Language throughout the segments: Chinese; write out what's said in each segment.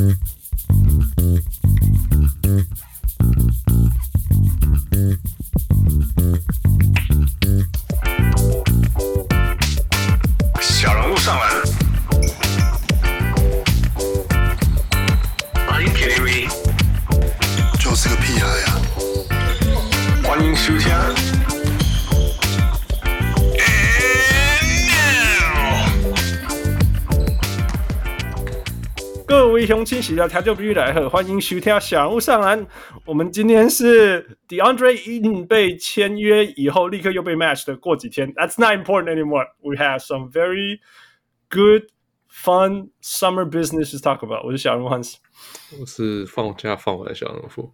Mm-hmm. 喜乐调酒必须来喝，欢迎徐天小人物上篮。我们今天是 DeAndre Ayton 被签约以后，立刻又被 match 的过几天。That's not important anymore. We have some very good, fun summer business to talk about. 我是小人物 Hans，我是放假放回来小人物。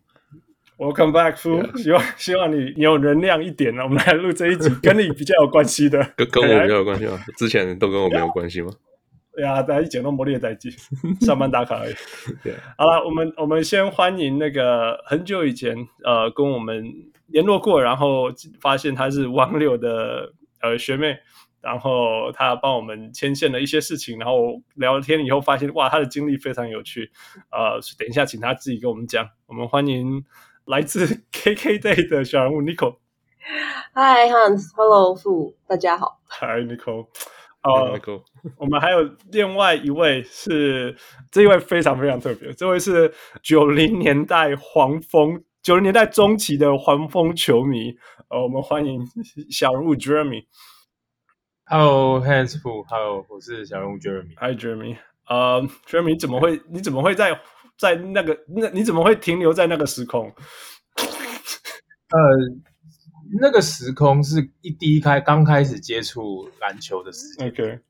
Welcome back, Fu。希望希望你你有能量一点呢。我们来录这一集，跟你比较有关系的，跟跟我比较有关系吗？之前都跟我没有关系吗？对呀，大家一剪都磨练在一起，上班打卡而已。对，好了，我们我们先欢迎那个很久以前呃跟我们联络过，然后发现她是王柳的呃学妹，然后她帮我们牵线了一些事情，然后聊天以后发现哇，她的经历非常有趣。呃，等一下请她自己跟我们讲。我们欢迎来自 KKday 的小人物 Nicole。Hi Hans，Hello Fu，大家好。Hi Nicole。哦，uh, 我们还有另外一位是这一位非常非常特别，这位是九零年代黄蜂，九零年代中期的黄蜂球迷。呃，我们欢迎小人物 Jeremy。Hello Hans，Hello，我是小人物 Jeremy。Hi Jeremy，呃、uh,，Jeremy 怎么会你怎么会在在那个那你怎么会停留在那个时空？呃。Uh, 那个时空是一第一开刚开始接触篮球的时间。OK，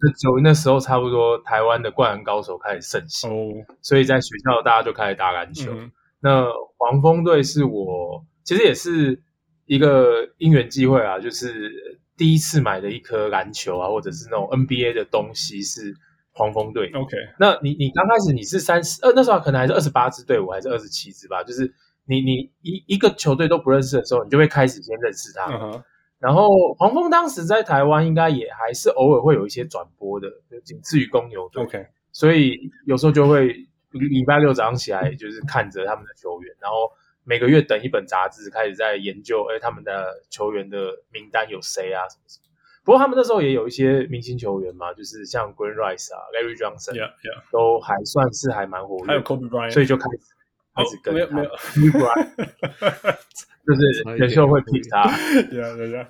那九那时候差不多台湾的灌篮高手开始盛行，oh. 所以在学校大家就开始打篮球。嗯、那黄蜂队是我其实也是一个因缘际会啊，就是第一次买的一颗篮球啊，或者是那种 NBA 的东西是黄蜂队。OK，那你你刚开始你是三十呃那时候可能还是二十八支队伍还是二十七支吧，就是。你你一一个球队都不认识的时候，你就会开始先认识他。Uh. 然后黄蜂当时在台湾应该也还是偶尔会有一些转播的，就仅次于公牛队。OK，所以有时候就会礼拜六早上起来就是看着他们的球员，然后每个月等一本杂志开始在研究，哎，他们的球员的名单有谁啊什么什么。不过他们那时候也有一些明星球员嘛，就是像 Glen Rice 啊、Larry Johnson，Yeah Yeah，都还算是还蛮活跃。还有 Kobe Bryant，所以就开始。开始跟他、哦、没有没有，就是有时候会劈他，对啊对啊。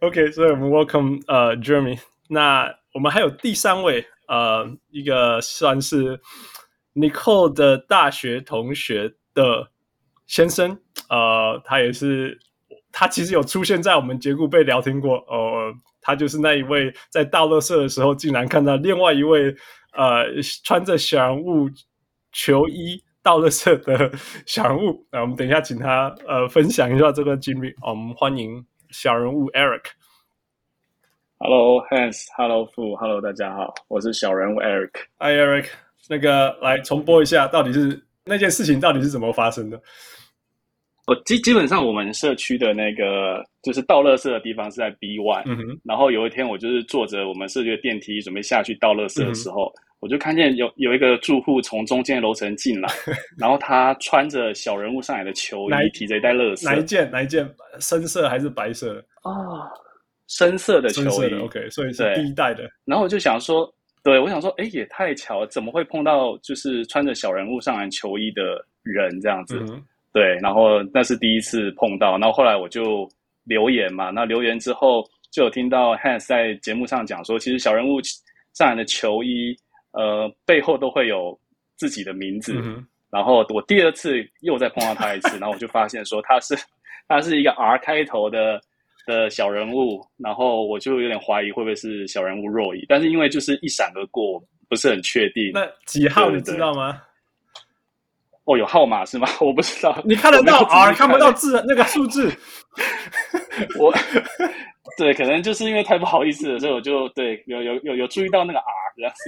OK，所以我们 Welcome 呃、uh, Jeremy。那我们还有第三位呃，uh, 一个算是 Nicole 的大学同学的先生，呃、uh,，他也是他其实有出现在我们节目被聊天过，呃、uh,，他就是那一位在大乐社的时候竟然看到另外一位呃，uh, 穿着小人物球衣。倒垃圾的小人物，那我们等一下请他呃分享一下这个经历。我们欢迎小人物 Eric。Hello Hans，Hello Fu，Hello 大家好，我是小人物 Eric。Hi Eric，那个来重播一下，到底是那件事情到底是怎么发生的？我基基本上我们社区的那个就是倒垃圾的地方是在 B one，嗯哼，然后有一天我就是坐着我们社区的电梯准备下去倒垃圾的时候。嗯我就看见有有一个住户从中间的楼层进来，然后他穿着小人物上来的球衣，提着一袋垃圾。哪一件？哪一件？深色还是白色的？哦，深色的球衣。OK，所以是第一代的。然后我就想说，对，我想说，哎，也太巧了，怎么会碰到就是穿着小人物上篮球衣的人这样子？嗯、对，然后那是第一次碰到。然后后来我就留言嘛，那留言之后就有听到 Hans 在节目上讲说，其实小人物上来的球衣。呃，背后都会有自己的名字。嗯、然后我第二次又再碰到他一次，然后我就发现说他是他是一个 R 开头的的小人物，然后我就有点怀疑会不会是小人物 Roy，但是因为就是一闪而过，不是很确定。那几号你知道吗？哦，有号码是吗？我不知道。你看得到 R，看不到字那个数字。我对，可能就是因为太不好意思了，所以我就对有有有有注意到那个 R。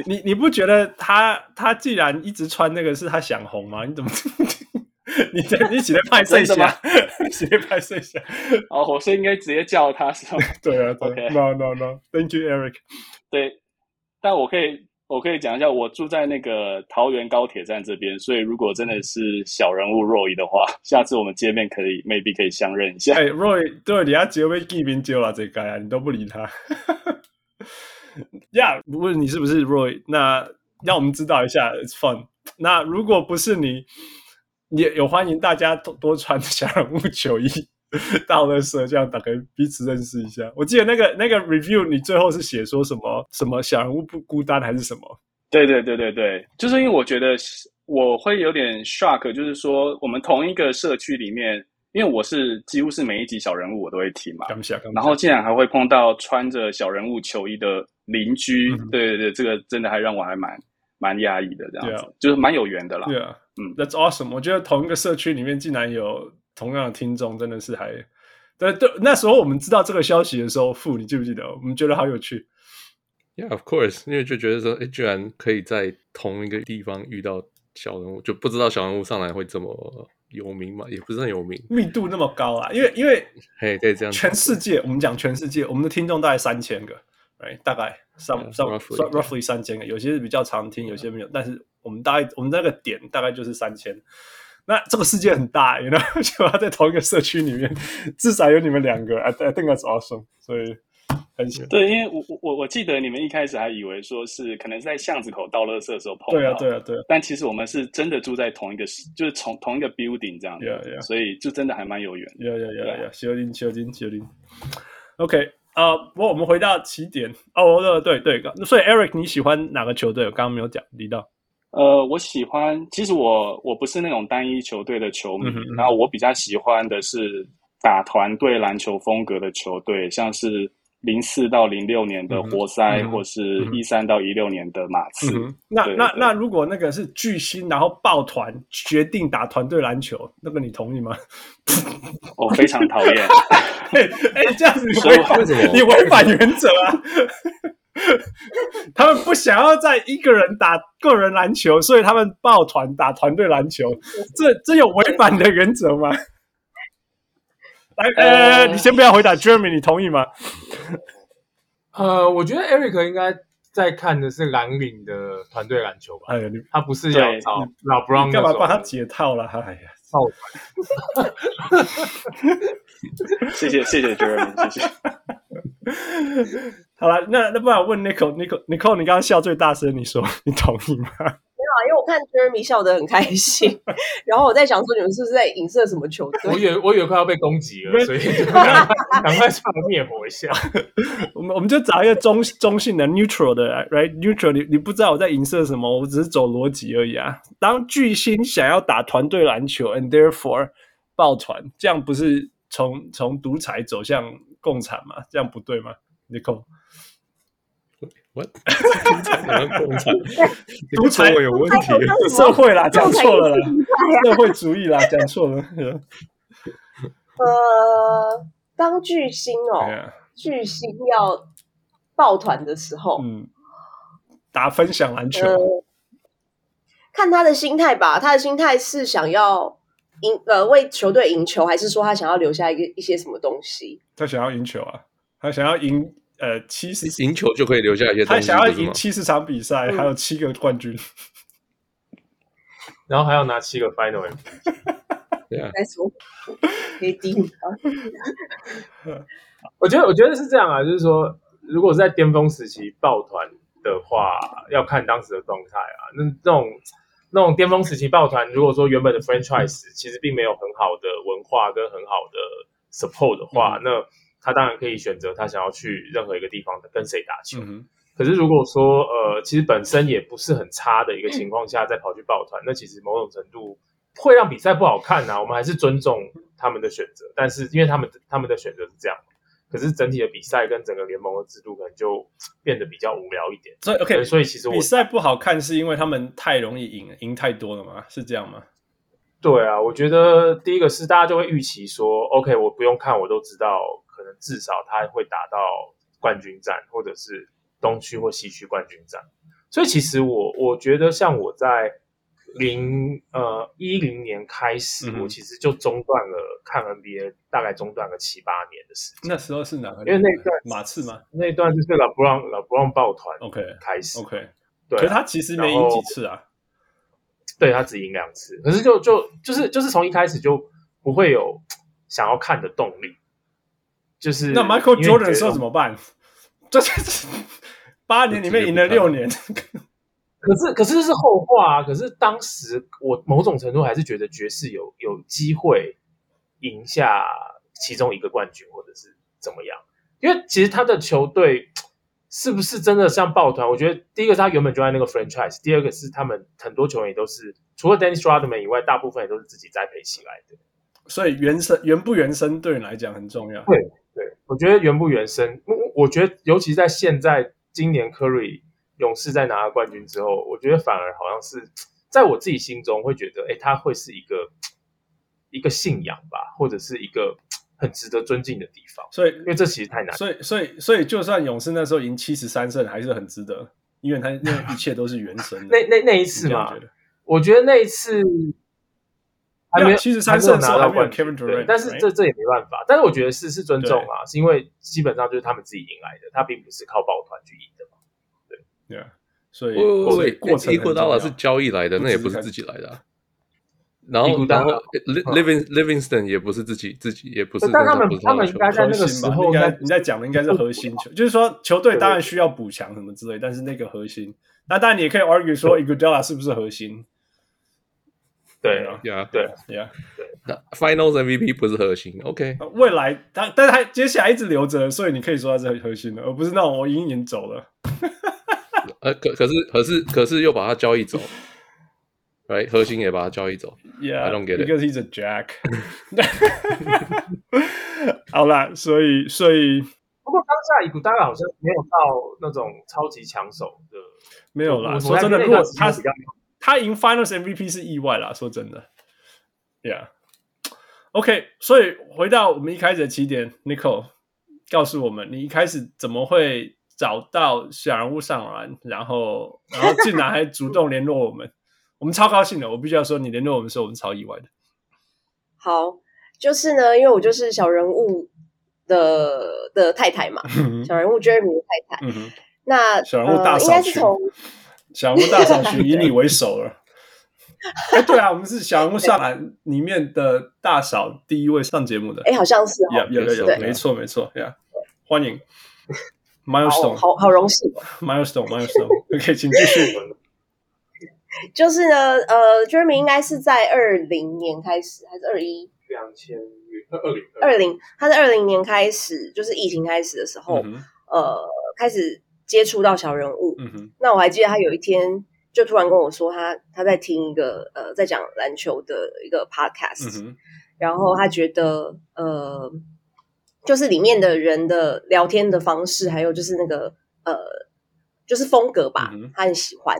你你不觉得他他既然一直穿那个是他想红吗？你怎么 你在你 起来拍摄一下，直接拍摄一下。哦，我是应该直接叫他是吗？对啊，对。Okay. No no no，Thank you Eric。对，但我可以。我可以讲一下，我住在那个桃园高铁站这边，所以如果真的是小人物 Roy 的话，下次我们见面可以 maybe 可以相认一下。哎、，Roy，对，你要结尾记名就了这个啊，你都不理他。呀、yeah，不问你是不是 Roy，那让我们知道一下，It's fun。那如果不是你，也有欢迎大家多多穿小人物球衣 到垃圾，这样打开彼此认识一下。我记得那个那个 review，你最后是写说什么什么小人物不孤单还是什么？对对对对对，就是因为我觉得我会有点 shock，就是说我们同一个社区里面，因为我是几乎是每一集小人物我都会听嘛，然后竟然还会碰到穿着小人物球衣的邻居，嗯、对对对，这个真的还让我还蛮蛮压抑的，这样.就是蛮有缘的啦。对啊，嗯，That's awesome。我觉得同一个社区里面竟然有同样的听众，真的是还对对。那时候我们知道这个消息的时候，傅，你记不记得？我们觉得好有趣。Yeah, of course，因为就觉得说，哎，居然可以在同一个地方遇到小人物，就不知道小人物上来会这么有名嘛？也不是很有名，密度那么高啊！因为因为，嘿，可以这样，全世界我们讲全世界，我们的听众大概三千个，right? 大概上上 roughly 三千个，有些是比较常听，有些没有，但是我们大概我们那个点大概就是三千。那这个世界很大，you know，就要在同一个社区里面，至少有你们两个，I I think that's awesome，所以。很对，因为我我我记得你们一开始还以为说是可能是在巷子口倒垃圾的时候碰到，对啊对啊对啊，但其实我们是真的住在同一个，就是从同一个 building 这样子，yeah, yeah. 所以就真的还蛮有缘。呀呀呀呀，修林修林修林。OK 啊，不过我们回到起点哦，对对对，所以 Eric 你喜欢哪个球队？我刚刚没有讲提到。呃，我喜欢，其实我我不是那种单一球队的球迷，嗯嗯，然后我比较喜欢的是打团队篮球风格的球队，像是。零四到零六年的活塞，嗯、或是一三到一六年的马刺。嗯、那那那如果那个是巨星，然后抱团决定打团队篮球，那个你同意吗？我非常讨厌。哎 哎、欸，这样子你违反你违反原则啊！他们不想要再一个人打个人篮球，所以他们抱团打团队篮球。这这有违反的原则吗？来，呃，你先不要回答，Jeremy，你同意吗？呃，我觉得 Eric 应该在看的是蓝领的团队篮球吧。哎呀，他不是要找老 Brown 干嘛帮他解套了？哎呀，套谢谢谢谢 Jeremy，谢谢。好了，那那不然问 Nicole，Nicole，Nicole，你刚刚笑最大声，你说你同意吗？因为我看 Jeremy 笑得很开心，然后我在想说，你们是不是在影射什么球队？我以为我以为快要被攻击了，所以赶快赶快上来灭火一下。我们我们就找一个中中性的 neutral 的，right？neutral，你你不知道我在影射什么，我只是走逻辑而已啊。当巨星想要打团队篮球，and therefore 抱团，这样不是从从独裁走向共产嘛？这样不对吗，Nicole？我独裁好像共产，独裁我有问题，社会啦，讲错了啦，社会主义啦，讲错了。呃，当巨星哦.巨星要抱团的时候，嗯，打分享篮球，呃，看他的心态吧。他的心态是想要赢，呃，为球队赢球，还是说他想要留下一个一些什么东西？他想要赢球啊，他想要赢。呃，七十赢球就可以留下一些东西。他想要赢七十场比赛，还有七个冠军，然后还要拿七个 final。对啊，可以低。我觉得，我觉得是这样啊，就是说，如果是在巅峰时期抱团的话，要看当时的状态啊。那那种那种巅峰时期抱团，如果说原本的 franchise 其实并没有很好的文化跟很好的 support 的话，嗯、那他当然可以选择他想要去任何一个地方的跟谁打球，嗯，可是如果说呃，其实本身也不是很差的一个情况下再跑去抱团，那其实某种程度会让比赛不好看啊。我们还是尊重他们的选择，但是因为他们他们的选择是这样，可是整体的比赛跟整个联盟的制度可能就变得比较无聊一点。所以 OK，所以其实我比赛不好看是因为他们太容易赢，赢太多了吗？是这样吗？对啊，我觉得第一个是大家就会预期说，OK，我不用看我都知道。可能至少他会打到冠军战，或者是东区或西区冠军战。所以其实我我觉得，像我在零呃一零年开始、嗯，我其实就中断了看 NBA，大概中断了七八年的时间。那时候是哪个？因为那段马刺吗？那段就是老布朗老布朗抱团 OK 开始 OK。对、啊，可是他其实没赢几次啊。对，他只赢两次，可是就就就是就是从一开始就不会有想要看的动力。就是那 Michael Jordan 的时候怎么办？这 八年里面赢了六年。可是，可是这是后话啊。可是当时我某种程度还是觉得爵士有有机会赢下其中一个冠军，或者是怎么样。因为其实他的球队是不是真的像抱团？我觉得第一个是他原本就在那个 franchise，第二个是他们很多球员也都是除了 Dennis Rodman 以外，大部分也都是自己栽培起来的。所以原生原不原生对你来讲很重要。对对，我觉得原不原生，我觉得尤其在现在今年 Curry。勇士在拿了冠军之后，我觉得反而好像是在我自己心中会觉得，哎，他会是一个一个信仰吧，或者是一个很值得尊敬的地方。所以，因为这其实太难。所以，所以，所以，就算勇士那时候赢七十三胜，还是很值得，因为他那一切都是原神的。那那那一次嘛，我觉得那一次还没有七十三胜拿到冠军，但是这这也没办法。但是我觉得是是尊重啊，是因为基本上就是他们自己赢来的，他并不是靠抱团去赢的。对啊，所以所以过程伊古达拉是交易来的，那也不是自己来的。然后，然后 Living Livingston 也不是自己自己，也不是。但他们他们应该在那个时候，应该你在讲的应该是核心球，就是说球队当然需要补强什么之类，但是那个核心，那当然你也可以 argue 说伊古达拉是不是核心？对啊，对，Yeah，对。那 Finals MVP 不是核心，OK？未来他，但是他接下来一直留着，所以你可以说他是核心的，而不是那种我已经走了。呃，可可是可是可是又把他交易走，right？核心也把他交易走，Yeah，I don't get it，because he's a jack。好啦，所以所以，不过当下伊古达拉好像没有到那种超级抢手的，没有啦。说真的，如果他他赢 Finals MVP 是意外啦，说真的，Yeah。OK，所以回到我们一开始的起点，Nicole 告诉我们，你一开始怎么会？找到小人物上篮，然后，然后竟然还主动联络我们，我们超高兴的。我必须要说，你联络我们的时候，我们超意外的。好，就是呢，因为我就是小人物的的太太嘛，小人物 Jeremy 的太太。嗯、那小人物大扫除，呃、小人物大扫除 以你为首了。哎，对啊，我们是小人物上篮里面的大嫂第一位上节目的。哎，好像是，有有有，没错没错呀，欢迎。Milestone，好好荣幸。Milestone，Milestone，OK，请继续。就是呢，呃，Jeremy 应该是在二零年开始，还是二一？两千月，二零二零，他在二零年开始，就是疫情开始的时候，嗯、呃，开始接触到小人物。嗯、哼那我还记得他有一天就突然跟我说他，他他在听一个呃，在讲篮球的一个 podcast，、嗯、然后他觉得呃。就是里面的人的聊天的方式，还有就是那个呃，就是风格吧，他很喜欢。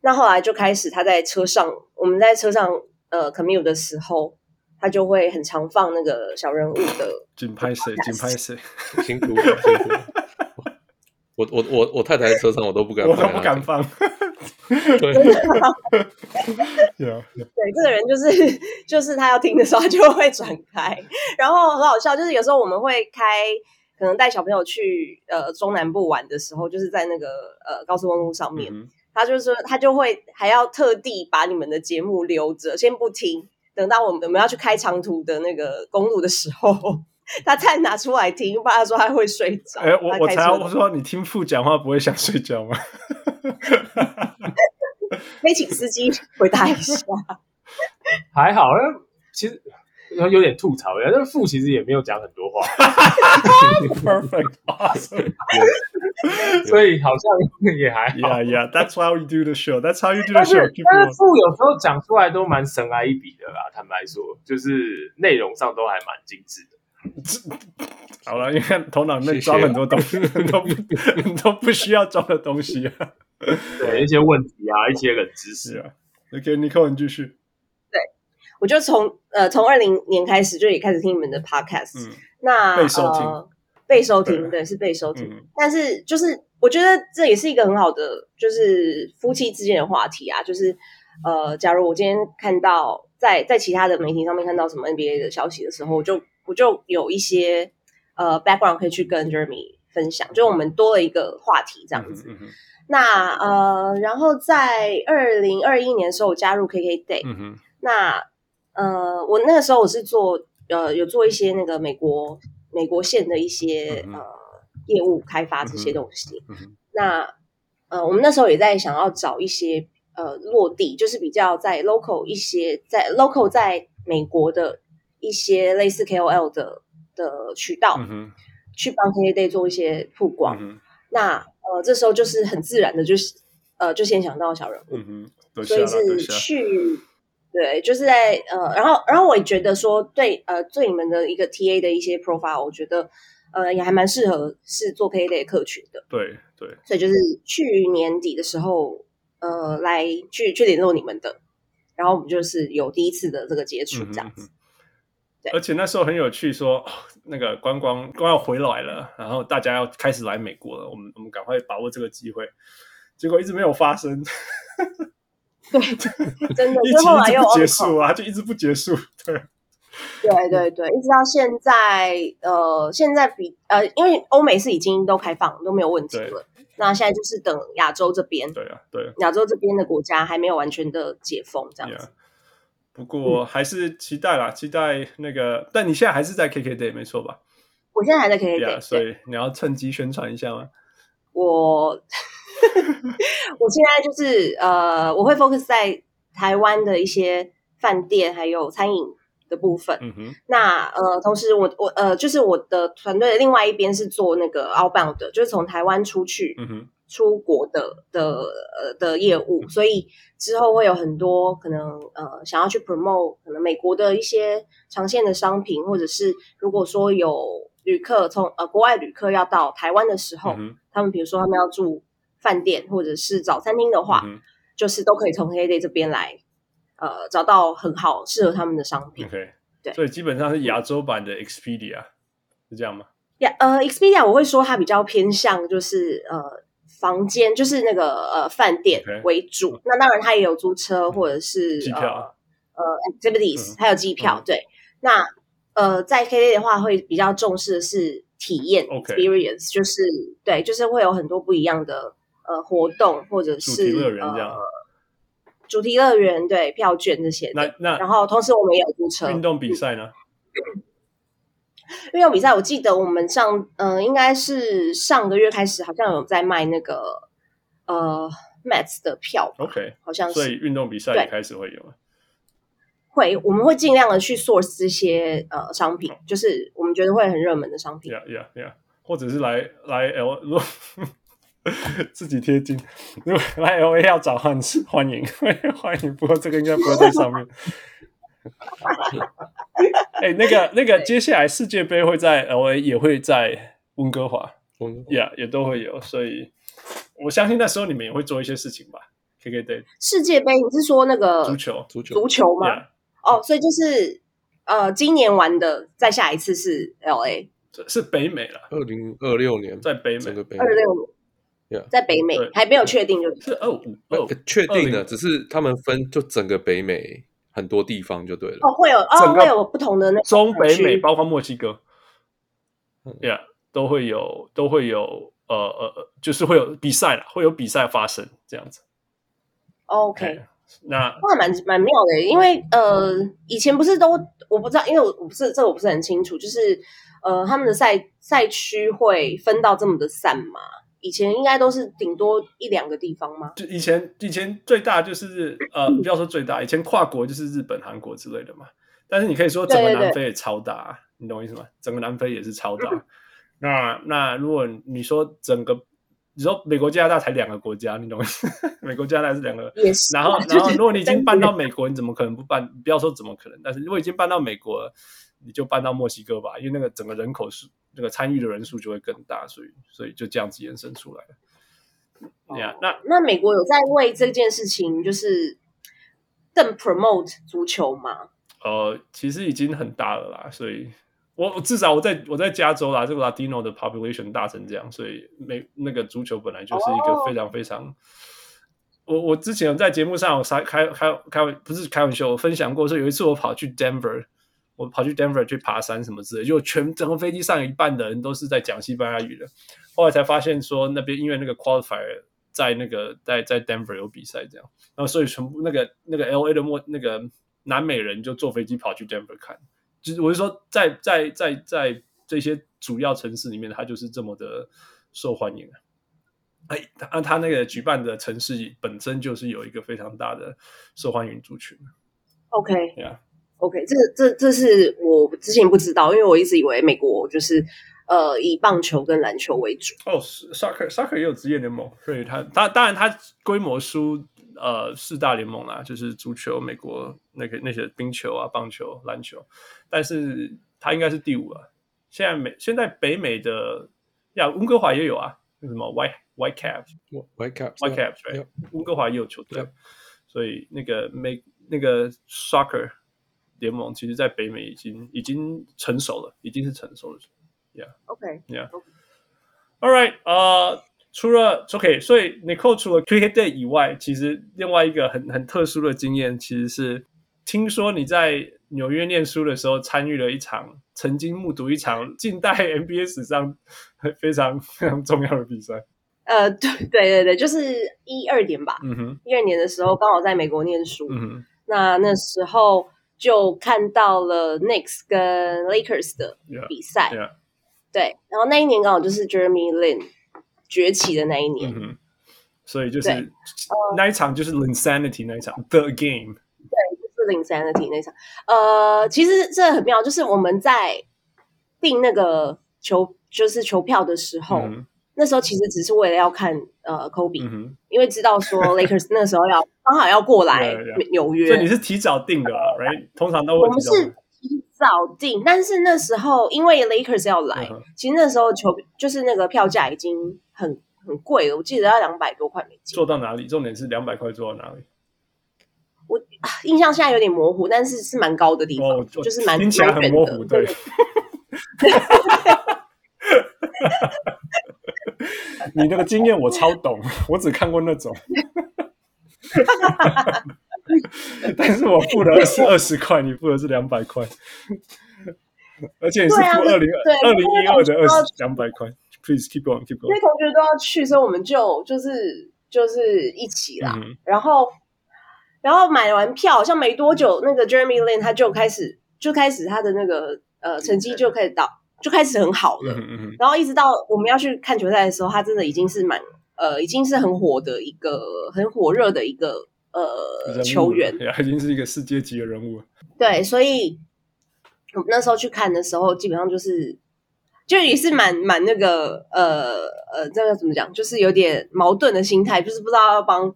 那后来就开始他在车上，我们在车上呃 commute 的时候，他就会很常放那个小人物的。紧拍谁？紧拍谁？辛苦辛苦。我我我我太太在车上，我都不敢放，我都不敢放。对，对，这个人就是就是他要听的时候，他就会转开，然后很好笑，就是有时候我们会开，可能带小朋友去呃中南部玩的时候，就是在那个呃高速公路上面，嗯、他就是说他就会还要特地把你们的节目留着，先不听，等到我们我们要去开长途的那个公路的时候，他再拿出来听，不然他说他会睡着。哎、欸，我我才我说你听父讲话不会想睡觉吗？可以请司机回答一下。还好，其实有点吐槽呀。但是父其实也没有讲很多话。Perfect, awesome. 所以好像也还好。Yeah, yeah. That's how you do the show. That's how you do the show. 但是父有时候讲出来都蛮神来一笔的啦。坦白说，就是内容上都还蛮精致的。好了，因为头脑里面装很多东西，都不 都不需要装的东西啊。对，一些问题啊，一些冷知识啊。OK，Nicole，你继续。对，我就从呃从二零年开始就也开始听你们的 Podcast。嗯，那被收听，呃、被收听，对，对，是被收听。嗯、但是就是我觉得这也是一个很好的，就是夫妻之间的话题啊。就是呃，假如我今天看到在在其他的媒体上面看到什么 NBA 的消息的时候，我就我就有一些呃 background 可以去跟 Jeremy 分享，就我们多了一个话题这样子。嗯嗯那呃，然后在二零二一年的时候，我加入 KK Day。嗯。那呃，我那个时候我是做呃，有做一些那个美国美国线的一些、嗯、呃业务开发这些东西。嗯。那呃，我们那时候也在想要找一些呃落地，就是比较在 local 一些，在 local 在美国的一些类似 KOL 的的渠道。去帮 KK Day 做一些曝光。嗯那呃，这时候就是很自然的，就是呃，就先想到小人物，所以是去对，就是在呃，然后然后我也觉得说，对呃，对你们的一个 TA 的一些 profile，我觉得呃也还蛮适合是做 KK Day 客群的，对对，所以就是去年底的时候，呃，来去去联络你们的，然后我们就是有第一次的这个接触这样子。嗯而且那时候很有趣说，说那个观光光要回来了，然后大家要开始来美国了，我们我们赶快把握这个机会，结果一直没有发生。对，真的，疫情一直不结束啊，就一直不结束。对，对对对，一直到现在，呃，现在比呃，因为欧美是已经都开放都没有问题了，那现在就是等亚洲这边，对啊，对，亚洲这边的国家还没有完全的解封，这样子。Yeah. 不过还是期待啦，嗯、期待那个。但你现在还是在 KK Day 没错吧？我现在还在 KK Day，、yeah, 所以你要趁机宣传一下吗？我 我现在就是呃，我会 focus 在台湾的一些饭店还有餐饮的部分。嗯哼。那呃，同时我我呃，就是我的团队的另外一边是做那个 outbound 的，就是从台湾出去。嗯哼。出国的的呃的业务，所以之后会有很多可能呃想要去 promote 可能美国的一些长线的商品，或者是如果说有旅客从呃国外旅客要到台湾的时候，嗯、他们比如说他们要住饭店或者是找餐厅的话，嗯、就是都可以从 Heyday 这边来呃找到很好适合他们的商品。OK，对，所以基本上是亚洲版的 Expedia 是这样吗？呀，呃，Expedia 我会说它比较偏向就是呃。房间就是那个呃饭店为主，okay. 那当然他也有租车或者是机票呃，呃 activities，、嗯、还有机票。嗯、对，那呃在 KK 的话会比较重视的是体验、experience，就是对，就是会有很多不一样的呃活动或者是主题乐园这样，呃、主题乐园对票券这些。那那然后同时我们也有租车。运动比赛呢？嗯运动比赛，我记得我们上，嗯、呃，应该是上个月开始，好像有在卖那个呃 Mats 的票。OK，好像是。所以运动比赛也开始会有。会，我们会尽量的去 source 这些呃商品，就是我们觉得会很热门的商品。Yeah, yeah, yeah。或者是来来 L，如 果自己贴金，如果来 LA 要找欢欢迎 欢迎，不过这个应该不会在上面。哎、欸，那个那个，接下来世界杯会在 LA，也会在温哥华，温呀，yeah, 也都会有，所以我相信那时候你们也会做一些事情吧。KK Day 世界杯，你是说那个足球？足球？足球吗？哦、yeah. oh,，所以就是呃，今年玩的，再下一次是 LA，是北美了。二零二六年在北美，二六年，yeah. 在北美还没有确定就，就是二五二确定的，只是他们分就整个北美。很多地方就对了。哦，会有哦，会有不同的那中北美，包括墨西哥，嗯，Yeah，都会有，都会有，呃呃，就是会有比赛了，会有比赛发生这样子。OK，欸，那哇蛮蛮妙的，因为呃，以前不是都我不知道，因为我我不是这个我不是很清楚，就是呃，他们的赛赛区会分到这么的散吗？以前应该都是顶多一两个地方吗？就以前以前最大就是呃，不要说最大，以前跨国就是日本、韩国之类的嘛。但是你可以说整个南非也超大，对对对，你懂我意思吗？整个南非也是超大。嗯、那那如果你说整个，你说美国、加拿大才两个国家，你懂我意思？美国、加拿大是两个。然后然后，如果你已经搬到美国，你怎么可能不搬？不要说怎么可能，但是如果已经搬到美国了，你就搬到墨西哥吧，因为那个整个人口数。那个参与的人数就会更大，所以所以就这样子延伸出来了。对呀，那那美国有在为这件事情就是更 promote 足球吗？呃，其实已经很大了啦，所以我至少我在我在加州啦，这个 Latino 的 population 大成这样，所以美那个足球本来就是一个非常非常。Oh. 我我之前在节目上我开开开开不是开玩笑，我分享过说有一次我跑去 Denver。我跑去 Denver 去爬山什么之类，就全整个飞机上有一半的人都是在讲西班牙语的。后来才发现说那边因为那个 qualifier 在那个在在 Denver 有比赛这样，然后所以全部那个那个 LA 的莫那个南美人就坐飞机跑去 Denver 看，就是我是说在在在在这些主要城市里面，他就是这么的受欢迎啊！哎，他他那个举办的城市本身就是有一个非常大的受欢迎族群。OK，yeah，OK，这这这是我之前不知道，因为我一直以为美国就是。呃，以棒球跟篮球为主。哦，soccer soccer 也有职业联盟，所以它它当然它规模输呃四大联盟啦，就是足球、美国那个那些冰球啊、棒球、篮球，但是它应该是第五啊。现在美现在北美的呀，温哥华也有啊，什么 White White Caps，White Caps，White Caps，对，温哥华也有球队，所以那个美那个 soccer 联盟，其实在北美已经已经成熟了，已经是成熟了。Yeah. OK. Yeah. All right. 呃，除了 OK，所以 Nicole 除了 Cricket Day 以外，其实另外一个很很特殊的经验，其实是听说你在纽约念书的时候，参与了一场，曾经目睹一场近代 NBA 史上非常非常重要的比赛。呃，对对对对，就是一二年吧。嗯哼，一二年的时候刚好在美国念书。嗯哼，那那时候就看到了 Knicks 跟 Lakers 的比赛。Yeah. Yeah. 对，然后那一年刚好就是 Jeremy Lin 崛起的那一年，嗯、所以就是那一场就是 Linsanity 那一场 The Game，对，就是 Linsanity 那一场。呃，其实这很妙，就是我们在订那个球就是球票的时候，嗯、那时候其实只是为了要看呃 Kobe，、嗯、因为知道说 Lakers 那时候要刚好要过来纽约，所以你是提早订的啊，right？通常都会我们是提。早订，但是那时候因为 Lakers 要来，uh. 其实那时候球就是那个票价已经很很贵了，我记得要两百多块美金。做到哪里？重点是两百块做到哪里？我印象现在有点模糊，但是是蛮高的地方，oh, 就是蛮听起来很模糊。对，你那个经验我超懂，我只看过那种。但是我付的是二十块，你付的是两百块，而且你是付二零二零一二的二十两百块。Please keep going, keep going。因为同学都要去，所以我们就就是就是一起啦。嗯、然后然后买完票，好像没多久，那个 Jeremy Lin 他就开始就开始他的那个呃成绩就开始到就开始很好了。嗯嗯嗯，然后一直到我们要去看球赛的时候，他真的已经是蛮呃已经是很火的一个很火热的一个。呃，球员已经是一个世界级的人物。对，所以我们那时候去看的时候，基本上就是就也是蛮蛮那个呃呃，这个怎么讲，就是有点矛盾的心态，就是不知道要帮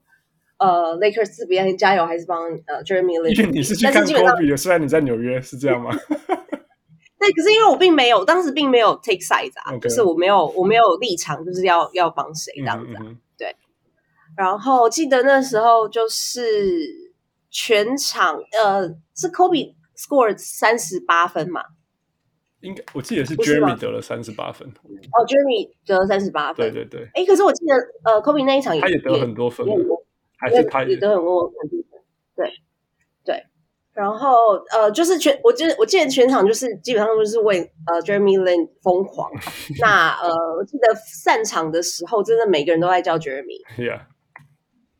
呃 Lakers 这边加油，还是帮呃 Jeremy Lin。因为你是去看 Kobe 的，虽然你在纽约，是这样吗？对，可是因为我并没有，当时并没有 take sides 啊.就是我没有我没有立场，就是要要帮谁这样子啊。嗯嗯然后记得那时候就是全场，呃，是 Kobe scored 三十八分嘛？应该我记得是 Jeremy 得了三十八分。哦，Jeremy 得了三十八分。对对对。哎，可是我记得，呃，Kobe 那一场也他也得很多分，还是他也得很多分。对对。然后呃，就是全，我记得我记得全场就是基本上都是为呃 Jeremy Lin 疯狂。那呃，我记得散场的时候，真的每个人都在叫 Jeremy。Yeah。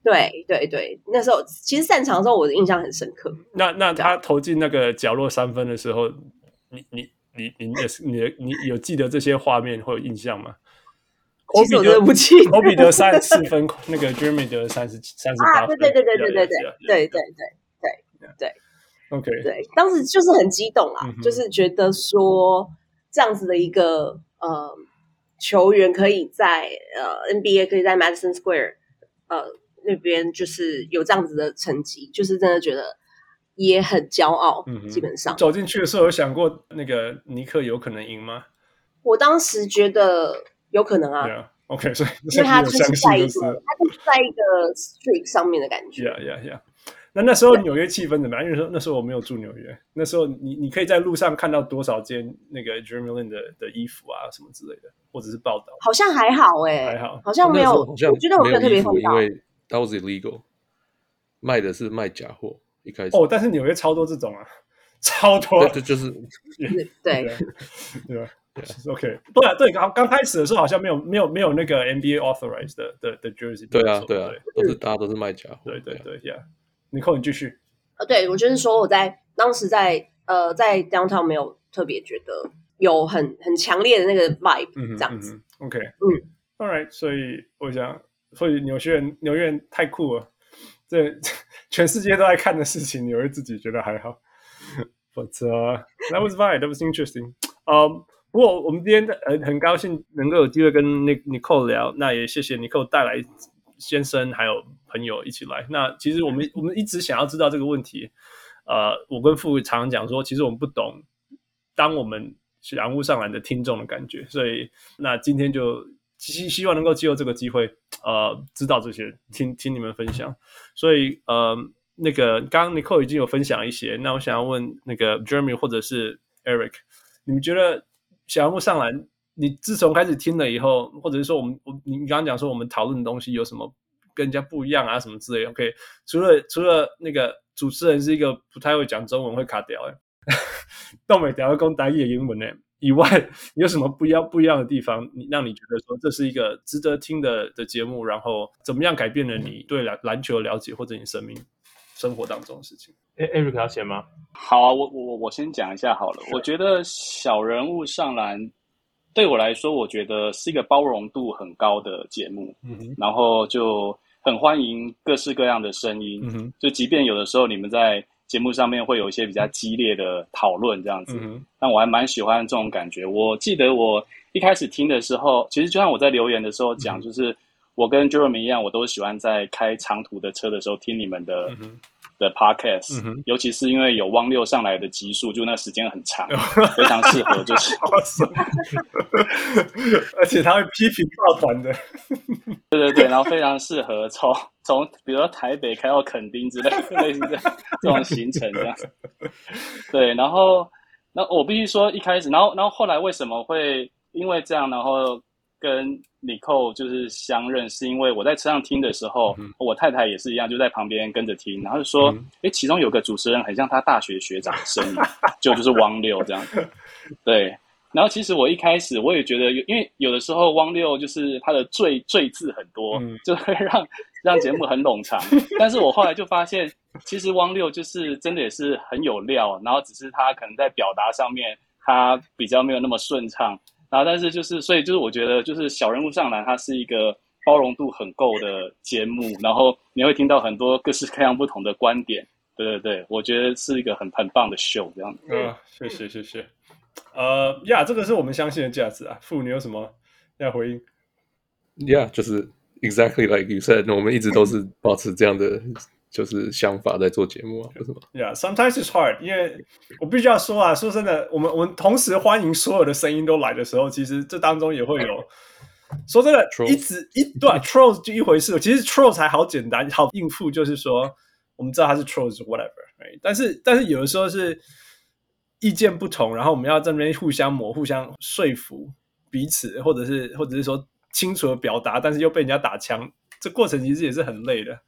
对对对，那时候其实散场的时候，我的印象很深刻。那那他投进那个角落三分的时候，你你你你你你有记得这些画面或有印象吗？其实我对不起，Kobe 得三十四分，那个 Jeremy 得三十三十八分。对对对对对对对对对对对对。OK，对，当时就是很激动啊，就是觉得说这样子的一个呃球员可以在呃 NBA 可以在 Madison Square 呃。那边就是有这样子的成绩，就是真的觉得也很骄傲。嗯，基本上走进去的时候，有想过那个尼克有可能赢吗？我当时觉得有可能啊。Yeah, OK，所以因为他就是在一个，他就是在一个 streak 上面的感觉。Yeah, yeah, yeah。那那时候纽约气氛怎么样？因为说那时候我没有住纽约，那时候你你可以在路上看到多少件那个 Jeremy Lin 的的衣服啊，什么之类的，或者是报道。好像还好哎，还好，好像没有。我觉得我没有特别碰到。That was illegal，卖的是卖假货，一开始。哦，但是纽约超多这种啊，超多，这，就是对，对吧？OK，对啊，对，刚刚开始的时候好像没有没有没有那个 NBA authorized 的的的 jersey。对啊，对啊，都是大家都是卖家。对对对，Yeah，Nicole 你继续。呃，对我就是说我在当时在呃在 downtown 没有特别觉得有很很强烈的那个 vibe 这样子。OK，嗯，All right，所以我想，所以纽约人纽约人太酷了，这 全世界都在看的事情，纽约自己觉得还好。But that was fine, that was interesting. Um. 不过我们今天很很高兴能够有机会跟 Nicole 聊，那也谢谢 Nicole 带来先生还有朋友一起来。那其实我们我们一直想要知道这个问题，呃，我跟傅常常讲说，其实我们不懂当我们小人物上来的听众的感觉，所以那今天就希希望能够借由这个机会，呃，知道这些，听听你们分享。所以呃，那个刚刚 Nicole 已经有分享一些，那我想要问那个 Jeremy 或者是 Eric，你们觉得？小人物上篮，你自从开始听了以后，或者是说我们我你刚刚讲说我们讨论的东西有什么跟人家不一样啊什么之类？OK，除了除了那个主持人是一个不太会讲中文会卡掉哎，都没掉会讲台语的英文呢以外，有什么不一样不一样的地方？你让你觉得说这是一个值得听的的节目，然后怎么样改变了你对篮篮球的了解或者你生命生活当中的事情？哎，Eric 要先吗？好啊，我我我先讲一下好了。我觉得小人物上篮对我来说，我觉得是一个包容度很高的节目。嗯，然后就很欢迎各式各样的声音。就即便有的时候你们在节目上面会有一些比较激烈的讨论这样子，嗯，但我还蛮喜欢这种感觉。我记得我一开始听的时候，其实就像我在留言的时候讲，就是我跟 Jeremy 一样，我都喜欢在开长途的车的时候听你们的。嗯的 podcast，、嗯、尤其是因为有汪六上来的集数，就那时间很长，非常适合，就是，而且他会批评抱团的，对对对，然后非常适合从从比如说台北开到垦丁之类类似这这种行程这样，对，然后那我必须说一开始，然后然后后来为什么会因为这样，然后跟。Nicole 就是相认，是因为我在车上听的时候，嗯、我太太也是一样，就在旁边跟着听，然后就说：“哎、嗯，其中有个主持人很像他大学学长的声音，就就是汪六这样子。”对。然后其实我一开始我也觉得，因为有的时候汪六就是他的赘赘字很多，嗯、就会让让节目很冗长。但是我后来就发现，其实汪六就是真的也是很有料，然后只是他可能在表达上面他比较没有那么顺畅。然后，但是就是，所以就是，我觉得就是小人物上篮，它是一个包容度很够的节目。然后你会听到很多各式各样不同的观点。对对对，我觉得是一个很很棒的秀，这样子。嗯、呃，谢谢谢谢。呃，呀，这个是我们相信的价值啊。傅，你有什么要回应？Yeah，就是 exactly like you said，我们一直都是保持这样的。就是想法在做节目啊，有什么？Yeah，sometimes it's hard，因为我必须要说啊，说真的，我们我们同时欢迎所有的声音都来的时候，其实这当中也会有 说真的，一直一段 trolls 就一回事。其实 trolls 才好简单，好应付，就是说我们知道他是 trolls whatever，right? 但是但是有的时候是意见不同，然后我们要在那边互相磨、互相说服彼此，或者是或者是说清楚的表达，但是又被人家打枪，这过程其实也是很累的。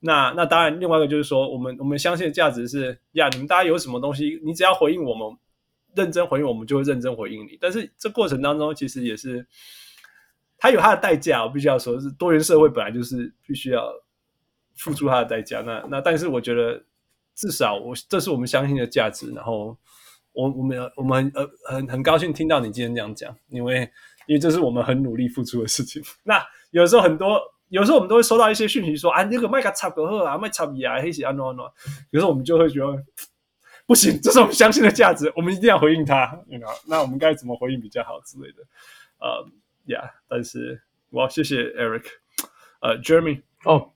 那那当然，另外一个就是说，我们我们相信的价值是呀，你们大家有什么东西，你只要回应我们，认真回应我们，就会认真回应你。但是这过程当中，其实也是它有它的代价，我必须要说，是多元社会本来就是必须要付出它的代价。那那但是我觉得，至少我这是我们相信的价值。然后我我们我们呃很很高兴听到你今天这样讲，因为因为这是我们很努力付出的事情。那有时候很多。有时候我们都会收到一些讯息说啊，那个麦克插个好啊，麦插笔啊，黑写啊，喏喏。有时候我们就会觉得不行，这是我们相信的价值，我们一定要回应他。You know, 那我们该怎么回应比较好之类的？呃，Yeah，，但是我要谢谢 Eric，呃，Jeremy。哦，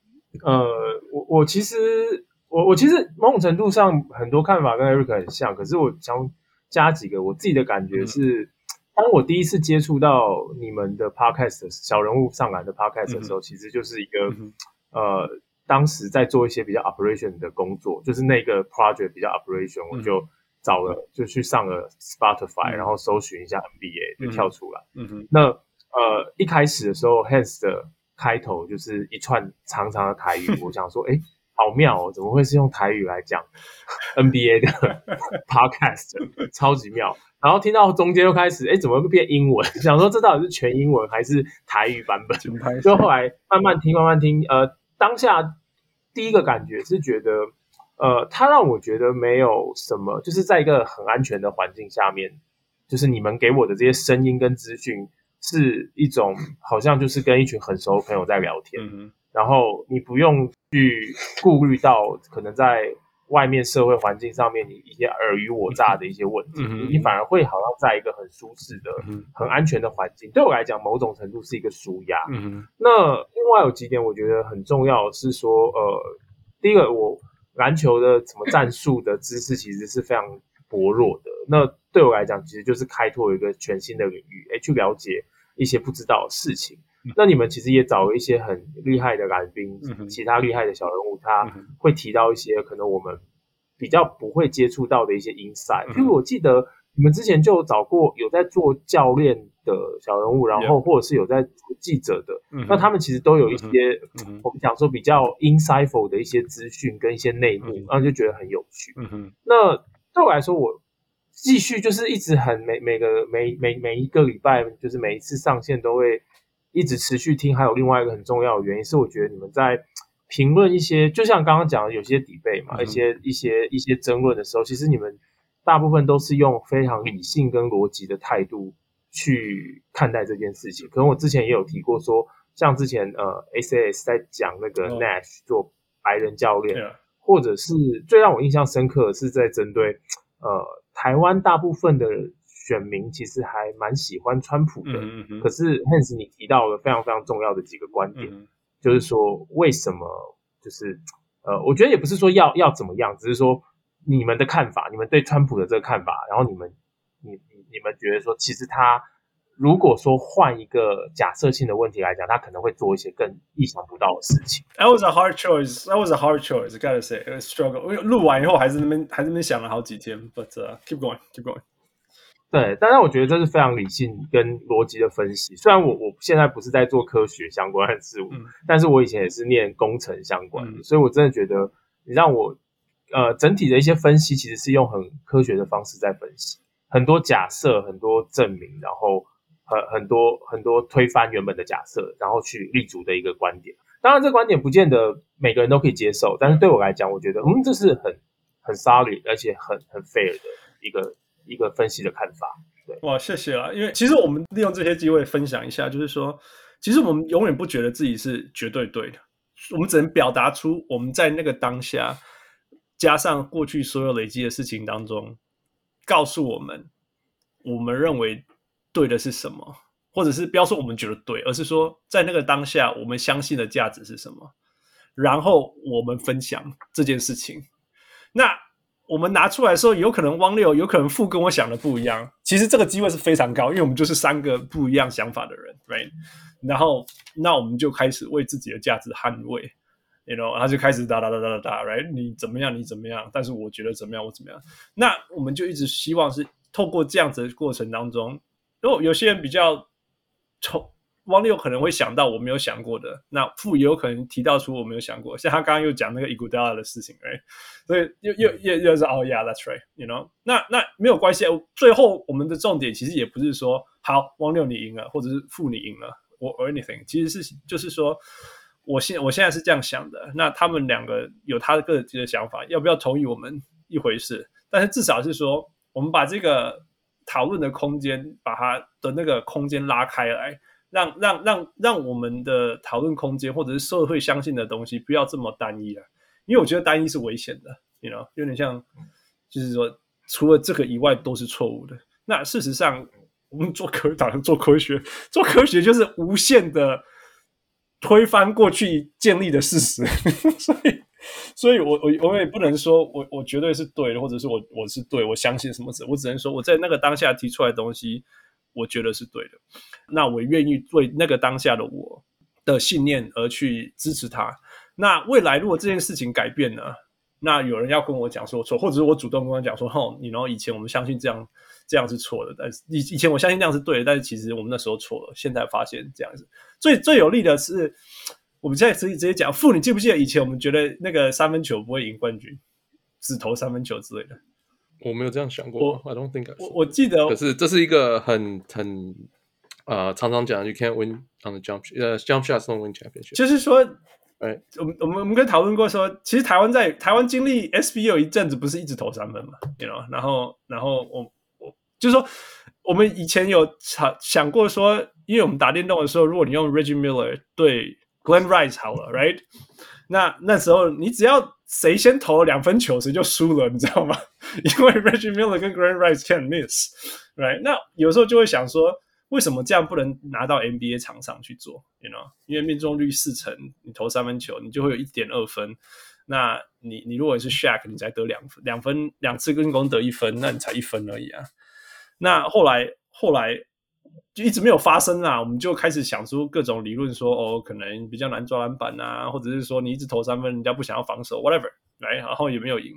呃，我我其实我我其实某种程度上很多看法跟 Eric 很像，可是我想加几个我自己的感觉是。当我第一次接触到你们的 podcast 小人物上篮的 podcast 的时候，嗯、其实就是一个、嗯、呃，当时在做一些比较 operation 的工作，就是那个 project 比较 operation，、嗯、我就找了，就去上了 Spotify，、嗯、然后搜寻一下 NBA 就跳出来。嗯哼，那呃一开始的时候，Hans 的开头就是一串长长的台语，我想说，哎，好妙哦，怎么会是用台语来讲 NBA 的 podcast，超级妙。然后听到中间又开始，哎，怎么会变英文？想说这到底是全英文还是台语版本？就后来慢慢听，慢慢听。呃，当下第一个感觉是觉得，呃，它让我觉得没有什么，就是在一个很安全的环境下面，就是你们给我的这些声音跟资讯，是一种好像就是跟一群很熟的朋友在聊天，嗯、然后你不用去顾虑到可能在。外面社会环境上面，你一些尔虞我诈的一些问题，嗯、你反而会好像在一个很舒适的、嗯、很安全的环境。对我来讲，某种程度是一个舒压。嗯、那另外有几点我觉得很重要，是说，呃，第一个，我篮球的什么战术的知识其实是非常薄弱的。那对我来讲，其实就是开拓一个全新的领域，诶，去了解一些不知道的事情。那你们其实也找了一些很厉害的来宾，嗯、其他厉害的小人物，他会提到一些可能我们比较不会接触到的一些 insight。因、嗯、为我记得你们之前就找过有在做教练的小人物，然后或者是有在做记者的，嗯、那他们其实都有一些、嗯、我们讲说比较 insightful 的一些资讯跟一些内幕，然后就觉得很有趣。嗯、那对我来说，我继续就是一直很每每个每每每一个礼拜，就是每一次上线都会。一直持续听，还有另外一个很重要的原因是，我觉得你们在评论一些，就像刚刚讲的，有些 debate 嘛，嗯、一些一些一些争论的时候，其实你们大部分都是用非常理性跟逻辑的态度去看待这件事情。可能我之前也有提过说，像之前呃 ACS 在讲那个 Nash 做白人教练，哦、或者是最让我印象深刻的是在针对呃台湾大部分的。选民其实还蛮喜欢川普的，嗯嗯、可是 Hans 你提到了非常非常重要的几个观点，嗯、就是说为什么就是呃，我觉得也不是说要要怎么样，只是说你们的看法，你们对川普的这个看法，然后你们你你你们觉得说，其实他如果说换一个假设性的问题来讲，他可能会做一些更意想不到的事情。That was a hard choice. That was a hard choice. Gotta say, it was struggle. 我录完以后还是那边还是那边想了好几天，but、uh, keep going, keep going. 对，但是我觉得这是非常理性跟逻辑的分析。虽然我我现在不是在做科学相关的事物，嗯、但是我以前也是念工程相关的，嗯、所以我真的觉得你让我呃整体的一些分析，其实是用很科学的方式在分析，很多假设，很多证明，然后很很多很多推翻原本的假设，然后去立足的一个观点。当然，这观点不见得每个人都可以接受，但是对我来讲，我觉得嗯，这是很很 solid 而且很很 fair 的一个。一个分析的看法，对，哇，谢谢啊。因为其实我们利用这些机会分享一下，就是说，其实我们永远不觉得自己是绝对对的，我们只能表达出我们在那个当下，加上过去所有累积的事情当中，告诉我们我们认为对的是什么，或者是不要说我们觉得对，而是说在那个当下我们相信的价值是什么，然后我们分享这件事情，那。我们拿出来的时候，有可能汪六，有可能富跟我想的不一样。其实这个机会是非常高，因为我们就是三个不一样想法的人，right？然后，那我们就开始为自己的价值捍卫，you know，然后就开始哒哒哒哒哒哒，right？你怎么样？你怎么样？但是我觉得怎么样？我怎么样？那我们就一直希望是透过这样子的过程当中，如果有些人比较从。汪六可能会想到我没有想过的，那傅也有可能提到出我没有想过，像他刚刚又讲那个伊古达拉的事情，哎，所以又又又又是哦，yeah，that's right，you know，那那没有关系，最后我们的重点其实也不是说好汪六你赢了，或者是傅你赢了，我 or anything，其实是就是说，我现我现在是这样想的，那他们两个有他的个人的想法，要不要同意我们一回事，但是至少是说，我们把这个讨论的空间，把它的那个空间拉开来。让让让让我们的讨论空间或者是社会相信的东西不要这么单一了，因为我觉得单一是危险的，you know，有点像，就是说除了这个以外都是错误的。那事实上，我们做科打算做科学，做科学就是无限的推翻过去建立的事实，所以，所以我我我也不能说我我绝对是对的，或者是我我是对，我相信什么事，我只能说我在那个当下提出来的东西。我觉得是对的，那我愿意为那个当下的我的信念而去支持他。那未来如果这件事情改变了，那有人要跟我讲说错，或者是我主动跟他讲说，吼，你然后以前我们相信这样这样是错的，但是以以前我相信这样是对的，但是其实我们那时候错了，现在发现这样子。最最有利的是，我们现在直接直接讲，傅，你记不记得以前我们觉得那个三分球不会赢冠军，只投三分球之类的？我没有这样想过。I don't think 我我记得，可是这是一个很很呃常常讲，you can't win on the jump，呃、uh,，jump shots don't win championship。就是说，哎，我们我们我们跟讨论过说，其实台湾在台湾经历 SBL 有一阵子不是一直投三分嘛，you know，然后然后我我就是说，我们以前有想想过说，因为我们打电动的时候，如果你用 Reggie Miller 对 Glenn Rice 好了，right？那那时候你只要谁先投了两分球，谁就输了，你知道吗？因为 Reggie Miller 跟 Glenn Rice can't miss，right？那有时候就会想说，为什么这样不能拿到 NBA 场上去做？You know？因为命中率四成，你投三分球，你就会有一点二分。那你你如果是 Shaq，你才得两分，两分两次跟攻得一分，那你才一分而已啊。那后来后来。就一直没有发生啊，我们就开始想出各种理论说，哦，可能比较难抓篮板啊，或者是说你一直投三分，人家不想要防守，whatever，来，然后也没有赢。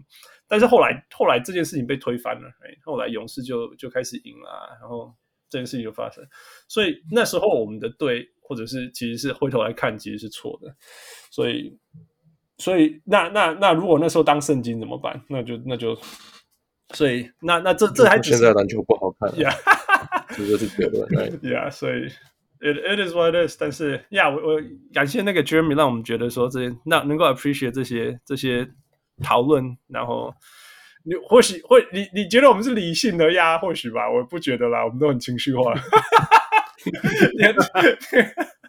但是后来，后来这件事情被推翻了，哎，后来勇士就就开始赢了，然后这件事情就发生。所以那时候我们的队，或者是其实是回头来看，其实是错的。所以，所以那那那如果那时候当圣经怎么办？那就那就，所以那那这这还只是现在篮球不好看. 这就是结论，Yeah，所以 it it is what it is。但是，Yeah，我我感谢那个 Jeremy，让我们觉得说这些，那能够 appreciate 这些这些讨论。然后，你或许会你你觉得我们是理性的呀？或许吧，我不觉得啦，我们都很情绪化。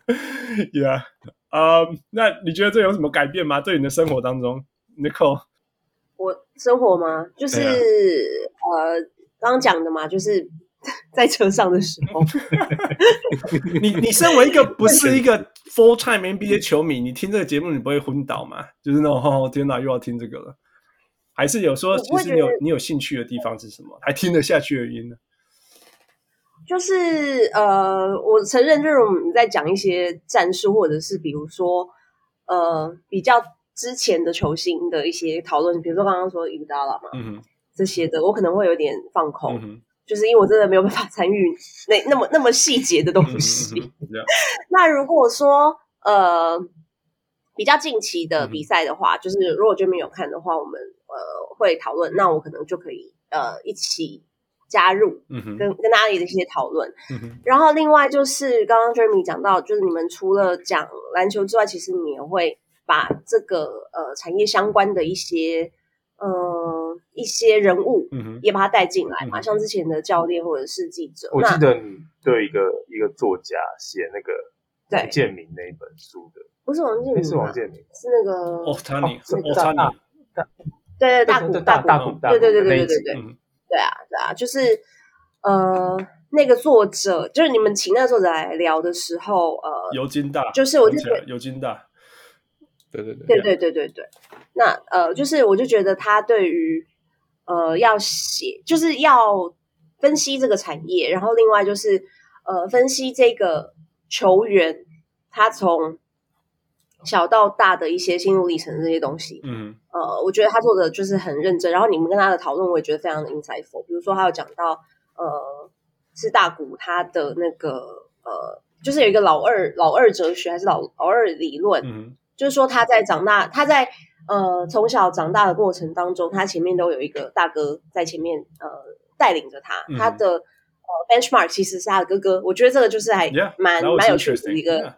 Yeah，啊、um，那你觉得这有什么改变吗？对你的生活当中，Nicole？我生活吗？就是、啊、呃，刚刚讲的嘛，就是。在车上的时候 你，你你身为一个 不是一个 full time NBA 球迷，你听这个节目你不会昏倒吗？就是那种哦，天哪，又要听这个了。还是有说，其实你有你有兴趣的地方是什么？还听得下去的原因呢？就是呃，我承认，就是我们在讲一些战术，或者是比如说呃，比较之前的球星的一些讨论，比如说刚刚说伊达拉嘛，这些的，我可能会有点放空。嗯就是因为我真的没有办法参与那那么那么细节的东西。那如果说呃比较近期的比赛的话，就是如果这边有看的话，我们呃会讨论，那我可能就可以呃一起加入，跟跟大家的一些讨论。然后另外就是刚刚 Jeremy 讲到，就是你们除了讲篮球之外，其实你也会把这个呃产业相关的一些。呃，一些人物也把他带进来嘛，嗯、像之前的教练或者是记者。我记得你对一个一个作家写那个王建民那一本书的，不是王建民，是王建民，是那个哦，他你，哦，他你，对对大谷大谷，对对对对对对对，对啊对啊，就是呃那个作者，就是你们请那个作者来聊的时候，呃，尤金大，就是我就觉得尤金大。对对对对对对对。那呃，就是我就觉得他对于呃要写，就是要分析这个产业，然后另外就是呃分析这个球员他从小到大的一些心路历程这些东西，嗯，呃，我觉得他做的就是很认真。然后你们跟他的讨论，我也觉得非常的 insightful。比如说，他有讲到呃，是大谷他的那个呃。就是有一个老二老二哲学还是老老二理论，嗯、就是说他在长大，他在呃从小长大的过程当中，他前面都有一个大哥在前面呃带领着他，嗯、他的呃 benchmark 其实是他的哥哥。我觉得这个就是还蛮蛮有趣的一个，yeah,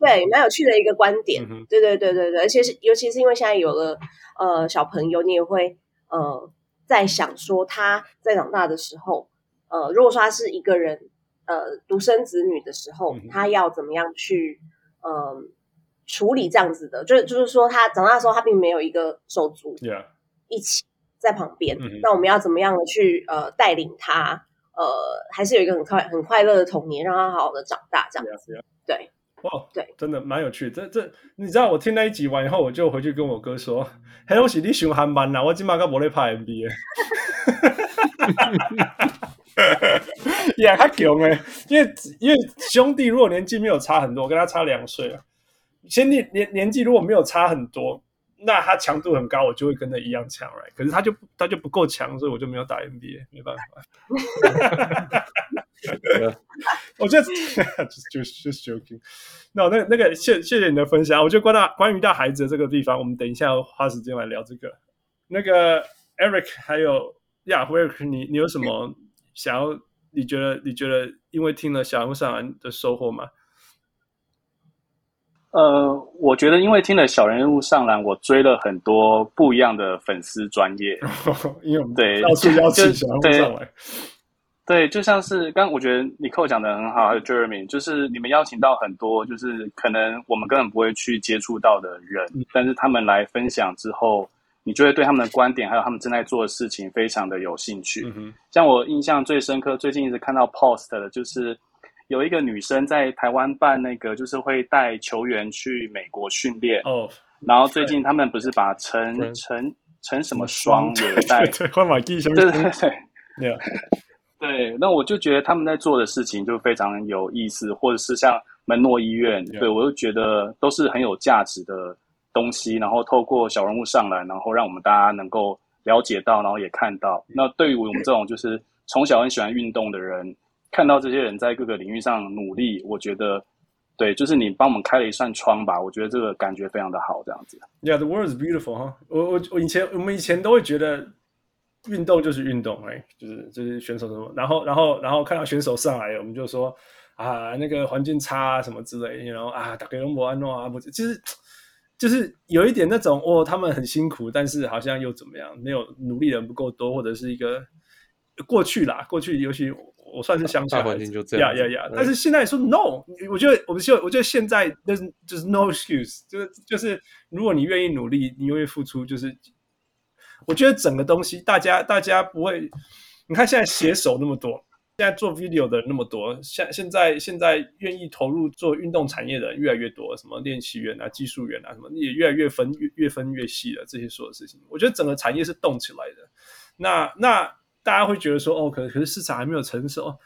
对，蛮有趣的一个观点。对对对对对，而且是尤其是因为现在有了呃小朋友，你也会呃在想说他在长大的时候，呃如果说他是一个人呃独生子女的时候，他要怎么样去嗯。呃处理这样子的，就就是说，他长大的时候，他并没有一个手足一起在旁边。Yeah. 那我们要怎么样的去呃带领他？呃，还是有一个很快很快乐的童年，让他好好的长大这样子。Yeah, yeah. 对，哇，Wow, 对，真的蛮有趣。这这，你知道我听那一集完以后，我就回去跟我哥说：“ 嘿，我是你熊韩班呐，我今晚跟莫雷拍 NBA。”也他强哎，因为因为兄弟如果年纪没有差很多，我跟他差两岁啊。先年年年纪如果没有差很多，那他强度很高，我就会跟他一样强，right？可是他就他就不够强，所以我就没有打 NBA，没办法。我觉得就就就 joking。那那那个谢谢谢你的分享。我觉得关到关于到孩子的这个地方，我们等一下花时间来聊这个。那个 Eric 还有呀，Eric，你你有什么想要？你觉得你觉得因为听了小人物上篮的收获吗？呃，我觉得因为听了小人物上篮，我追了很多不一样的粉丝专业，因为我们对到处邀请小人物上来。对，就像是刚我觉得 Nicole 讲的很好，还有 Jeremy，就是你们邀请到很多，就是可能我们根本不会去接触到的人，嗯、但是他们来分享之后，你就会对他们的观点还有他们正在做的事情非常的有兴趣。嗯、像我印象最深刻，最近一直看到 post 的就是。有一个女生在台湾办那个，就是会带球员去美国训练。哦，oh, 然后最近他们不是把陈陈陈什么双也带？对对对对对，对。那我就觉得他们在做的事情就非常有意思，或者是像门诺医院.对我就觉得都是很有价值的东西。然后透过小人物上来，然后让我们大家能够了解到，然后也看到。那对于我们这种就是从小很喜欢运动的人。看到这些人在各个领域上努力，我觉得，对，就是你帮我们开了一扇窗吧。我觉得这个感觉非常的好，这样子。Yeah, the world is beautiful 哈。我我我以前我们以前都会觉得运动就是运动，哎，就是就是选手什么，然后然后然后看到选手上来，我们就说啊，那个环境差啊什么之类，然后啊，打给龙博安诺啊，不，就是就是有一点那种哦，他们很辛苦，但是好像又怎么样，没有努力人不够多，或者是一个过去啦，过去尤其。我算是乡下，大环境就这样，呀呀呀！但是现在说 no，我觉得我们就我觉得现在就是就是 no excuse，就是就是如果你愿意努力，你愿意付出，就是我觉得整个东西，大家大家不会，你看现在写手那么多，现在做 video 的人那么多，现现在现在愿意投入做运动产业的人越来越多，什么练习员啊、技术员啊，什么也越来越分越越分越细了。这些所有事情，我觉得整个产业是动起来的。那那。大家会觉得说，哦，可可是市场还没有成熟，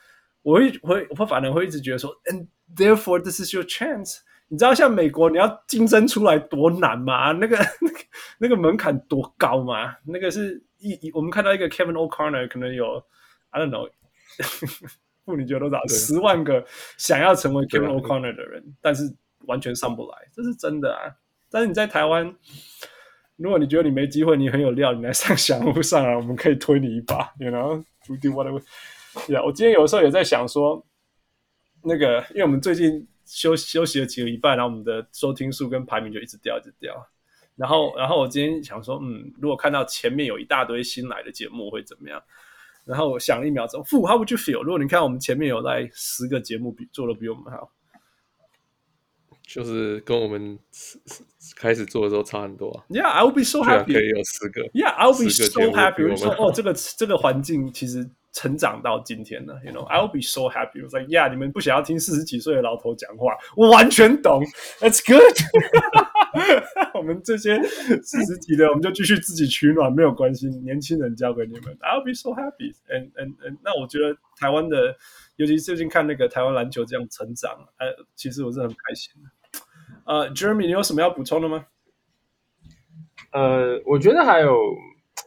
我会会我会反而会一直觉得说，and therefore this is your chance。你知道像美国你要竞争出来多难吗？那个 那个那个门槛多高吗？那个是一我们看到一个 Kevin O'Connor 可能有 I don't know，妇女觉得多少十万个想要成为 Kevin O'Connor 的人，但是完全上不来，这是真的啊。但是你在台湾。如果你觉得你没机会，你很有料，你来上小人物上来，我们可以推你一把，you know，to do whatever。Yeah，我今天有时候也在想说，那个，因为我们最近休休息了几个礼拜，然后我们的收听数跟排名就一直掉，一直掉。然后，然后我今天想说，嗯，如果看到前面有一大堆新来的节目会怎么样？然后我想了一秒钟，负，how would you feel？如果你看我们前面有在十个节目比做的比我们好。就是跟我们开始做的时候差很多啊。Yeah, I will be so happy. 可以有四个。Yeah, I will be so happy. 我说哦，这个这个环境其实成长到今天了。You know, I will be so happy. 我说，Yeah，你们不想要听四十几岁的老头讲话，我完全懂。That's good. 我们这些四十几的，我们就继续自己取暖，没有关系。年轻人交给你们。I will be so happy. And and and，那我觉得台湾的，尤其最近看那个台湾篮球这样成长，呃，其实我是很开心的。呃、uh,，Jeremy，你有什么要补充的吗？呃，我觉得还有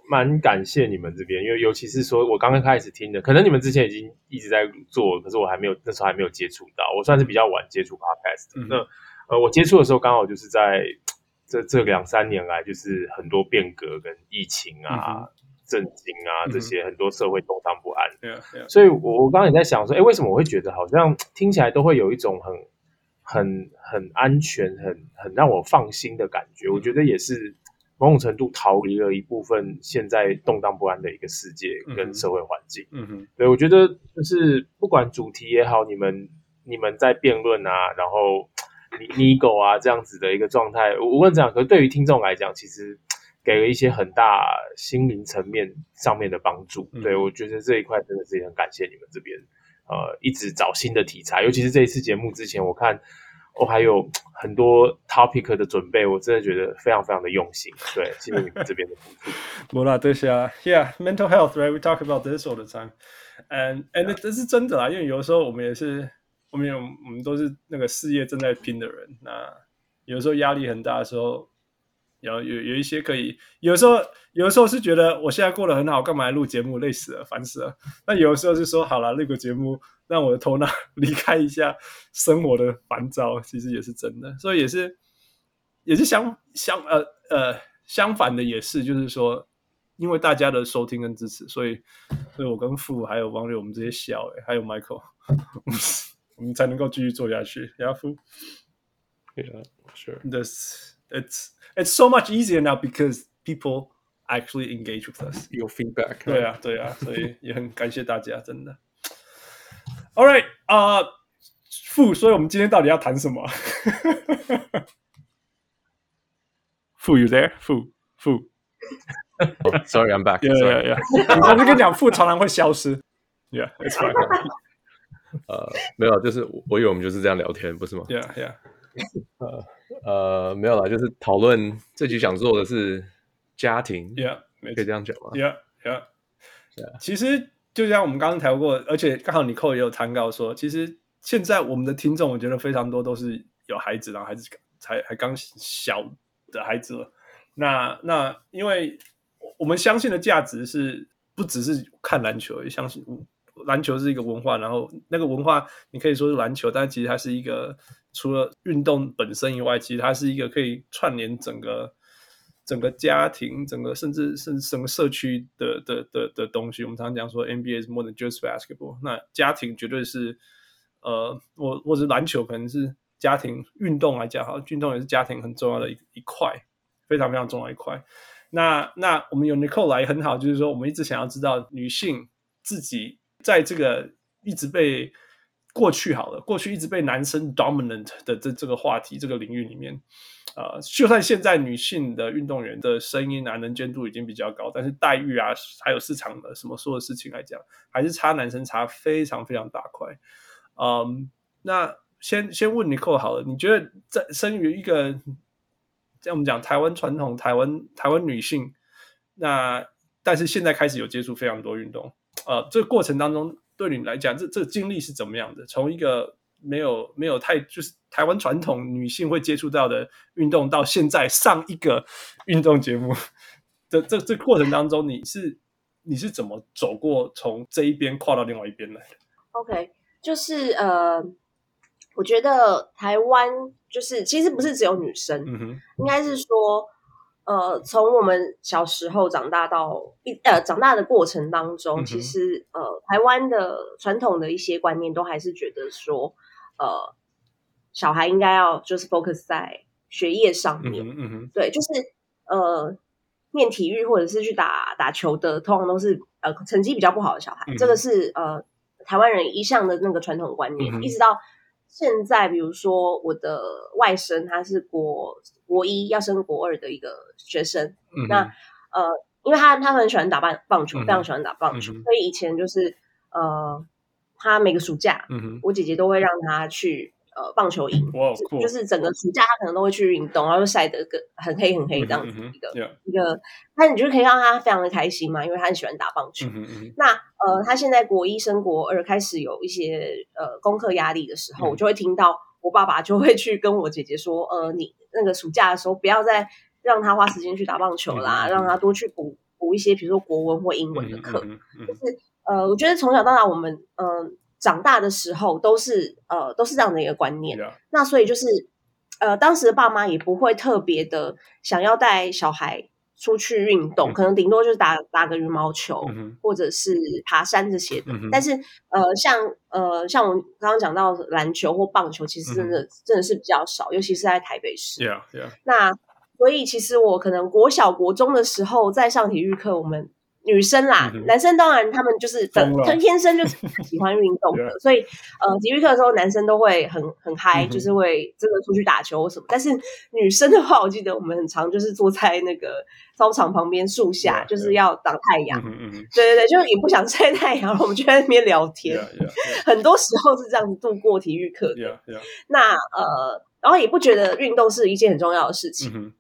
蛮感谢你们这边，因为尤其是说我刚刚开始听的，可能你们之前已经一直在做，可是我还没有那时候还没有接触到，我算是比较晚接触 Podcast。嗯、哼那呃，我接触的时候刚好就是在这这两三年来，就是很多变革跟疫情啊、嗯、震惊啊这些很多社会动荡不安。所以我我刚刚也在想说，哎，为什么我会觉得好像听起来都会有一种很。很很安全，很很让我放心的感觉。我觉得也是某种程度逃离了一部分现在动荡不安的一个世界跟社会环境。嗯哼，对，我觉得就是不管主题也好，你们你们在辩论啊，然后你你狗啊这样子的一个状态，无论怎样，可是对于听众来讲，其实给了一些很大心灵层面上面的帮助。嗯、对，我觉得这一块真的是也很感谢你们这边。呃，一直找新的题材，尤其是这一次节目之前，我看我、哦、还有很多 topic 的准备，我真的觉得非常非常的用心。对，谢谢你们这边的付出。没啦，对啊，Yeah，mental health，right？We talk about this all the time，and and 这是真的啦，因为有的时候我们也是，我们有我们都是那个事业正在拼的人，那有的时候压力很大的时候，然后有有一些可以，有时候有的时候是觉得我现在过得很好，干嘛来录节目，累死了，烦死了。那有的时候是说好了，录个节目让我的头脑 离开一下生活的烦躁，其实也是真的。所以也是也是相相呃呃相反的，也是就是说，因为大家的收听跟支持，所以所以我跟傅还有王瑞，我们这些小诶还有 Michael，我们才能够继续做下去。然后傅，Yeah, sure. This it's it's so much easier now because people actually engage with us. 有 feedback。对啊，对啊，所以也很感谢大家，真的。All right，啊、uh,，傅，所以我们今天到底要谈什么？傅，you there？傅，傅。Oh, sorry, I'm back. Yeah, sorry. yeah, yeah. 你上次跟你讲，傅常常会消失。Yeah, it's fine. 呃，没有，就是我以为我们就是这样聊天，不是吗？Yeah, yeah. 呃呃，没有啦，就是讨论这集想做的是家庭，Yeah，可以这样讲吗？Yeah, yeah. Yeah. 其实就像我们刚刚谈过，而且刚好 Nicole 也有谈到说，其实现在我们的听众，我觉得非常多都是有孩子，然后孩子才还刚小的孩子了。那那因为我们相信的价值是不只是看篮球，也相信篮球是一个文化，然后那个文化你可以说是篮球，但其实它是一个除了运动本身以外，其实它是一个可以串联整个整个家庭、整个甚至甚至整个社区的的的的东西。我们常常讲说 NBA is more than just basketball，那家庭绝对是呃，或或者篮球可能是家庭运动来讲，好，运动也是家庭很重要的一一块。非常非常重要一块。那那我们有 Nicole 来很好，就是说我们一直想要知道女性自己在这个一直被过去好了，过去一直被男生 dominant 的这这个话题这个领域里面，呃，就算现在女性的运动员的声音啊、能见度已经比较高，但是待遇啊，还有市场的什么所有事情来讲，还是差男生差非常非常大块。嗯，那先先问你扣好了，你觉得在生于一个像我们讲台湾传统，台湾台湾女性，那但是现在开始有接触非常多运动，呃，这个过程当中对你来讲，这这个经历是怎么样的？从一个没有没有太就是台湾传统女性会接触到的运动，到现在上一个 运动节目的这这过程当中，你是你是怎么走过从这一边跨到另外一边来的？OK，就是呃。我觉得台湾就是其实不是只有女生，嗯、哼应该是说，呃，从我们小时候长大到一呃长大的过程当中，嗯、其实呃台湾的传统的一些观念都还是觉得说，呃，小孩应该要就是 focus 在学业上面，嗯嗯对，就是呃念体育或者是去打打球的，通常都是呃成绩比较不好的小孩，这个是呃台湾人一向的那个传统观念，嗯、一直到。现在，比如说我的外甥，他是国国一要升国二的一个学生。嗯、那呃，因为他他很喜欢打棒棒球，嗯、非常喜欢打棒球，嗯、所以以前就是呃，他每个暑假，嗯、我姐姐都会让他去。呃，棒球营，哇就，就是整个暑假他可能都会去运动，然后就晒得个很黑很黑这样子一个、嗯、一个，那你就可以让他非常的开心嘛，因为他很喜欢打棒球。那呃，他现在国一升国二开始有一些呃功课压力的时候，嗯、我就会听到我爸爸就会去跟我姐姐说，呃，你那个暑假的时候不要再让他花时间去打棒球啦，嗯、让他多去补补一些，比如说国文或英文的课。就是呃，我觉得从小到大我们嗯。呃长大的时候都是呃都是这样的一个观念，Yeah. 那所以就是呃当时的爸妈也不会特别的想要带小孩出去运动，mm hmm. 可能顶多就是打打个羽毛球，mm hmm. 或者是爬山这些的。Mm hmm. 但是呃像呃像我们刚刚讲到篮球或棒球，其实真的、mm hmm. 真的是比较少，尤其是在台北市。Yeah, yeah. 那所以其实我可能国小国中的时候在上体育课，我们。女生啦，嗯、男生当然他们就是本了天生就是喜欢运动的，所以呃，体育课的时候男生都会很很嗨，嗯、就是会真的出去打球或什么。但是女生的话，我记得我们很常就是坐在那个操场旁边树下，就是要挡太阳。嗯嗯对对对，就是也不想晒太阳，我们就在那边聊天。很多时候是这样子度过体育课的。那呃，然后也不觉得运动是一件很重要的事情。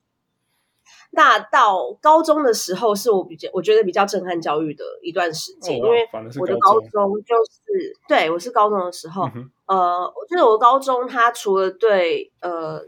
嗯那到高中的时候，是我比较我觉得比较震撼教育的一段时间，哦、因为我的高中就是对我是高中的时候，嗯、呃，我觉得我高中他除了对呃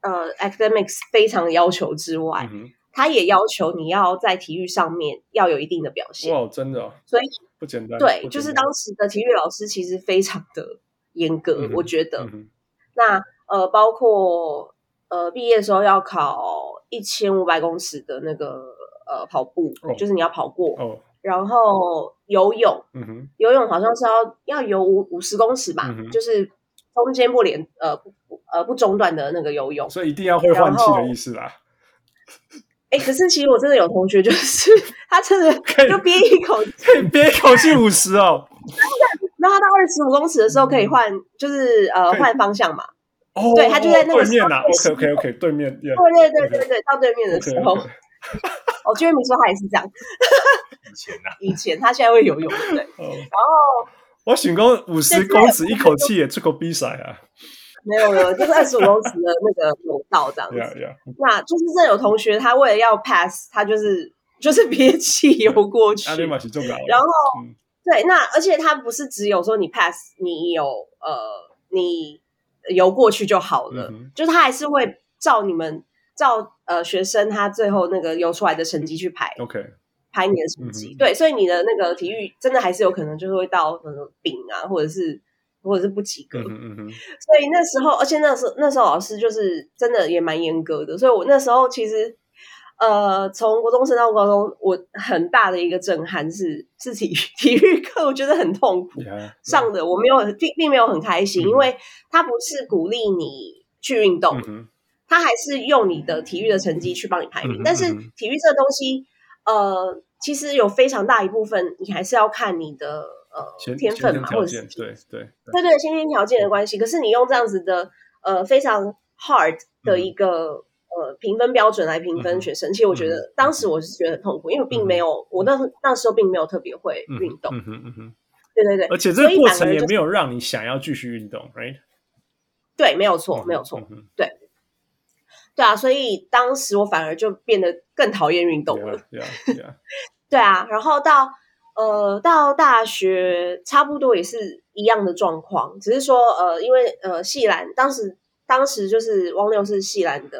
呃 academics 非常的要求之外，嗯、他也要求你要在体育上面要有一定的表现。哇，真的、哦，所以不简单。对，就是当时的体育老师其实非常的严格，嗯、我觉得。嗯、那呃，包括呃毕业的时候要考一千五百公尺的那个呃跑步，哦、就是你要跑过。哦。然后游泳，嗯哼，游泳好像是要要游五五十公尺吧，嗯，就是中间不连呃不呃不中断的那个游泳，所以一定要会换气的意思啦。哎，可是其实我真的有同学，就是 他真的就憋一口气，憋一口气五十哦。然后他到二十五公尺的时候可以换，就是呃换方向嘛。哦，对，他就在那个对面呐。OK OK OK，对面。对对对对对，到对面的时候，我，Jeremy 说他也是这样。以前呐，以前他现在会游泳，对。然后我想讲五十公尺一口气也出过比赛啊。没有没有，就是二十五公尺的那个泳道这样子。那就是这有同学他为了要 pass，他就是就是憋气游过 去。然后对，那而且他不是只有说你 pass，你有呃你游过去就好了，就是他还是会照你们照呃学生他最后那个游出来的成绩去排。OK。排你的成绩，嗯、对，所以你的那个体育真的还是有可能就是会到什么丙啊，或者是或者是不及格。嗯嗯，所以那时候，而且那时候那时候老师就是真的也蛮严格的，所以我那时候其实呃，从国中升到高中，我很大的一个震撼是是体育 体育课，我觉得很痛苦 yeah, yeah. 上的，我没有并并没有很开心，嗯、因为他不是鼓励你去运动，嗯、他还是用你的体育的成绩去帮你排名，嗯、但是体育这个东西，呃。其实有非常大一部分，你还是要看你的呃天分嘛，或者是对对对对先天条件的关系。可是你用这样子的呃非常 hard 的一个呃评分标准来评分学生，其实我觉得当时我是觉得很痛苦，因为并没有我那那时候并没有特别会运动。嗯哼嗯哼，对对对，而且这个过程也没有让你想要继续运动，right？对，没有错，没有错，对。对啊，所以当时我反而就变得更讨厌运动了。Yeah, yeah, yeah. 对啊，然后到呃到大学差不多也是一样的状况，只是说呃因为呃系篮当时当时就是汪六是系篮的，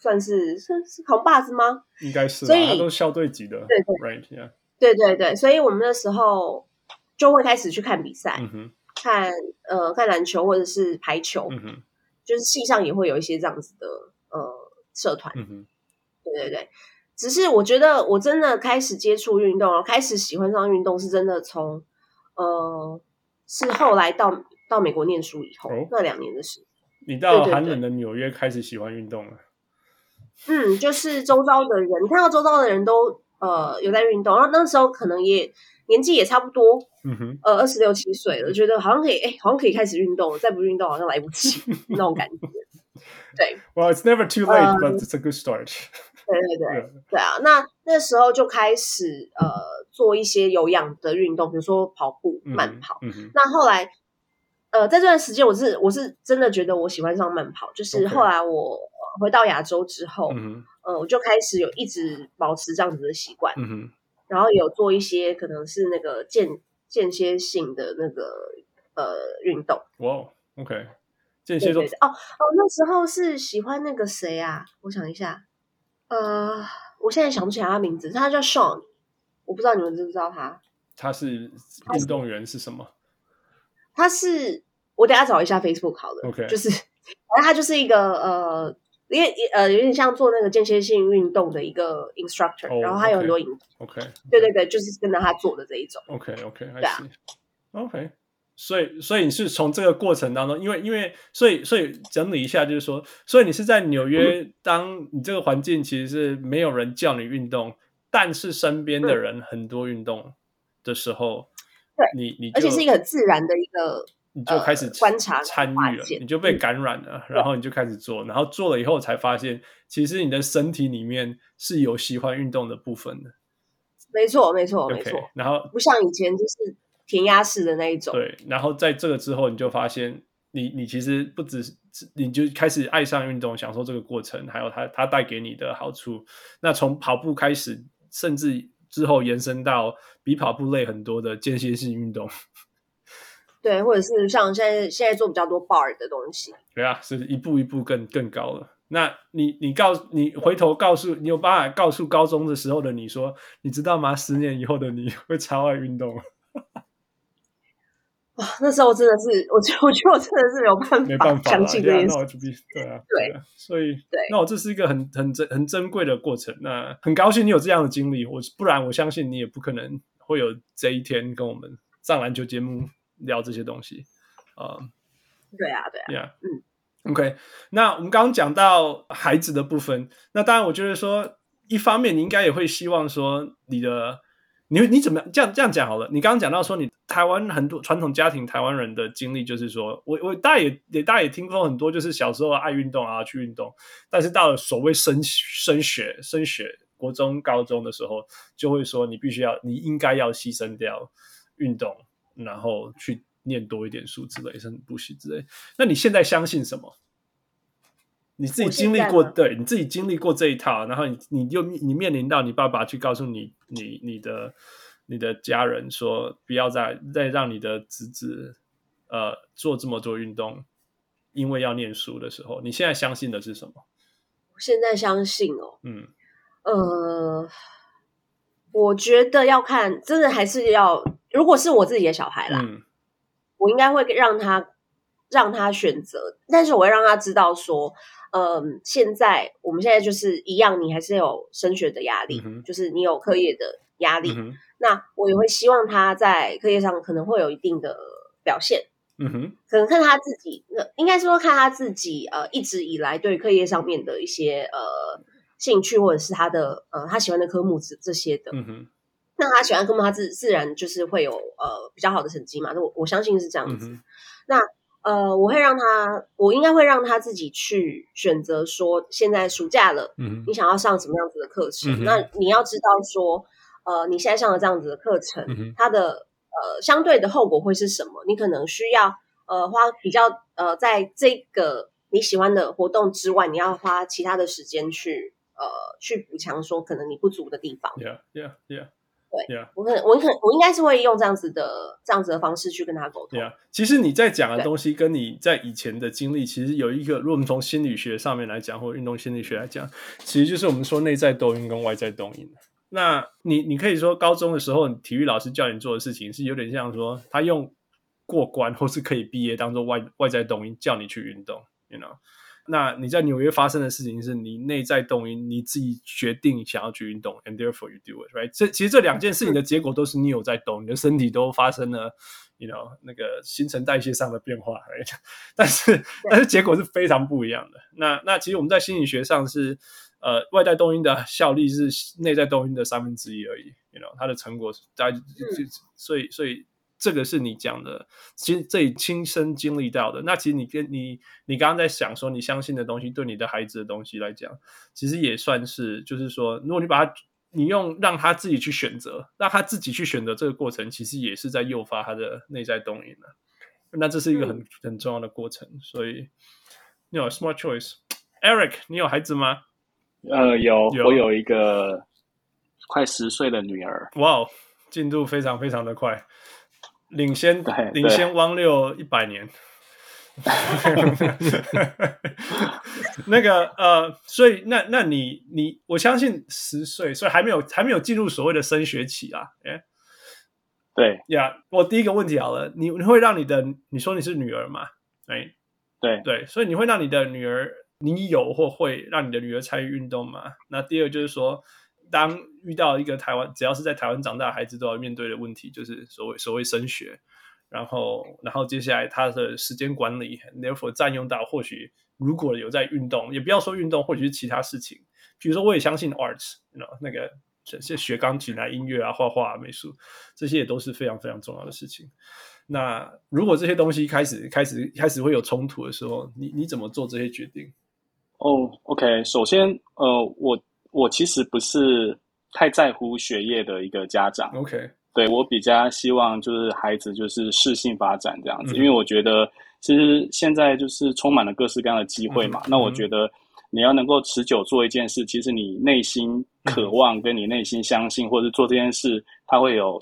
算是算是扛把子吗？应该是，所以他都校队级的。对对，right, yeah. 对对对，所以我们那时候就会开始去看比赛，看呃看篮球或者是排球，就是系上也会有一些这样子的。呃，社团，对对对，只是我觉得我真的开始接触运动，开始喜欢上运动，是真的从呃，是后来到到美国念书以后、哦、那两年的事。你到寒冷的纽约开始喜欢运动了？嗯，就是周遭的人，你看到周遭的人都呃有在运动，然后那时候可能也年纪也差不多，嗯哼，呃，二十六七岁了，觉得好像可以，哎，好像可以开始运动了，再不运动好像来不及 那种感觉。对，Well, it's never too late,、um, but it's a good start. 对对对.对啊，那那时候就开始呃做一些有氧的运动，比如说跑步、嗯、慢跑。那后来呃在这段时间，我是我是真的觉得我喜欢上慢跑，就是后来我回到亚洲之后，嗯、哼呃我就开始有一直保持这样子的习惯，嗯、哼然后有做一些可能是那个间间歇性的那个呃运动。哇、些对对对哦哦，那时候是喜欢那个谁啊？我想一下，呃，我现在想不起来他名字，他叫 Sean，我不知道你们知不知道他？他是运动员是什么？他是我等下找一下 Facebook 好了，OK，就是 反正他就是一个呃，因为呃有点像做那个间歇性运动的一个 instructor，、oh, 然后他有很多影，OK，对对对，就是跟着他做的这一种，OK OK，对啊，OK。所以，所以你是从这个过程当中，因为，因为，所以，所以整理一下，就是说，所以你是在纽约，当你这个环境其实是没有人叫你运动，但是身边的人很多运动的时候，对，你你而且是一个很自然的一个，你就开始观察参与了，你就被感染了，然后你就开始做，然后做了以后才发现，其实你的身体里面是有喜欢运动的部分的。没错，没错，没错。然后不像以前就是。填鸭式的那一种，对，然后在这个之后，你就发现你，你你其实不只是，你就开始爱上运动，享受这个过程，还有它它带给你的好处。那从跑步开始，甚至之后延伸到比跑步累很多的间歇性运动。对，或者是像现在现在做比较多 bar 的东西。对啊，是一步一步更更高了。那你你告你回头告诉你有办法告诉高中的时候的你说，你知道吗？十年以后的你 会超爱运动。哇，那时候真的是，我觉得我觉得我真的是没有办法，没办法相信这件事。对啊，对，所以对，那我这是一个很很珍很珍贵的过程。那很高兴你有这样的经历，我不然我相信你也不可能会有这一天跟我们上篮球节目聊这些东西啊。Uh, 对啊，对啊嗯，OK。那我们刚刚讲到孩子的部分，那当然我觉得说，一方面你应该也会希望说你的。你你怎么样？这样这样讲好了。你刚刚讲到说，你台湾很多传统家庭，台湾人的经历就是说，我我大家也也大家也听过很多，就是小时候爱运动啊，去运动，但是到了所谓升升学、升学、国中、高中的时候，就会说你必须要，你应该要牺牲掉运动，然后去念多一点书之类，甚至补习之类。那你现在相信什么？你自己经历过，对，你自己经历过这一套，然后你你就你面临到你爸爸去告诉你你你的你的家人说，不要再再让你的侄子呃做这么多运动，因为要念书的时候，你现在相信的是什么？我现在相信哦，嗯，呃，我觉得要看，真的还是要，如果是我自己的小孩啦，嗯，我应该会让他让他选择，但是我会让他知道说。嗯，现在我们现在就是一样，你还是有升学的压力，嗯、就是你有课业的压力、嗯。那我也会希望他在课业上可能会有一定的表现。嗯哼，可能看他自己，应该说看他自己呃一直以来对课业上面的一些呃兴趣，或者是他的呃他喜欢的科目这这些的。嗯哼，那他喜欢科目，他自自然就是会有呃比较好的成绩嘛。那我我相信是这样子。嗯、那。呃，我会让他，我应该会让他自己去选择说，现在暑假了，嗯，你想要上什么样子的课程？嗯、那你要知道说，呃，你现在上了这样子的课程，嗯、它的呃相对的后果会是什么？你可能需要呃花比较呃在这个你喜欢的活动之外，你要花其他的时间去呃去补强说可能你不足的地方。Yeah, yeah, yeah. 对，yeah. 我可能我可能我应该是会用这样子的这样子的方式去跟他沟通。Yeah. 其实你在讲的东西跟你在以前的经历，其实有一个，如果我们从心理学上面来讲，或者运动心理学来讲，其实就是我们说内在动因跟外在动因。那你你可以说高中的时候，体育老师叫你做的事情是有点像说他用过关或是可以毕业当做外外在动因叫你去运动，you know。那你在纽约发生的事情是你内在动因，你自己决定想要去运动，and therefore you do it, right？这其实这两件事情的结果都是你有在动，你的身体都发生了，you know，那个新陈代谢上的变化，right？但是但是结果是非常不一样的。那那其实我们在心理学上是，呃，外在动因的效力是内在动因的三分之一而已，you know，它的成果是大家就所以所以。这个是你讲的，其实这里亲身经历到的。那其实你跟你你刚刚在想说，你相信的东西，对你的孩子的东西来讲，其实也算是，就是说，如果你把他，你用让他自己去选择，让他自己去选择这个过程，其实也是在诱发他的内在动因了。那这是一个很、嗯、很重要的过程。所以，你有 smart choice，Eric，你有孩子吗？呃，有，有，我有一个快十岁的女儿。哇，进度非常非常的快。领先领先汪六一百年，那个呃，所以那那你你我相信十岁，所以还没有还没有进入所谓的升学期啊，哎，对呀，yeah, 我第一个问题好了，你你会让你的你说你是女儿嘛？哎，对对，所以你会让你的女儿，你有或会让你的女儿参与运动吗？那第二就是说。当遇到一个台湾，只要是在台湾长大的孩子都要面对的问题，就是所谓所谓升学，然后然后接下来他的时间管理，therefore 占用到或许如果有在运动，也不要说运动，或许是其他事情，比如说我也相信 arts，know 那个学学钢琴啊、音乐啊、画画啊、美术，这些也都是非常非常重要的事情。那如果这些东西开始开始开始会有冲突的时候，你你怎么做这些决定？哦、，OK，首先呃我。我其实不是太在乎学业的一个家长，OK，对，我比较希望就是孩子就是适性发展这样子，嗯，因为我觉得其实现在就是充满了各式各样的机会嘛，嗯，那我觉得你要能够持久做一件事，其实你内心渴望跟你内心相信，嗯，或者做这件事，它会有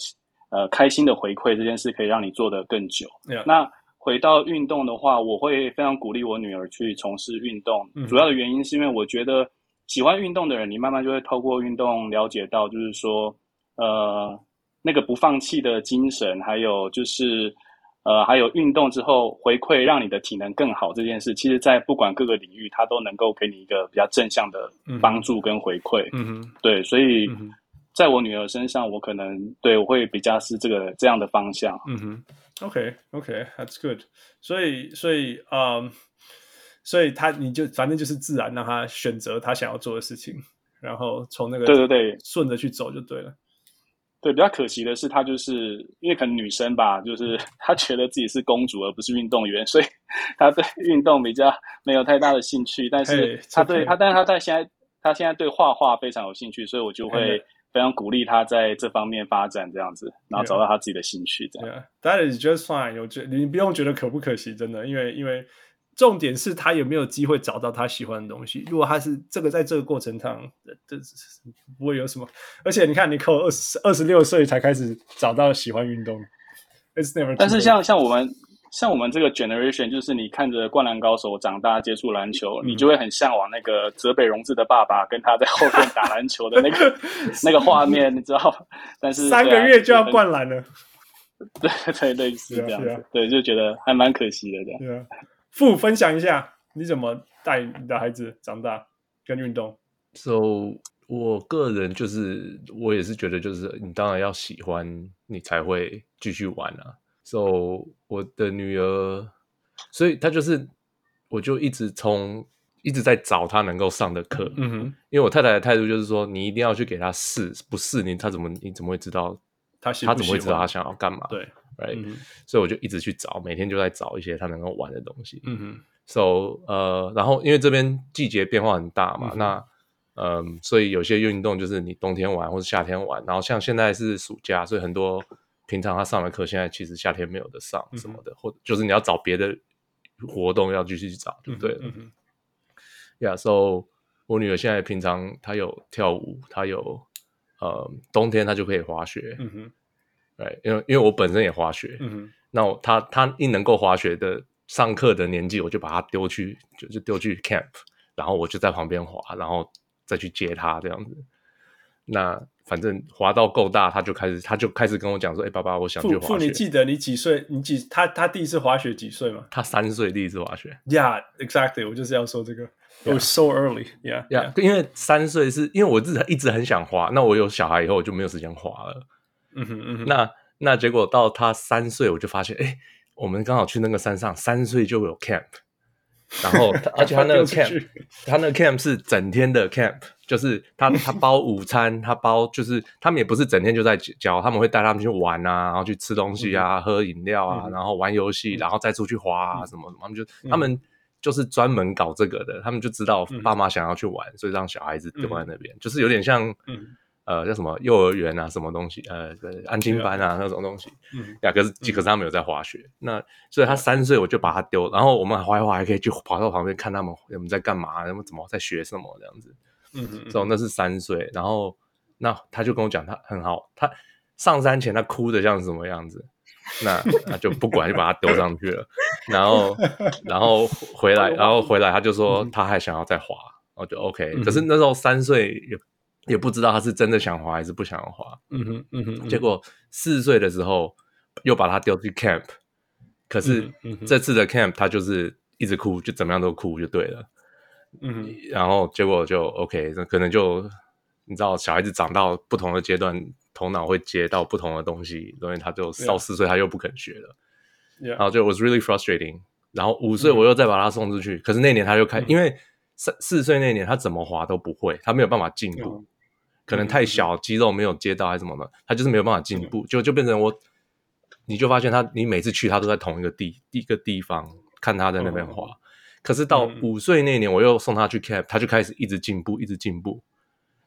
呃开心的回馈这件事可以让你做得更久。那回到运动的话，我会非常鼓励我女儿去从事运动。嗯、主要的原因是因为我觉得喜欢运动的人，你慢慢就会透过运动了解到，就是说，呃，那个不放弃的精神，还有就是。呃，还有运动之后回馈，让你的体能更好这件事，其实，在不管各个领域，它都能够给你一个比较正向的帮助跟回馈。嗯哼，对，所以在我女儿身上，我可能对我会比较是这个这样的方向。嗯哼，OK，OK，That's good。所以，所以，嗯，所以他你就反正就是自然让他选择他想要做的事情，然后从那个对对对顺着去走就对了。对，比较可惜的是，她就是因为可能女生吧，就是 她觉得自己是公主而不是运动员，所以 她对运动比较没有太大的兴趣。但是她对她，但是她在现在，她现在对画画非常有兴趣，所以我就会非常鼓励她在这方面发展，这样子，然后找到她自己的兴趣。这样，yeah，That is just fine。我觉得你不用觉得可不可惜，真的，因为因为。重点是他有没有机会找到他喜欢的东西。如果他是这个，在这个过程上，这不会有什么。而且你看，你扣二十二十六岁才开始找到喜欢运动。但是像像我们像我们这个 generation，就是你看着《灌篮高手》长大接触篮球，嗯，你就会很向往那个泽北荣治的爸爸跟他在后面打篮球的那个 那个画面，你知道？但是三个月就要灌篮了。对对对，是这样子。啊啊、对，就觉得还蛮可惜的，这样。对啊父分享一下，你怎么带你的孩子长大跟运动？So，我个人就是，我也是觉得，就是你当然要喜欢，你才会继续玩啊。So，我的女儿，所以她就是，我就一直从一直在找她能够上的课。嗯哼，因为我太太的态度就是说，你一定要去给她试，不试你，她怎么你怎么会知道她她怎么会知道她想要干嘛？对。Right? 嗯、所以我就一直去找，每天就在找一些他能够玩的东西。嗯哼。So 呃，然后因为这边季节变化很大嘛，嗯、那嗯、呃，所以有些运动就是你冬天玩或者夏天玩。然后像现在是暑假，所以很多平常他上的课，现在其实夏天没有得上什么的，嗯、或者就是你要找别的活动要继续去找就对了。嗯哼。Yeah, so 我女儿现在平常她有跳舞，她有呃冬天她就可以滑雪。嗯哼。对，因为因为我本身也滑雪，嗯，那我他他一能够滑雪的上课的年纪，我就把他丢去，就就丢去 camp，然后我就在旁边滑，然后再去接他这样子。那反正滑到够大，他就开始他就开始跟我讲说：“哎、欸，爸爸，我想去滑雪。”父，你记得你几岁？你几？他他第一次滑雪几岁吗？他三岁第一次滑雪。Yeah, exactly。我就是要说这个。It was so early. Yeah, yeah. yeah. 因为三岁是因为我自己一直很想滑，那我有小孩以后我就没有时间滑了。嗯哼嗯哼，那那结果到他三岁，我就发现，哎、欸，我们刚好去那个山上，三岁就有 camp，然后 而且他那个 camp，他那个 camp 是整天的 camp，就是他他包午餐，他包就是他们也不是整天就在教，他们会带他们去玩啊，然后去吃东西啊，嗯、喝饮料啊、嗯，然后玩游戏，然后再出去滑啊什么什么，他们就、嗯、他们就是专门搞这个的，他们就知道爸妈想要去玩，所以让小孩子丢在那边、嗯，就是有点像。嗯呃，叫什么幼儿园啊，什么东西？呃，安亲班啊，那种东西。嗯，呀，可是，可是他没有在滑雪。嗯、那所以他三岁，我就把他丢，然后我们滑一滑，还可以去跑到旁边看他们，他们在干嘛，他们怎么在学什么这样子。嗯嗯。所以那是三岁，然后那他就跟我讲，他很好，他上山前他哭的像什么样子？那那就不管，就把他丢上去了。然后 然后回来，然后回来他就说他还想要再滑，我就 OK、嗯。可是那时候三岁也。也不知道他是真的想滑还是不想滑。嗯哼，嗯哼。结果四岁的时候又把他丢去 camp，可是这次的 camp 他就是一直哭，就怎么样都哭就对了。嗯哼。然后结果就 OK，那可能就你知道，小孩子长到不同的阶段，头脑会接到不同的东西，所以他就到四岁他又不肯学了。然后就 was really frustrating。然后五岁我又再把他送出去，可是那年他就开，因为四四岁那年他怎么滑都不会，他没有办法进步。可能太小，肌肉没有接到还是什么的，他就是没有办法进步，就就变成我，你就发现他，你每次去他都在同一个地一个地方看他在那边滑，可是到五岁那年我又送他去 camp，他就开始一直进步，一直进步，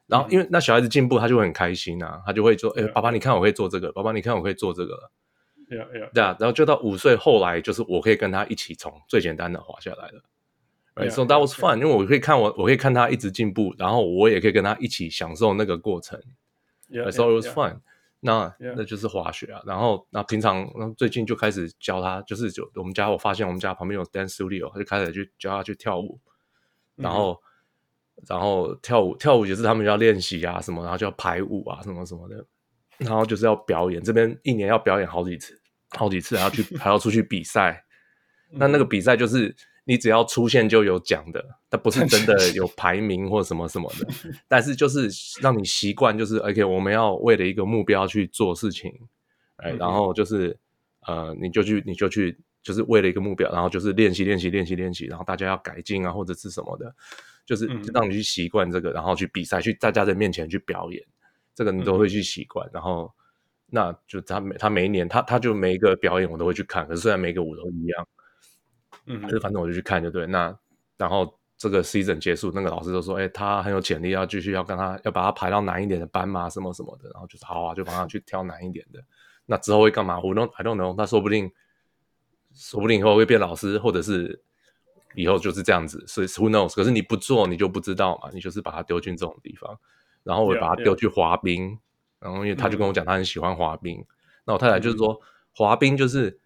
然后因为那小孩子进步，他就会很开心啊，他就会说，哎，爸爸你看我可以做这个，爸爸你看我可以做这个，对啊，对啊，然后就到五岁后来就是我可以跟他一起从最简单的滑下来了。Right, so that was fun，、因为我可以看我，我可以看他一直进步，然后我也可以跟他一起享受那个过程。Yeah, right, so it was fun。那.那就是滑雪啊。然后那平常那最近就开始教他，就是就我们家我发现我们家旁边有 dance studio，他就开始去教他去跳舞。然后、嗯、然后跳舞跳舞也是他们要练习啊什么，然后就要排舞啊什么什么的。然后就是要表演，这边一年要表演好几次，好几次还要去还要出去比赛。那那个比赛就是。你只要出现就有奖的，它不是真的 有排名或什么什么的，但是就是让你习惯，就是 OK，我们要为了一个目标去做事情，哎，然后就是呃，你就去，你就去，就是为了一个目标，然后就是练习练习练习练习，然后大家要改进啊，或者是什么的，就是让你去习惯这个，然后去比赛，去大家的面前去表演，这个你都会去习惯，然后那就他每他每一年他他就每一个表演我都会去看，可是虽然每个舞都一样。嗯，就反正我就去看就对。那然后这个 season 结束，那个老师就说：“哎、欸，他很有潜力，要继续要跟他要把他排到难一点的班嘛，什么什么的。”然后就是好啊，就帮他去挑难一点的。那之后会干嘛？我 don't I don't know。他说不定，说不定以后会变老师，或者是以后就是这样子。所以 who knows？可是你不做，你就不知道嘛。你就是把他丢进这种地方，然后我把他丢去滑冰。Yeah, yeah. 然后因为他就跟我讲，他很喜欢滑冰。嗯、那我太太就是说，滑冰就是。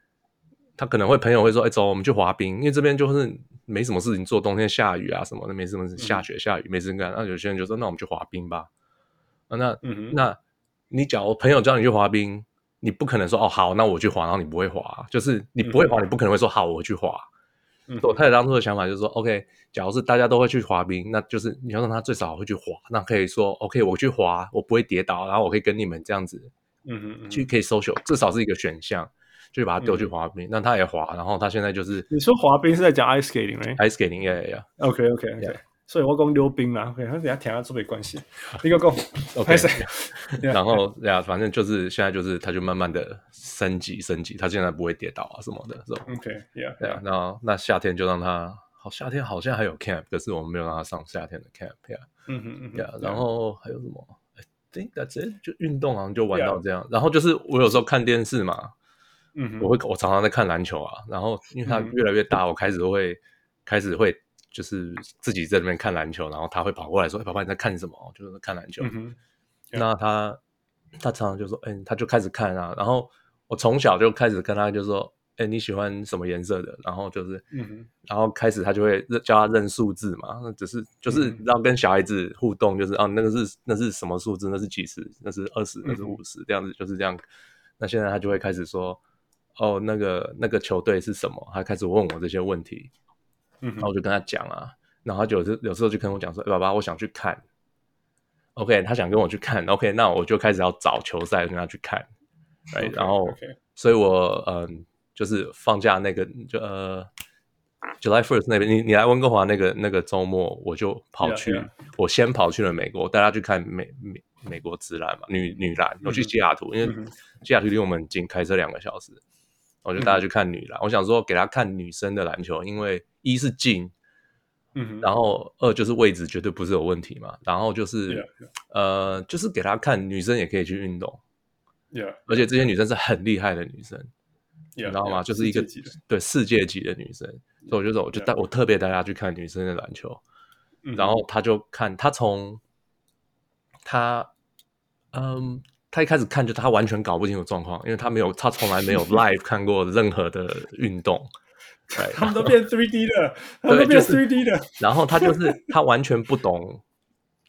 他可能会朋友会说：“哎，走，我们去滑冰，因为这边就是没什么事情做，冬天下雨啊什么的，没什么下雪下雨没事干。那有些人就说：那我们去滑冰吧。啊，那、嗯、那你假如朋友叫你去滑冰，你不可能说哦好，那我去滑，然后你不会滑，就是你不会滑，你不可能会说好，我去滑。嗯、我太太当初的想法就是说：OK，假如是大家都会去滑冰，那就是你要让他最少会去滑，那可以说 OK，我去滑，我不会跌倒，然后我可以跟你们这样子，嗯嗯，去可以 social，至少是一个选项。”就把他丢去滑冰，那他也滑，然后他现在就是你说滑冰是在讲 ice skating 吗？ice skating，呀呀呀，OK OK OK，所以我讲溜冰啦，OK，他等下填下这没关系，你个讲，OK，然后呀，反正就是现在就是他就慢慢的升级升级，他现在不会跌倒啊什么的，是吧？OK，Yeah，对啊，那那夏天就让他好，夏天好像还有 camp，可是我们没有让他上夏天的 camp 呀，嗯嗯嗯，呀，然后还有什么？I think that's it，就运动好像就玩到这样，然后就是我有时候看电视嘛。嗯，我会我常常在看篮球啊，然后因为他越来越大，嗯、我开始会开始会就是自己在那边看篮球，然后他会跑过来说：“哎、欸，爸爸你在看什么？”就是看篮球。嗯、那他他常常就说：“哎、欸，他就开始看啊。”然后我从小就开始跟他就说：“哎、欸，你喜欢什么颜色的？”然后就是，嗯、然后开始他就会教他认数字嘛，那只是就是让跟小孩子互动，就是、嗯、啊，那个是那是什么数字？那是几十？那是二十？那是五十？这样子就是这样。那现在他就会开始说。哦，那个那个球队是什么？他开始问我这些问题，嗯，然后我就跟他讲啊，然后他就有时有时候就跟我讲说：“欸，爸爸，我想去看。” OK，他想跟我去看。OK，那我就开始要找球赛跟他去看。Okay, 然后，okay. 所以我嗯，就是放假那个就呃，July First 那边，你你来温哥华那个那个周末，我就跑去，yeah, yeah. 我先跑去了美国，带他去看美美美国直篮嘛，女女篮，我去西雅图，嗯、因为西雅图离我们近，开车两个小时。我就带他去看女篮，嗯、我想说给他看女生的篮球，因为一是近，嗯，然后二就是位置绝对不是有问题嘛，然后就是、yeah, yeah. 呃，就是给他看女生也可以去运动，yeah. 而且这些女生是很厉害的女生你知道吗就是一个世对世界级的女生所以我就说，我就带.我特别带他去看女生的篮球.然后他就看，他从他嗯。他一开始看就他完全搞不清楚状况，因为他没有，他从来没有 live 看过任何的运动，对，他们都变 3D 的，他们都变 3D 的，就是，然后他就是 他完全不懂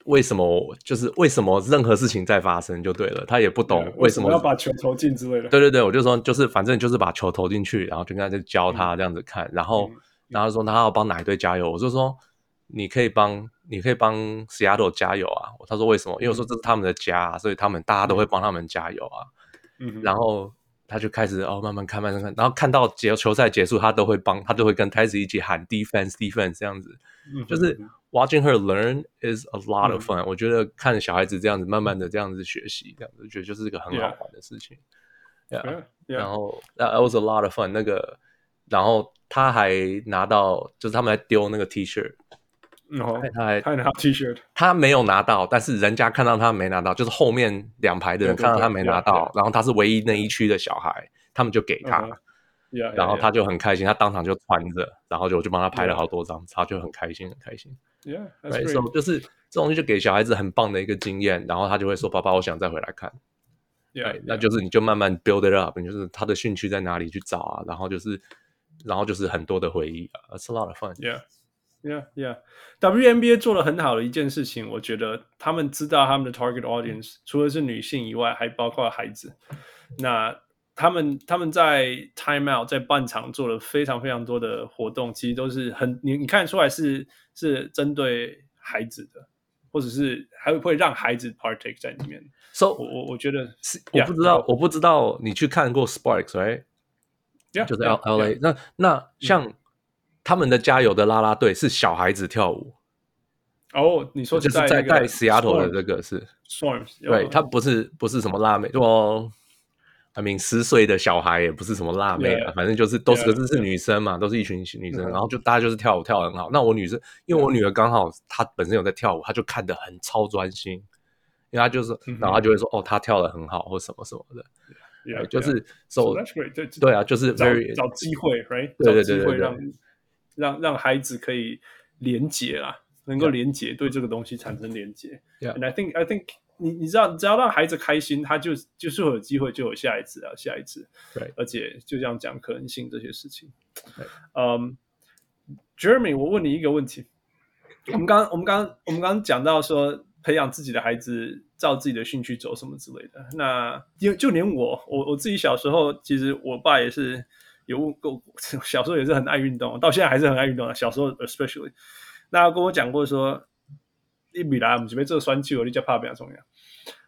为什么，就是为什么任何事情在发生就对了，他也不懂为什么，要把球投进之类的。对对对，我就说就是反正就是把球投进去，然后就跟他就教他这样子看，嗯、然后、嗯、然后说他要帮哪一队加油，我就说你可以帮。你可以帮 Seattle 加油啊！他说为什么？因为我说这是他们的家，啊，所以他们大家都会帮他们加油啊。嗯，然后他就开始哦，慢慢看，慢慢看，然后看到结球赛结束，他都会帮他都会跟 Tazi 一起喊 defense defense 这样子。嗯，就是 watching her learn is a lot of fun，嗯。我觉得看小孩子这样子慢慢的这样子学习，这样子觉得就是一个很好玩的事情。Yeah, yeah, yeah. 然后 that was a lot of fun。那个，然后他还拿到，就是他们在丢那个 T-shirt。然后他还他拿 T 恤，他没有拿到，但是人家看到他没拿到，就是后面两排的人看到他没拿到，然后他是唯一那一区的小孩，他们就给他，然后他就很开心，他当场就穿着，然后就我就帮他拍了好多张，他就很开心很开心。Yeah，对，所以就是这种东西就给小孩子很棒的一个经验，然后他就会说：“爸爸，我想再回来看。” yeah, 那就是你就慢慢 build it up，你就是他的兴趣在哪里去找啊，然后就是，然后就是很多的回忆啊，It's a lot of fun。Yeah, yeah. yeah. WNBA 做了很好的一件事情，我觉得他们知道他们的 target audience 除了是女性以外，还包括孩子。那他们他们在 time out 在半场做了非常非常多的活动，其实都是很你你看得出来是是针对孩子的。或者是还会会让孩子 partake 在里面，so 我我我觉得是，我不知道我不知道你去看过 Sparks，right？Yeah, 就是 L L A，那那像他们的加油的啦啦队是小孩子跳舞，哦、oh,，你说就是在在 Seattle 的这个是。Storms，对，他不是不是什么辣妹，就。I mean，十岁的小孩也不是什么辣妹啊反正就是都是可是是女生嘛都是一群女生然后就大家就是跳舞跳得很好。那我女生，因为我女儿刚好她本身有在跳舞，她就看得很超专心，因为她就是，然后她就会说、嗯、哦，她跳得很好或什么什么的。就是 so, 对对啊，就是 very, 找机会，right？对对对对，让让让孩子可以连接啦，能够连接，对这个东西产生连接。Yeah. And I think I think 你你知道，只要让孩子开心，他就就是会有机会，就有下一次啊，下一次。对，而且就这样讲可能性这些事情。嗯、um,，Jeremy，我问你一个问题。我们刚我们刚我们刚讲到说，培养自己的孩子，照自己的兴趣走什么之类的。那就就连我，我我自己小时候，其实我爸也是有问过，小时候也是很爱运动，到现在还是很爱运动啊。小时候 especially，那跟我讲过说。一米来，我们准备做酸气，我就叫怕比较重要。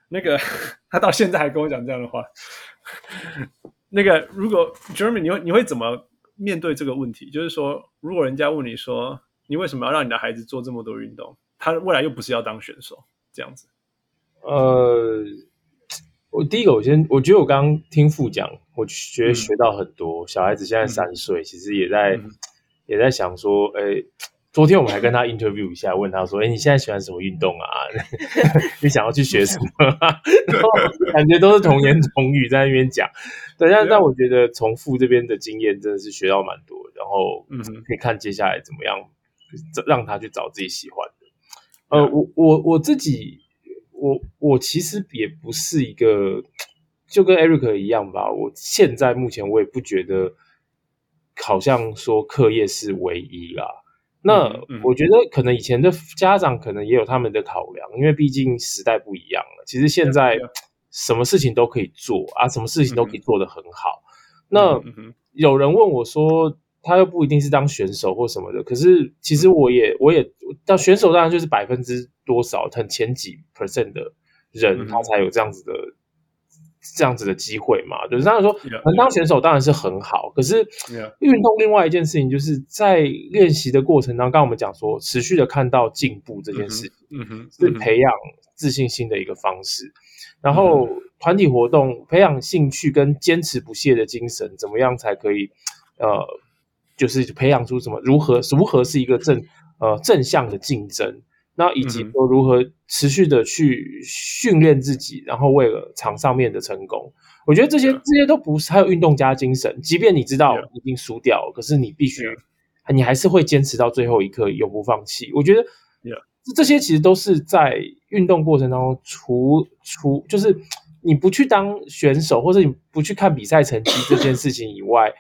那个 他到现在还跟我讲这样的话。那个如果 Jeremy，你会你会怎么面对这个问题？就是说，如果人家问你说，你为什么要让你的孩子做这么多运动？他未来又不是要当选手，这样子。呃，我第一个，我先我觉得我刚刚听父讲，我觉得学到很多。嗯、小孩子现在三岁，嗯、其实也在、嗯、也在想说，哎、欸。昨天我们还跟他 interview 一下，问他说：“哎、欸，你现在喜欢什么运动啊？你想要去学什么？” 然后感觉都是童言童语在那边讲。对，但但我觉得从父这边的经验真的是学到蛮多，然后可以看接下来怎么样让他去找自己喜欢的。呃，我我我自己，我我其实也不是一个，就跟 Eric 一样吧。我现在目前我也不觉得，好像说课业是唯一啦。那我觉得可能以前的家长可能也有他们的考量，因为毕竟时代不一样了。其实现在什么事情都可以做啊，什么事情都可以做得很好。那有人问我说，他又不一定是当选手或什么的，可是其实我也我也当选手，当然就是百分之多少，很前几 percent 的人他才有这样子的。这样子的机会嘛，就是当然说能当选手当然是很好，可是运动另外一件事情就是在练习的过程当中，刚刚我们讲说持续的看到进步这件事情，嗯哼，是培养自信心的一个方式。然后团体活动培养兴趣跟坚持不懈的精神，怎么样才可以呃，就是培养出什么？如何如何是一个正呃正向的竞争？那以及说如何持续的去训练自己，然后为了场上面的成功，我觉得这些这些都不是，还有运动家精神。即便你知道已经输掉了，可是你必须，你还是会坚持到最后一刻，永不放弃。我觉得，这些其实都是在运动过程当中，除除就是你不去当选手，或者你不去看比赛成绩这件事情以外，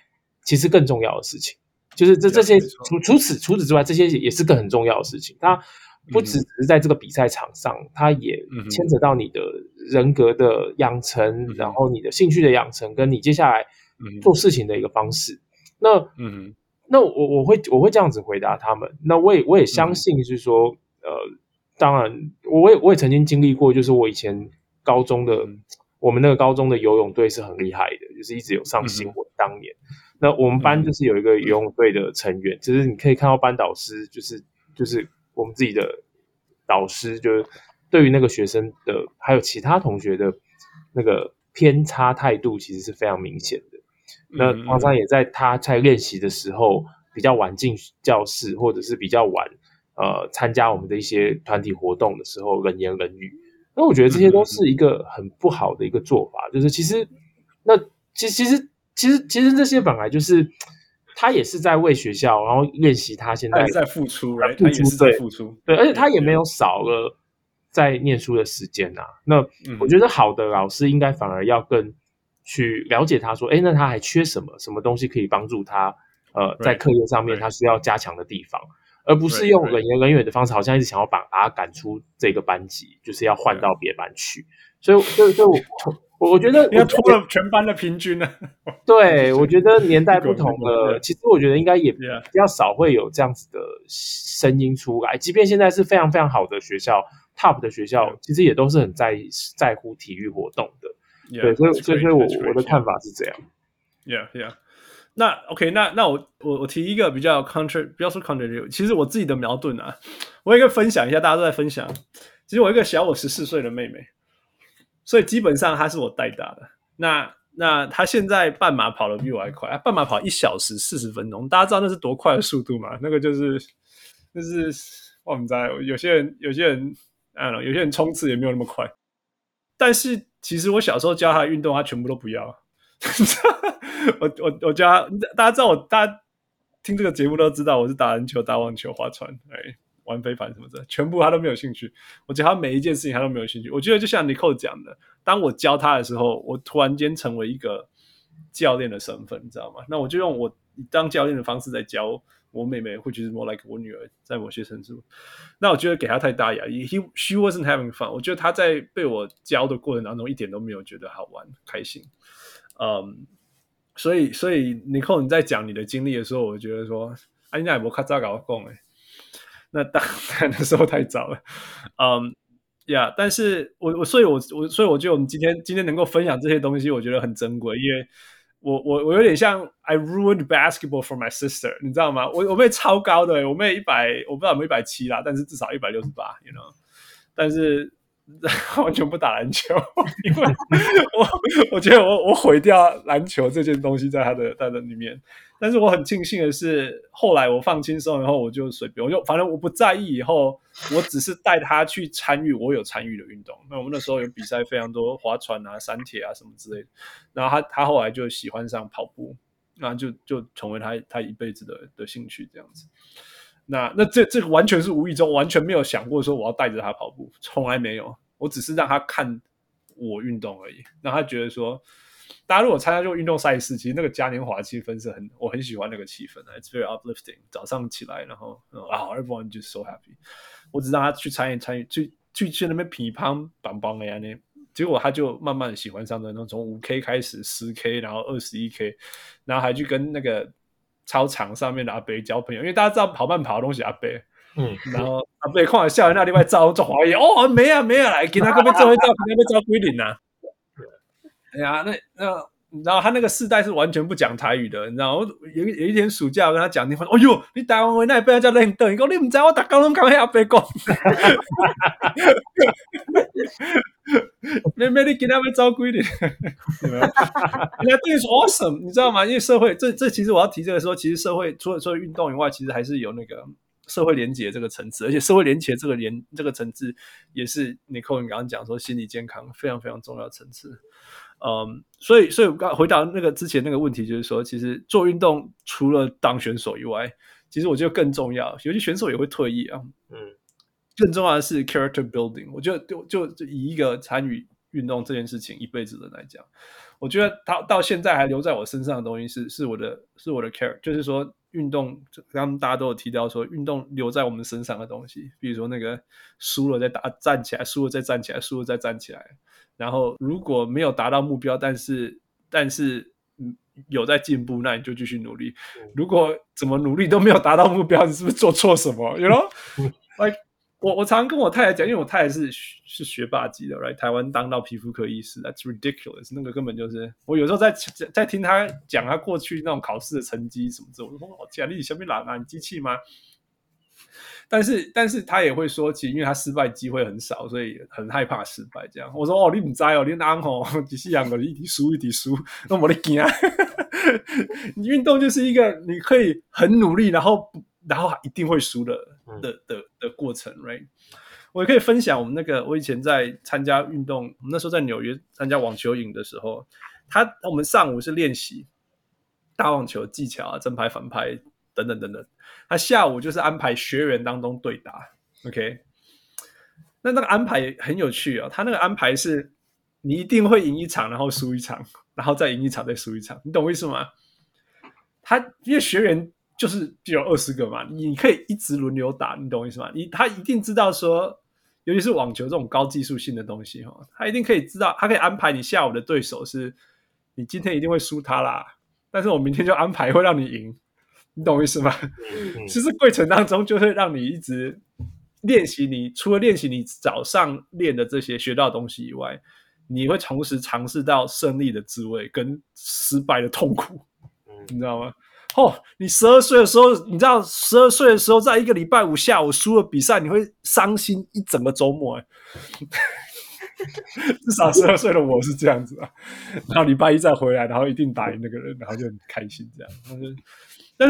其实更重要的事情，就是这这些除除此除此之外，这些也是个很重要的事情。它。不只只是在这个比赛场上，它也牵扯到你的人格的养成，嗯，然后你的兴趣的养成，跟你接下来做事情的一个方式。那，嗯，那我我会我会这样子回答他们。那我也我也相信是说，呃，当然，我也我也曾经经历过，就是我以前高中的我们那个高中的游泳队是很厉害的，就是一直有上新闻。当年，那我们班就是有一个游泳队的成员，其实你可以看到班导师就是就是。我们自己的导师就是对于那个学生的，还有其他同学的那个偏差态度，其实是非常明显的。那常常也在他在练习的时候比较晚进教室，或者是比较晚呃参加我们的一些团体活动的时候，冷言冷语。那我觉得这些都是一个很不好的一个做法。就是其实那其实其实其实其实这些本来就是。他也是在为学校，然后练习他现在他在付出，right? 他也是在付出，对，而且他也没有少了在念书的时间啊。那我觉得好的老师应该反而要更去了解他说，哎，那他还缺什么？什么东西可以帮助他？呃，在课业上面他需要加强的地方，而不是用冷言冷语的方式，好像一直想要把把他赶出这个班级，就是要换到别班去。所以，所以，所以我 我觉得要拖了全班的平均呢。对，我觉得年代不同 了，其实我觉得应该也比较少会有这样子的声音出来。即便现在是非常非常好的学校，top 的学校，其实也都是很在意在乎体育活动的。对，所以，所以，所以我我的看法是这样。Yeah, yeah. 那 OK，那那我我我提一个比较 counter，不要说 counter，其实我自己的矛盾啊，我也可以分享一下，大家都在分享。其实我一个小我十四岁的妹妹。所以基本上他是我带大的。那那他现在半马跑的比我还快，半马跑一小时四十分钟，大家知道那是多快的速度吗？那个就是就是我们在有些人有些人啊，有些人冲刺也没有那么快。但是其实我小时候教他运动，他全部都不要。我我我教他，大家知道我，大家听这个节目都知道我是打篮球、打网球、划船，哎。玩飞盘什么的，全部他都没有兴趣。我觉得他每一件事情他都没有兴趣。我觉得就像 Nicole 讲的，当我教他的时候，我突然间成为一个教练的身份，你知道吗？那我就用我当教练的方式在教我妹妹，或者是 more like 我女儿，在某些程度。那我觉得给他太大压力，he she wasn't having fun。我觉得他在被我教的过程当中一点都没有觉得好玩、开心。嗯、所以所以 Nicole 你在讲你的经历的时候，我觉得说，哎，那也不卡扎搞讲哎。那当然那时候太早了，嗯，呀，但是我我所以我我所以我觉得我们今天今天能够分享这些东西，我觉得很珍贵，因为我我我有点像 I ruined basketball for my sister，你知道吗？我我妹超高的，我妹一百，我不知道有没有一百七啦，但是至少一百六十八，you know，但是。完全不打篮球，因为我我觉得我我毁掉篮球这件东西在他的他的里面。但是我很庆幸的是，后来我放轻松以后，我就随便，我就反正我不在意。以后我只是带他去参与我有参与的运动。那我们那时候有比赛非常多，划船啊、三铁啊什么之类的。然后他他后来就喜欢上跑步，然后就就成为他他一辈子的的兴趣这样子。那那这这个完全是无意中，完全没有想过说我要带着他跑步，从来没有。我只是让他看我运动而已，让他觉得说，大家如果参加这个运动赛事，其实那个嘉年华气氛是很，我很喜欢那个气氛，It's very uplifting。早上起来，然后啊，everyone just so happy。我只让他去参与参与，去去去那边乒乓棒棒的呀那，结果他就慢慢喜欢上的那种，从五 K 开始，十 K，然后二十一 K，然后还去跟那个。操场上面的阿伯交朋友，因为大家知道跑慢跑的东西阿伯，嗯，然后阿伯看完校园那里外照做华裔，哦，没啊没啊，来给他这边做一照，给他招归零呐。哎呀，那那你知道他那个世代是完全不讲台语的，你知道？我有有一天暑假我跟他讲，你说，哦哟，你台湾话那边叫认得，你讲你唔知我打高龙讲阿伯讲。妹妹，你给他们照顾一点。人家对你说 awesome，你知道吗？因为社会，这这其实我要提这个说，其实社会除了说运动以外，其实还是有那个社会连结这个层次，而且社会连结这个连这个层次，也是 Nicole 你刚刚讲说心理健康非常非常重要的层次。嗯，所以所以我刚回答那个之前那个问题，就是说，其实做运动除了当选手以外，其实我觉得更重要，有些选手也会退役啊。嗯。更重要的是 character building，我觉得就就就以一个参与运动这件事情一辈子的来讲，我觉得他到现在还留在我身上的东西是是我的是我的 character，就是说运动，刚刚大家都有提到说运动留在我们身上的东西，比如说那个输了再打站起来，输了再站起来，输了再站起来，然后如果没有达到目标，但是但是有在进步，那你就继续努力。如果怎么努力都没有达到目标，你是不是做错什么？You know，like 我我常常跟我太太讲，因为我太太是是学霸级的，right？台湾当到皮肤科医师，That's ridiculous。那个根本就是我有时候在在听他讲他过去那种考试的成绩什么之类，我说哦，天啊，你小米哪哪你机器吗？但是但是他也会说，其实因为他失败机会很少，所以很害怕失败。这样我说哦，你唔知哦，你安吼只是两个一滴输一滴输，那我的天啊！你运动就是一个你可以很努力，然后。然后一定会输的的的的过程，right？我也可以分享我们那个，我以前在参加运动，我们那时候在纽约参加网球营的时候，他我们上午是练习打网球技巧啊，正拍、反拍等等等等，他下午就是安排学员当中对打，OK？那那个安排很有趣哦，他那个安排是，你一定会赢一场，然后输一场，然后再赢一场，再输一场，你懂我意思吗？他因为学员就是只有二十个嘛，你可以一直轮流打，你懂我意思吗？你他一定知道说，尤其是网球这种高技术性的东西哈，他一定可以知道，他可以安排你下午的对手是，你今天一定会输他啦，但是我明天就安排会让你赢，你懂我意思吗？其实过程当中就会让你一直。练习你除了练习你早上练的这些学到的东西以外，你会同时尝试到胜利的滋味跟失败的痛苦，你知道吗？哦，你十二岁的时候，你知道十二岁的时候，在一个礼拜五下午输了比赛，你会伤心一整个周末。至少十二岁的我是这样子啊，然后礼拜一再回来，然后一定打赢那个人，然后就很开心这样。但是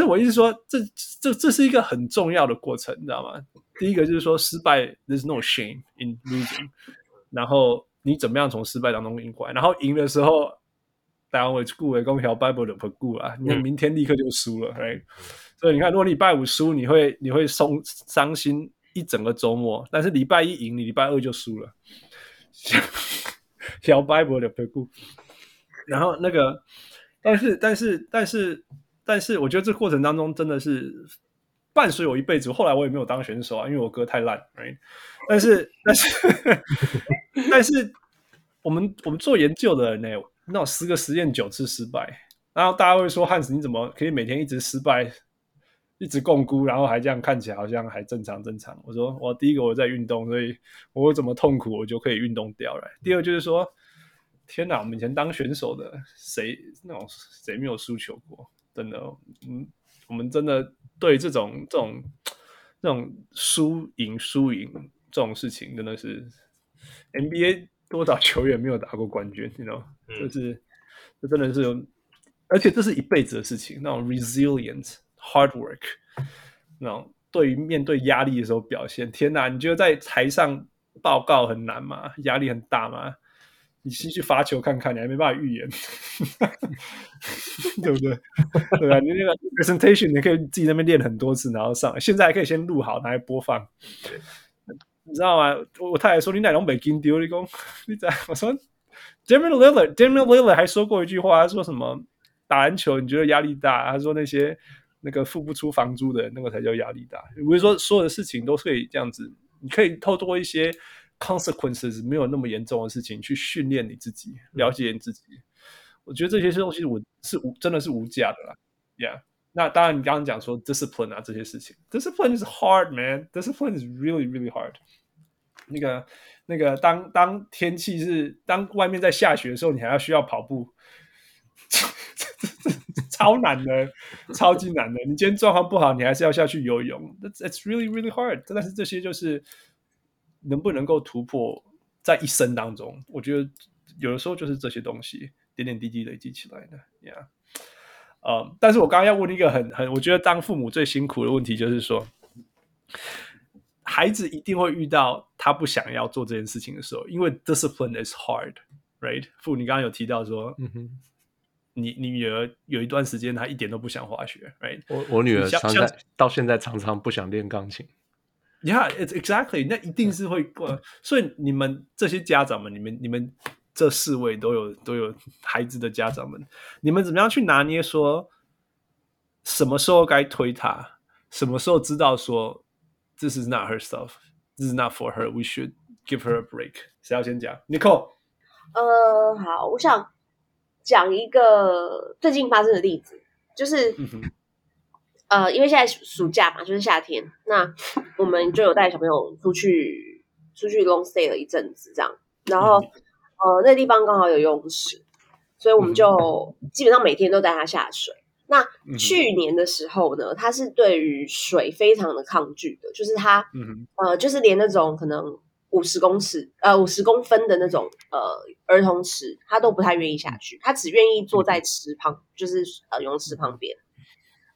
我意思说，这这这是一个很重要的过程，你知道吗？第一个就是说，失败，there's no shame in losing。然后你怎么样从失败当中赢过来？然后赢的时候，大家会顾为公调 Bible 的不顾啊，你明天立刻就输了，right？所以你看，如果礼拜五输，你会你会伤伤心一整个周末；但是礼拜一赢，你礼拜二就输了。调 Bible 的不顾。然后那个，但是但是但是。但是我觉得这过程当中真的是伴随我一辈子。后来我也没有当选手啊，因为我歌太烂，right? 但是但是 但是我们我们做研究的人呢，那种十个实验九次失败，然后大家会说汉斯你怎么可以每天一直失败，一直摃龟，然后还这样看起来好像还正常正常？我说我第一个我在运动，所以我怎么痛苦我就可以运动掉了。第二就是说，天哪，我们以前当选手的谁那种谁没有输球过？真的，嗯，我们真的对这种这种这种输赢输赢这种事情，真的是 NBA 多少球员没有打过冠军，你知道？就是这真的是有，而且这是一辈子的事情。那种 resilient hard work，那种对于面对压力的时候表现，天哪！你觉得在台上报告很难吗？压力很大吗？你先去罚球看看，你还没办法预言，对不对？对啊，你那个 presentation 你可以自己在那边练很多次，然后上。现在还可以先录好，拿来播放。你知道吗？我太太说你奶龙北京丢你讲，你在我说 Damian Lillard，Damian Lillard 还说过一句话，他说什么打篮球你觉得压力大？他说那些那个付不出房租的那个才叫压力大。不是说所有的事情都可以这样子，你可以透过一些。Consequences 没有那么严重的事情，去训练你自己，了解你自己。我觉得这些东西我是无，真的是无价的啦。Yeah，那当然你刚刚讲说 discipline 啊这些事情，discipline is hard man，discipline is really really hard。那个那个当当天气是当外面在下雪的时候，你还要需要跑步，超难的，超级难的。你今天状况不好，你还是要下去游泳。That's it's really really hard。但是这些就是。能不能够突破在一生当中？我觉得有的时候就是这些东西点点滴滴累积起来的，Yeah。呃，但是我刚刚要问一个很很，我觉得当父母最辛苦的问题就是说，孩子一定会遇到他不想要做这件事情的时候，因为 discipline is hard，right？父，你刚刚有提到说，嗯哼，你你女儿有一段时间她一点都不想滑雪，right？我我女儿常常到现在常常不想练钢琴。Yeah, it's exactly. 那一定是会过。所以你们这些家长们，你们你们这四位都有都有孩子的家长们，你们怎么样去拿捏说什么时候该推他，什么时候知道说 This is not her stuff, this is not for her. We should give her a break. 谁要先讲？Nicole。呃，好，我想讲一个最近发生的例子，就是。嗯呃，因为现在暑假嘛，就是夏天，那我们就有带小朋友出去出去 long stay 了一阵子，这样。然后，嗯、呃，那个地方刚好有游泳池，所以我们就基本上每天都带他下水。那去年的时候呢，他是对于水非常的抗拒的，就是他，呃，就是连那种可能五十公尺，呃，五十公分的那种呃儿童池，他都不太愿意下去，他只愿意坐在池旁，就是呃泳池旁边，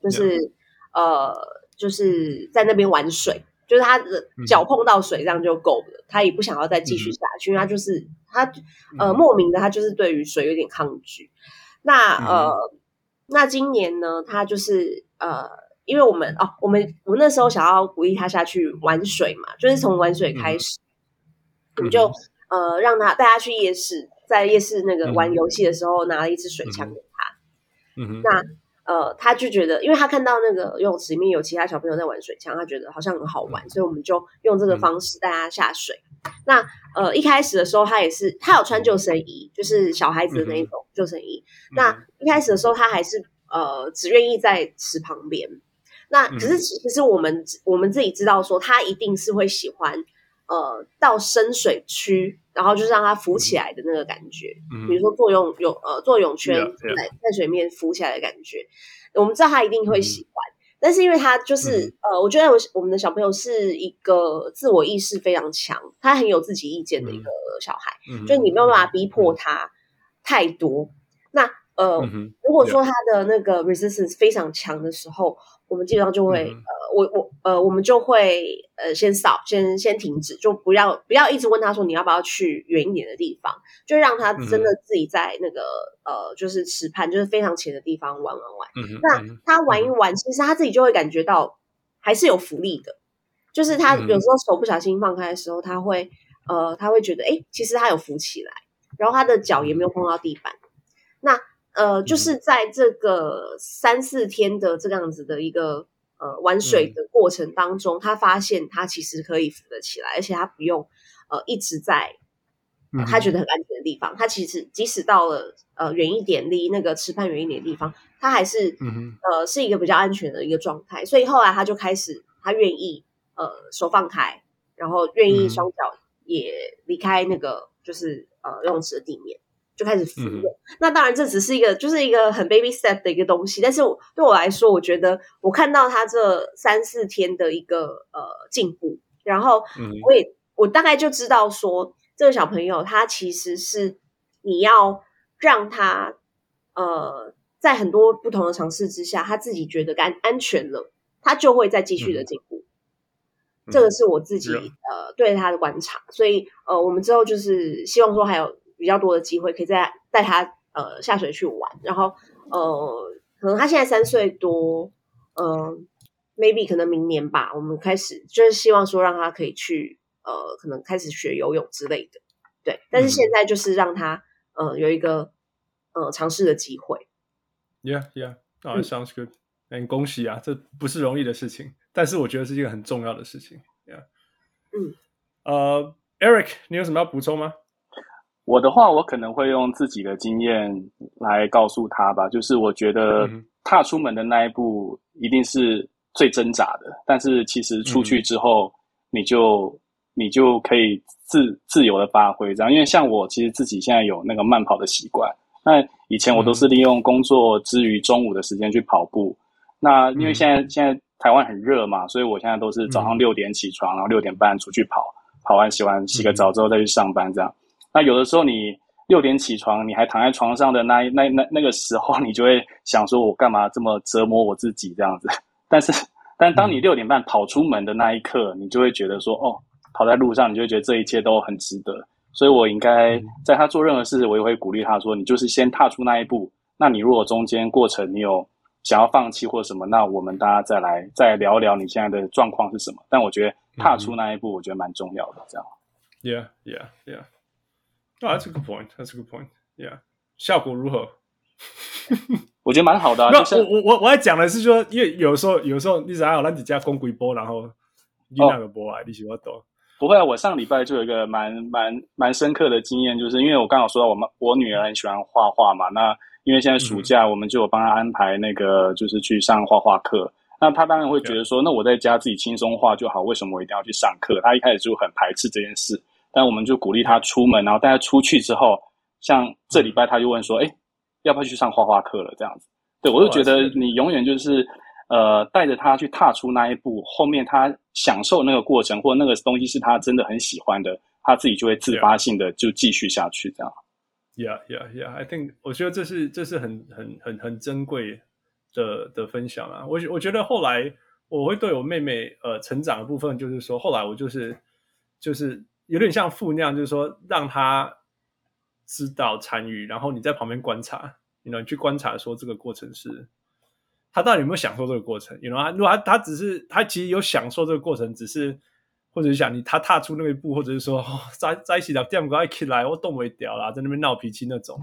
就是。呃，就是在那边玩水，就是他的脚碰到水这样就够了，嗯、他也不想要再继续下去，嗯、因为他就是他呃莫名的他就是对于水有点抗拒。那呃，嗯、那今年呢，他就是呃，因为我们哦，我们我们那时候想要鼓励他下去玩水嘛，就是从玩水开始。嗯、我们就呃让他带他去夜市，在夜市那个玩游戏的时候，拿了一支水枪给他。嗯哼，那。呃，他就觉得，因为他看到那个游泳池里面有其他小朋友在玩水枪，他觉得好像很好玩，所以我们就用这个方式带他下水。嗯、那呃，一开始的时候，他也是他有穿救生衣，就是小孩子的那一种救生衣。嗯、那一开始的时候，他还是呃只愿意在池旁边。那可是其实我们我们自己知道说，他一定是会喜欢呃到深水区。然后就是让它浮起来的那个感觉，嗯、比如说做泳泳呃做泳圈在.在水面浮起来的感觉，我们知道他一定会喜欢。嗯、但是因为他就是、嗯、呃，我觉得我我们的小朋友是一个自我意识非常强，他很有自己意见的一个小孩，嗯、就你没有办法逼迫他太多。嗯、那呃，嗯、如果说他的那个 resistance 非常强的时候，我们基本上就会、嗯、呃。我我呃，我们就会呃先 stop，先先停止，就不要不要一直问他说你要不要去远一点的地方，就让他真的自己在那个、嗯、呃就是池畔，就是非常浅的地方玩玩玩。嗯、那他玩一玩，其实他自己就会感觉到还是有浮力的，就是他有时候手不小心放开的时候，他会呃他会觉得哎，其实他有浮起来，然后他的脚也没有碰到地板。那呃就是在这个三四天的这个样子的一个。呃，玩水的过程当中，嗯、他发现他其实可以浮得起来，而且他不用呃一直在、呃、他觉得很安全的地方。嗯、他其实即使到了呃远一点，离那个池畔远一点的地方，他还是、呃是一个比较安全的一个状态。所以后来他就开始，他愿意呃手放开，然后愿意双脚也离开那个就是呃游泳池的地面。就开始服了，嗯、那当然这只是一个，就是一个很 baby step 的一个东西。但是我对我来说，我觉得我看到他这三四天的一个呃进步，然后我也、嗯、我大概就知道说，这个小朋友他其实是你要让他呃在很多不同的尝试之下，他自己觉得安安全了，他就会再继续的进步。嗯、这个是我自己、嗯、呃对他的观察，所以呃我们之后就是希望说还有。比较多的机会可以再带他呃下水去玩，然后呃可能他现在三岁多，嗯、呃、maybe 可能明年吧，我们开始就是希望说让他可以去呃可能开始学游泳之类的，对，但是现在就是让他呃有一个呃尝试的机会。Yeah, yeah, oh, it sounds good. 很、嗯、恭喜啊，这不是容易的事情，但是我觉得是一个很重要的事情。Yeah，嗯，呃、uh,，Eric，你有什么要补充吗？我的话，我可能会用自己的经验来告诉他吧。就是我觉得踏出门的那一步一定是最挣扎的，但是其实出去之后，你就你就可以自自由的发挥这样。因为像我，其实自己现在有那个慢跑的习惯。那以前我都是利用工作之余中午的时间去跑步。那因为现在现在台湾很热嘛，所以我现在都是早上六点起床，然后六点半出去跑，跑完洗完洗个澡之后再去上班这样。那有的时候你六点起床，你还躺在床上的那那那那个时候，你就会想说，我干嘛这么折磨我自己这样子？但是，但当你六点半跑出门的那一刻，你就会觉得说，哦，跑在路上，你就会觉得这一切都很值得。所以我应该在他做任何事，我也会鼓励他说，你就是先踏出那一步。那你如果中间过程你有想要放弃或什么，那我们大家再来再聊聊你现在的状况是什么。但我觉得踏出那一步，我觉得蛮重要的。这样。Yeah, yeah, yeah. Oh, that's a good point. That's a good point. Yeah，效果如何？我觉得蛮好的、啊。那我我我我还讲的是说，因为有时候有时候你只要让你家公规波，然后你那个波啊，你喜欢多？不会啊，我上礼拜就有一个蛮蛮蛮深刻的经验，就是因为我刚好说到我们我女儿很喜欢画画嘛，那因为现在暑假，我们就有帮她安排那个就是去上画画课。嗯、那她当然会觉得说那我在家自己轻松画就好，为什么我一定要去上课？她一开始就很排斥这件事。但我们就鼓励他出门，然后带他出去之后，像这礼拜他就问说：“哎，要不要去上画画课了？”这样子，对，我就觉得你永远就是呃带着他去踏出那一步，后面他享受那个过程，或那个东西是他真的很喜欢的，他自己就会自发性的就继续下去。这样。Yeah, yeah, yeah. I think 我觉得这是这是很很很很珍贵的的分享啊。我我觉得后来我会对我妹妹呃成长的部分，就是说后来我就是就是。有点像父那样，就是说让他知道参与，然后你在旁边观察，你能去观察说这个过程是他到底有没有享受这个过程？你 you know 如果他他只是他其实有享受这个过程，只是或者是想你他踏出那一步，或者是说、哦、在在一起聊电话起来，我动不掉啦，在那边闹脾气那种，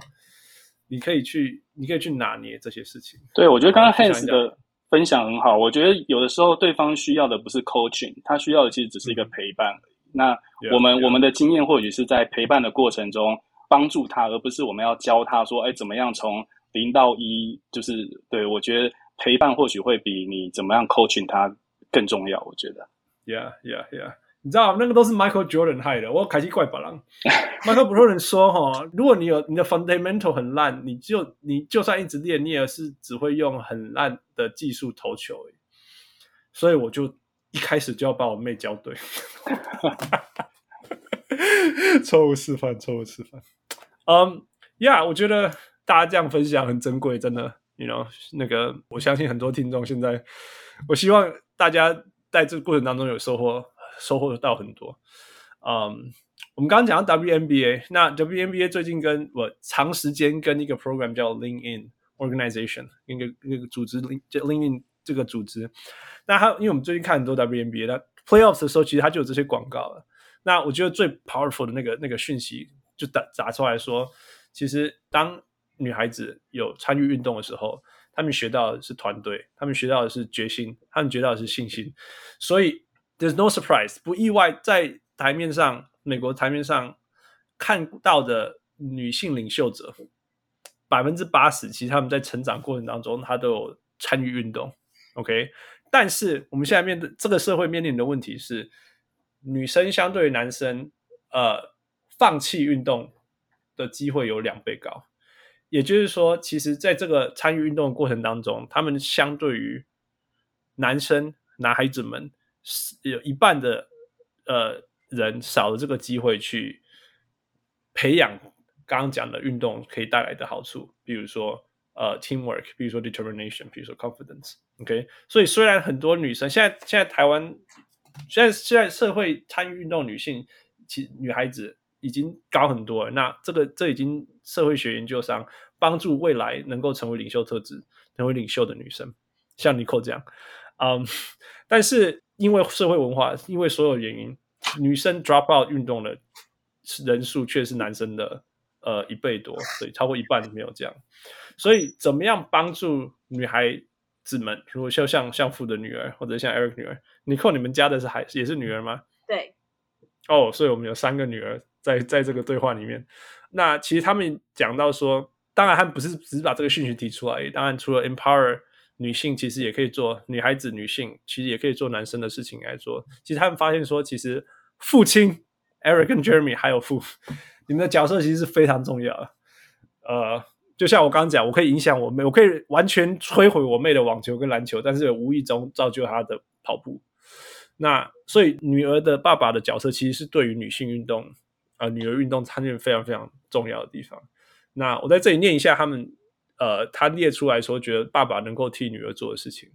你可以去，你可以去拿捏这些事情。对，我觉得刚刚 Hans 的分享很好。我觉得有的时候对方需要的不是 coaching，他需要的其实只是一个陪伴。嗯、那我们 yeah, yeah. 我们的经验或许是在陪伴的过程中帮助他，而不是我们要教他说，哎，怎么样从零到一，就是对，我觉得陪伴或许会比你怎么样 coaching 他更重要。我觉得。Yeah, yeah, yeah. 你知道那个都是 Michael Jordan 害的。我开机怪把郎。Michael Jordan 说：“哈，如果你有你的 fundamental 很烂，你就你就算一直练，你也是只会用很烂的技术投球。”所以我就一开始就要把我妹教对。错误示范，错误示范。嗯，Yeah，我觉得大家这样分享很珍贵，真的。You know，那个我相信很多听众现在，我希望大家。在这过程当中有收获，收获到很多。嗯、我们刚刚讲到 WNBA，那 WNBA 最近跟我长时间跟一个 program 叫 Lean In Organization，一个一个组织叫 Lean In 这个组织。那他因为我们最近看很多 WNBA，那 Playoffs 的时候其实他就有这些广告了。那我觉得最 powerful 的那个那个讯息就打砸出来说，其实当女孩子有参与运动的时候。她们学到的是团队，她们学到的是决心，她们学到的是信心。所以，there's no surprise，不意外，在台面上，美国台面上看到的女性领袖者，百分之八十，其实他们在成长过程当中，她都有参与运动。OK，但是我们现在面对这个社会面临的问题是，女生相对于男生，呃，放弃运动的机会有两倍高。也就是说，其实在这个参与运动的过程当中，他们相对于男生、男孩子们，有一半的呃人少了这个机会去培养刚刚讲的运动可以带来的好处，比如说呃 teamwork，比如说 determination，比如说 confidence。OK，所以虽然很多女生现在现在台湾现在现在社会参与运动女性其女孩子。已经高很多了。那这个这已经社会学研究上帮助未来能够成为领袖特质、成为领袖的女生，像 Niko 这样。嗯，但是因为社会文化，因为所有原因，女生 drop out 运动的人数却是男生的呃一倍多，所以超过一半没有这样。所以怎么样帮助女孩子们？如果就像像父的女儿，或者像 Eric 女儿，Nicole 你们家的是孩也是女儿吗？对。哦、oh，所以我们有三个女儿。在在这个对话里面，那其实他们讲到说，当然他们不是只是把这个讯息提出来，当然除了 empower 女性，其实也可以做女孩子、女性，其实也可以做男生的事情来做。其实他们发现说，其实父亲 Eric 跟 Jeremy 还有父，你们的角色其实是非常重要的。呃，就像我刚刚讲，我可以影响我妹，我可以完全摧毁我妹的网球跟篮球，但是无意中造就她的跑步。那所以女儿的爸爸的角色，其实是对于女性运动。呃，女儿运动参与非常非常重要的地方。那我在这里念一下他们，呃，他列出来说，觉得爸爸能够替女儿做的事情。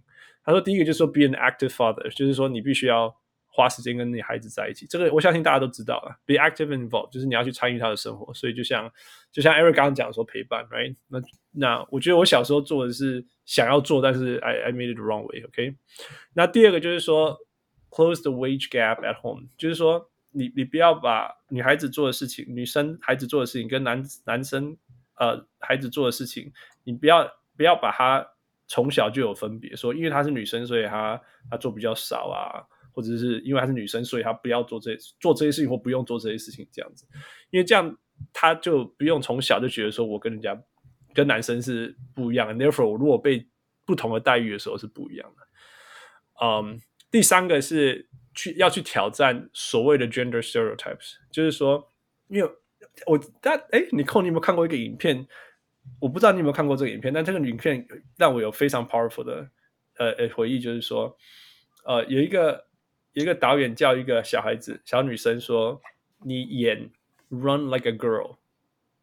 他说，第一个就是说，be an active father，就是说你必须要花时间跟你孩子在一起。这个我相信大家都知道了，be active involved，就是你要去参与他的生活。所以就像就像 Eric 刚刚讲说陪伴，right？那那我觉得我小时候做的是想要做，但是 I I made it the wrong way。OK？那第二个就是说，close the wage gap at home，就是说。你你不要把女孩子做的事情，女生孩子做的事情跟男男生呃孩子做的事情，你不要不要把她从小就有分别，说因为她是女生，所以她她做比较少啊，或者是因为她是女生，所以她不要做这做这些事情或不用做这些事情这样子，因为这样她就不用从小就觉得说我跟人家跟男生是不一样的，therefore 我如果被不同的待遇的时候是不一样的。嗯，第三个是。去要去挑战所谓的 gender stereotypes，就是说，因为我但哎你空你有没有看过一个影片？我不知道你有没有看过这个影片，但这个影片让我有非常 powerful 的呃呃回忆，就是说，呃，有一个一个导演叫一个小孩子小女生说，你演 run like a girl，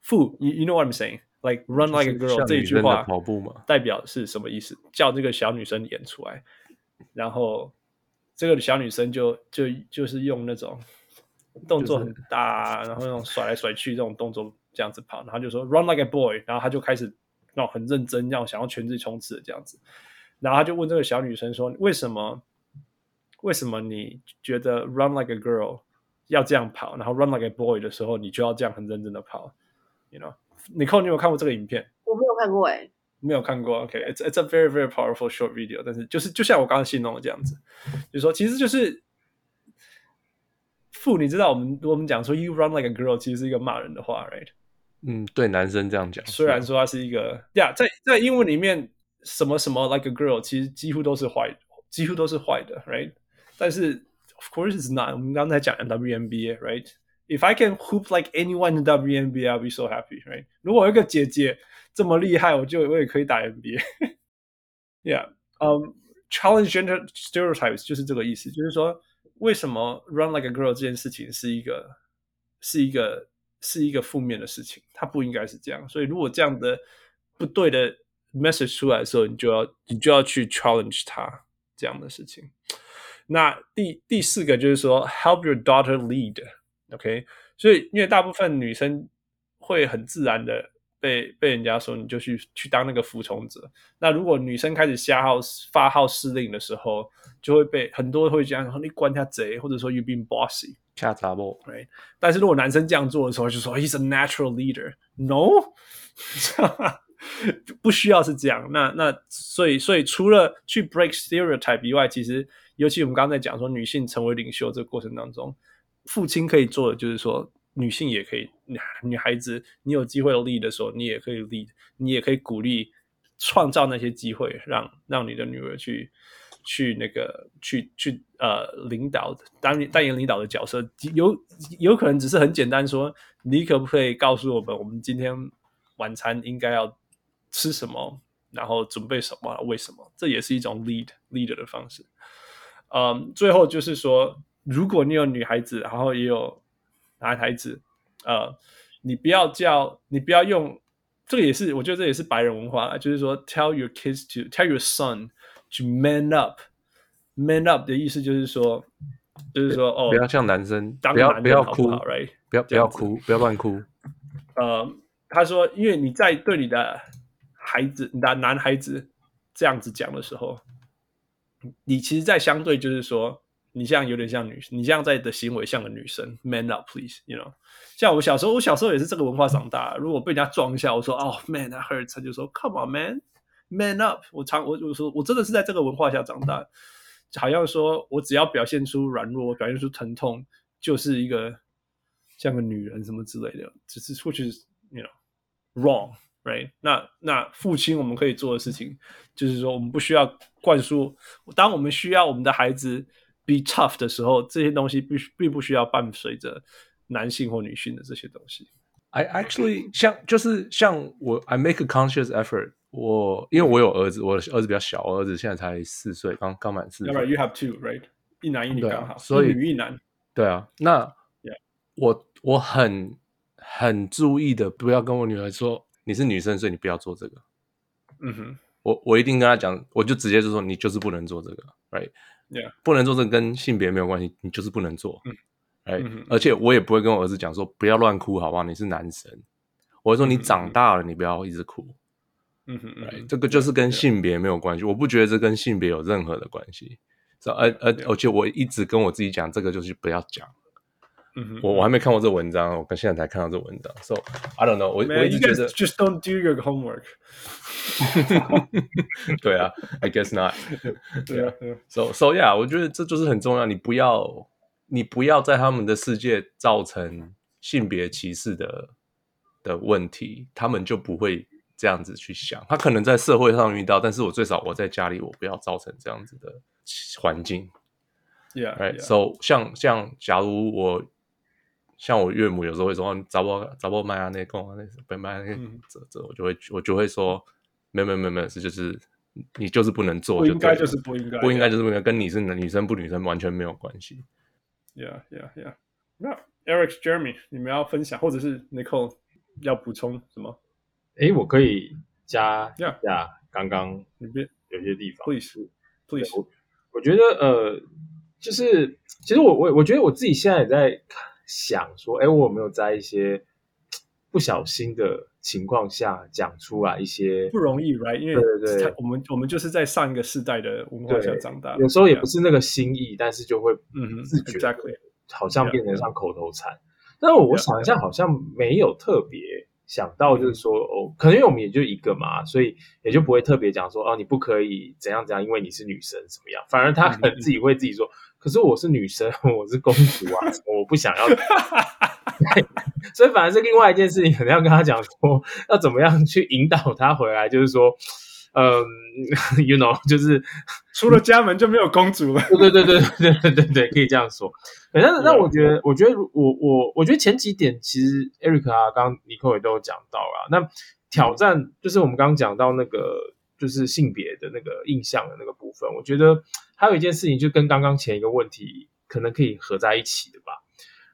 父，you you know what I'm saying？Like run like a girl 这一句话跑步嘛，代表是什么意思？叫这个小女生演出来，然后。这个小女生就就就是用那种动作很大，就是，然后那种甩来甩去这种动作这样子跑，然后就说 run like a boy，然后他就开始那种很认真，这样想要全力冲刺的这样子，然后他就问这个小女生说，为什么为什么你觉得 run like a girl 要这样跑，然后 run like a boy 的时候，你就要这样很认真的跑？You know，Nicole，你有看过这个影片？我没有看过、欸，哎，没有看过。OK，it's、okay. it's a very very powerful short video。但是就是就像我刚刚形容的这样子，就说其实就是，父，你知道我们我们讲说 you run like a girl，其实是一个骂人的话，right？嗯，对，男生这样讲，虽然说他是一个呀，yeah, 在在英文里面。什么什么 like a girl，其实几乎都是坏，几乎都是坏的，right？但是 of course it's not。我们刚才讲的 WNBA，right？If I can hoop like anyone in WNBA, I'll be so happy, right？如果有一个姐姐这么厉害，我就我也可以打 NBA。Yeah，um，challenge gender stereotypes 就是这个意思，就是说为什么 run like a girl 这件事情是一个是一个是一个负面的事情，它不应该是这样。所以如果这样的不对的。message 出来的时候，你就要你就要去 challenge 他这样的事情。那第第四个就是说，help your daughter lead，OK？Okay？所以因为大部分女生会很自然的被被人家说，你就去去当那个服从者。那如果女生开始瞎号发号施令的时候，就会被很多会讲你管他贼，或者说 you being bossy，恰查某，right？但是如果男生这样做的时候，就说 he's a natural leader，no。不需要是这样，那那所以所以除了去 break stereotype 以外，其实尤其我们刚才讲说女性成为领袖这个过程当中，父亲可以做的就是说，女性也可以，女孩子你有机会 lead 的时候，你也可以 lead，你也可以鼓励创造那些机会，让让你的女儿去去那个去去呃领导担担任领导的角色，有有可能只是很简单说，你可不可以告诉我们，我们今天晚餐应该要。吃什么，然后准备什么，为什么？这也是一种 lead leader 的方式。嗯，最后就是说，如果你有女孩子，然后也有男孩子，呃，你不要叫，你不要用，这个也是，我觉得这也是白人文化，就是说，tell your kids to tell your son to man up。man up 的意思就是说，就是说，哦，不要像男生，当男不要好不要哭，right？不要不要哭，不要乱哭。呃，他说，因为你在对你的孩子，男男孩子这样子讲的时候，你其实，在相对就是说，你这样有点像女，你这样在的行为像个女生，man up please，you know。像我小时候，我小时候也是这个文化长大。如果被人家撞一下，我说哦、oh,，man that hurts，他就说 come on man，man up。我常我我说我真的是在这个文化下长大，好像说我只要表现出软弱，表现出疼痛，就是一个像个女人什么之类的，只是出去，you know wrong。Right，那那父亲我们可以做的事情，就是说我们不需要灌输。当我们需要我们的孩子 be tough 的时候，这些东西并并不需要伴随着男性或女性的这些东西。I actually 像就是像我，I make a conscious effort 我。我因为我有儿子，我的儿子比较小，我儿子现在才四岁，刚刚满四岁。Right, you have two, right？一男一女刚好，所以一女一男。对啊，那 Yeah. 我我很很注意的，不要跟我女儿说。你是女生，所以你不要做这个。嗯哼，我我一定跟他讲，我就直接就说，你就是不能做这个，right？Yeah，不能做这个跟性别没有关系，你就是不能做。嗯，right？嗯，而且我也不会跟我儿子讲说不要乱哭，好不好？你是男生，我会说你长大了，你不要一直哭。嗯哼，right？这个就是跟性别没有关系，我不觉得这跟性别有任何的关系。而而而且我一直跟我自己讲，这个就是不要讲。嗯，我我还没看过这文章，我现在才看到这文章，so I don't know 我。我一直觉得 just don't do your homework。对啊，I guess not 对啊。，so so yeah，我觉得这就是很重要，你不要你不要在他们的世界造成性别歧视的的问题，他们就不会这样子去想。他可能在社会上遇到，但是我最少我在家里，我不要造成这样子的环境。Yeah，right，so yeah. 像像假如我。像我岳母有时候会说：“找我找我买啊，那空啊，那不买那个这这，我就会我就会说，没有没有没有没有，是就是你就是不能做，不应该就是不应该，不应该就是不应该，跟你是女生不女生完全没有关系。” Yeah, yeah, yeah. 那 Eric, Jeremy，你们要分享，或者是 Nicole 要补充什么？哎，我可以加加刚刚那边有些地方。Please, please。我我觉得呃，就是其实我我我觉得我自己现在也在看。想说，哎，我有没有在一些不小心的情况下讲出来一些不容易，right？因为对对对，我们我们就是在上一个世代的文化下长大，有时候也不是那个心意，但是就会嗯自觉好像变成像口头禅。但我想一下，好像没有特别想到，就是说哦，可能因为我们也就一个嘛，所以也就不会特别讲说哦，你不可以怎样怎样，因为你是女生怎么样。反而他可能自己会自己说，可是我是女生，我是公主啊，我不想要。所以反而是另外一件事情，可能要跟他讲说，要怎么样去引导他回来，就是说，嗯，you know，就是出了家门就没有公主了。对对对对对对对，可以这样说。反正那我觉得，我觉得我我我觉得前几点其实 Eric 啊，刚刚 n i c o 也都有讲到啊。那挑战就是我们刚刚讲到那个就是性别的那个印象的那个部分。我觉得还有一件事情，就跟刚刚前一个问题可能可以合在一起的吧。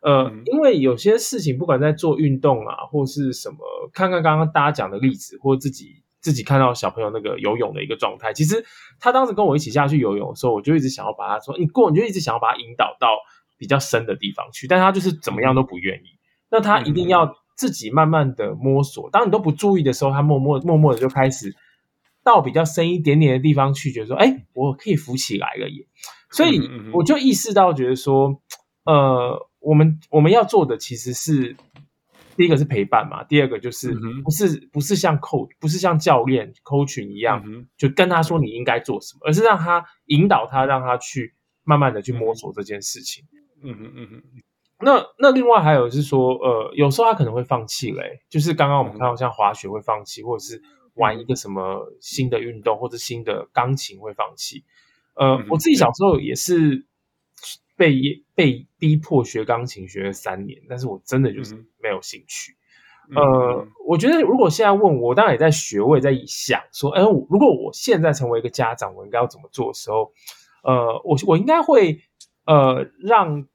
呃，嗯、因为有些事情，不管在做运动啊，或是什么，看看刚刚大家讲的例子，或自己自己看到小朋友那个游泳的一个状态，其实他当时跟我一起下去游泳的时候，我就一直想要把他说，你过，你就一直想要把他引导到比较深的地方去，但他就是怎么样都不愿意。那他一定要自己慢慢的摸索，当你都不注意的时候，他默默默默的就开始到比较深一点点的地方去，觉得说，哎，我可以浮起来了耶。所以我就意识到，觉得说，呃。我们我们要做的其实是第一个是陪伴嘛，第二个就是不是、不是像 coach 不是像教练 coaching 一样，就跟他说你应该做什么，而是让他引导他，让他去慢慢的去摸索这件事情。嗯哼嗯哼。那那另外还有是说，呃，有时候他可能会放弃嘞，就是刚刚我们看到像滑雪会放弃，或者是玩一个什么新的运动或者新的钢琴会放弃。呃，嗯、我自己小时候也是。被被逼迫学钢琴学了三年，但是我真的就是没有兴趣。嗯、呃，我觉得如果现在问我，当然也在学，我也在想说，哎，如果我现在成为一个家长，我应该要怎么做的时候，呃，我我应该会呃让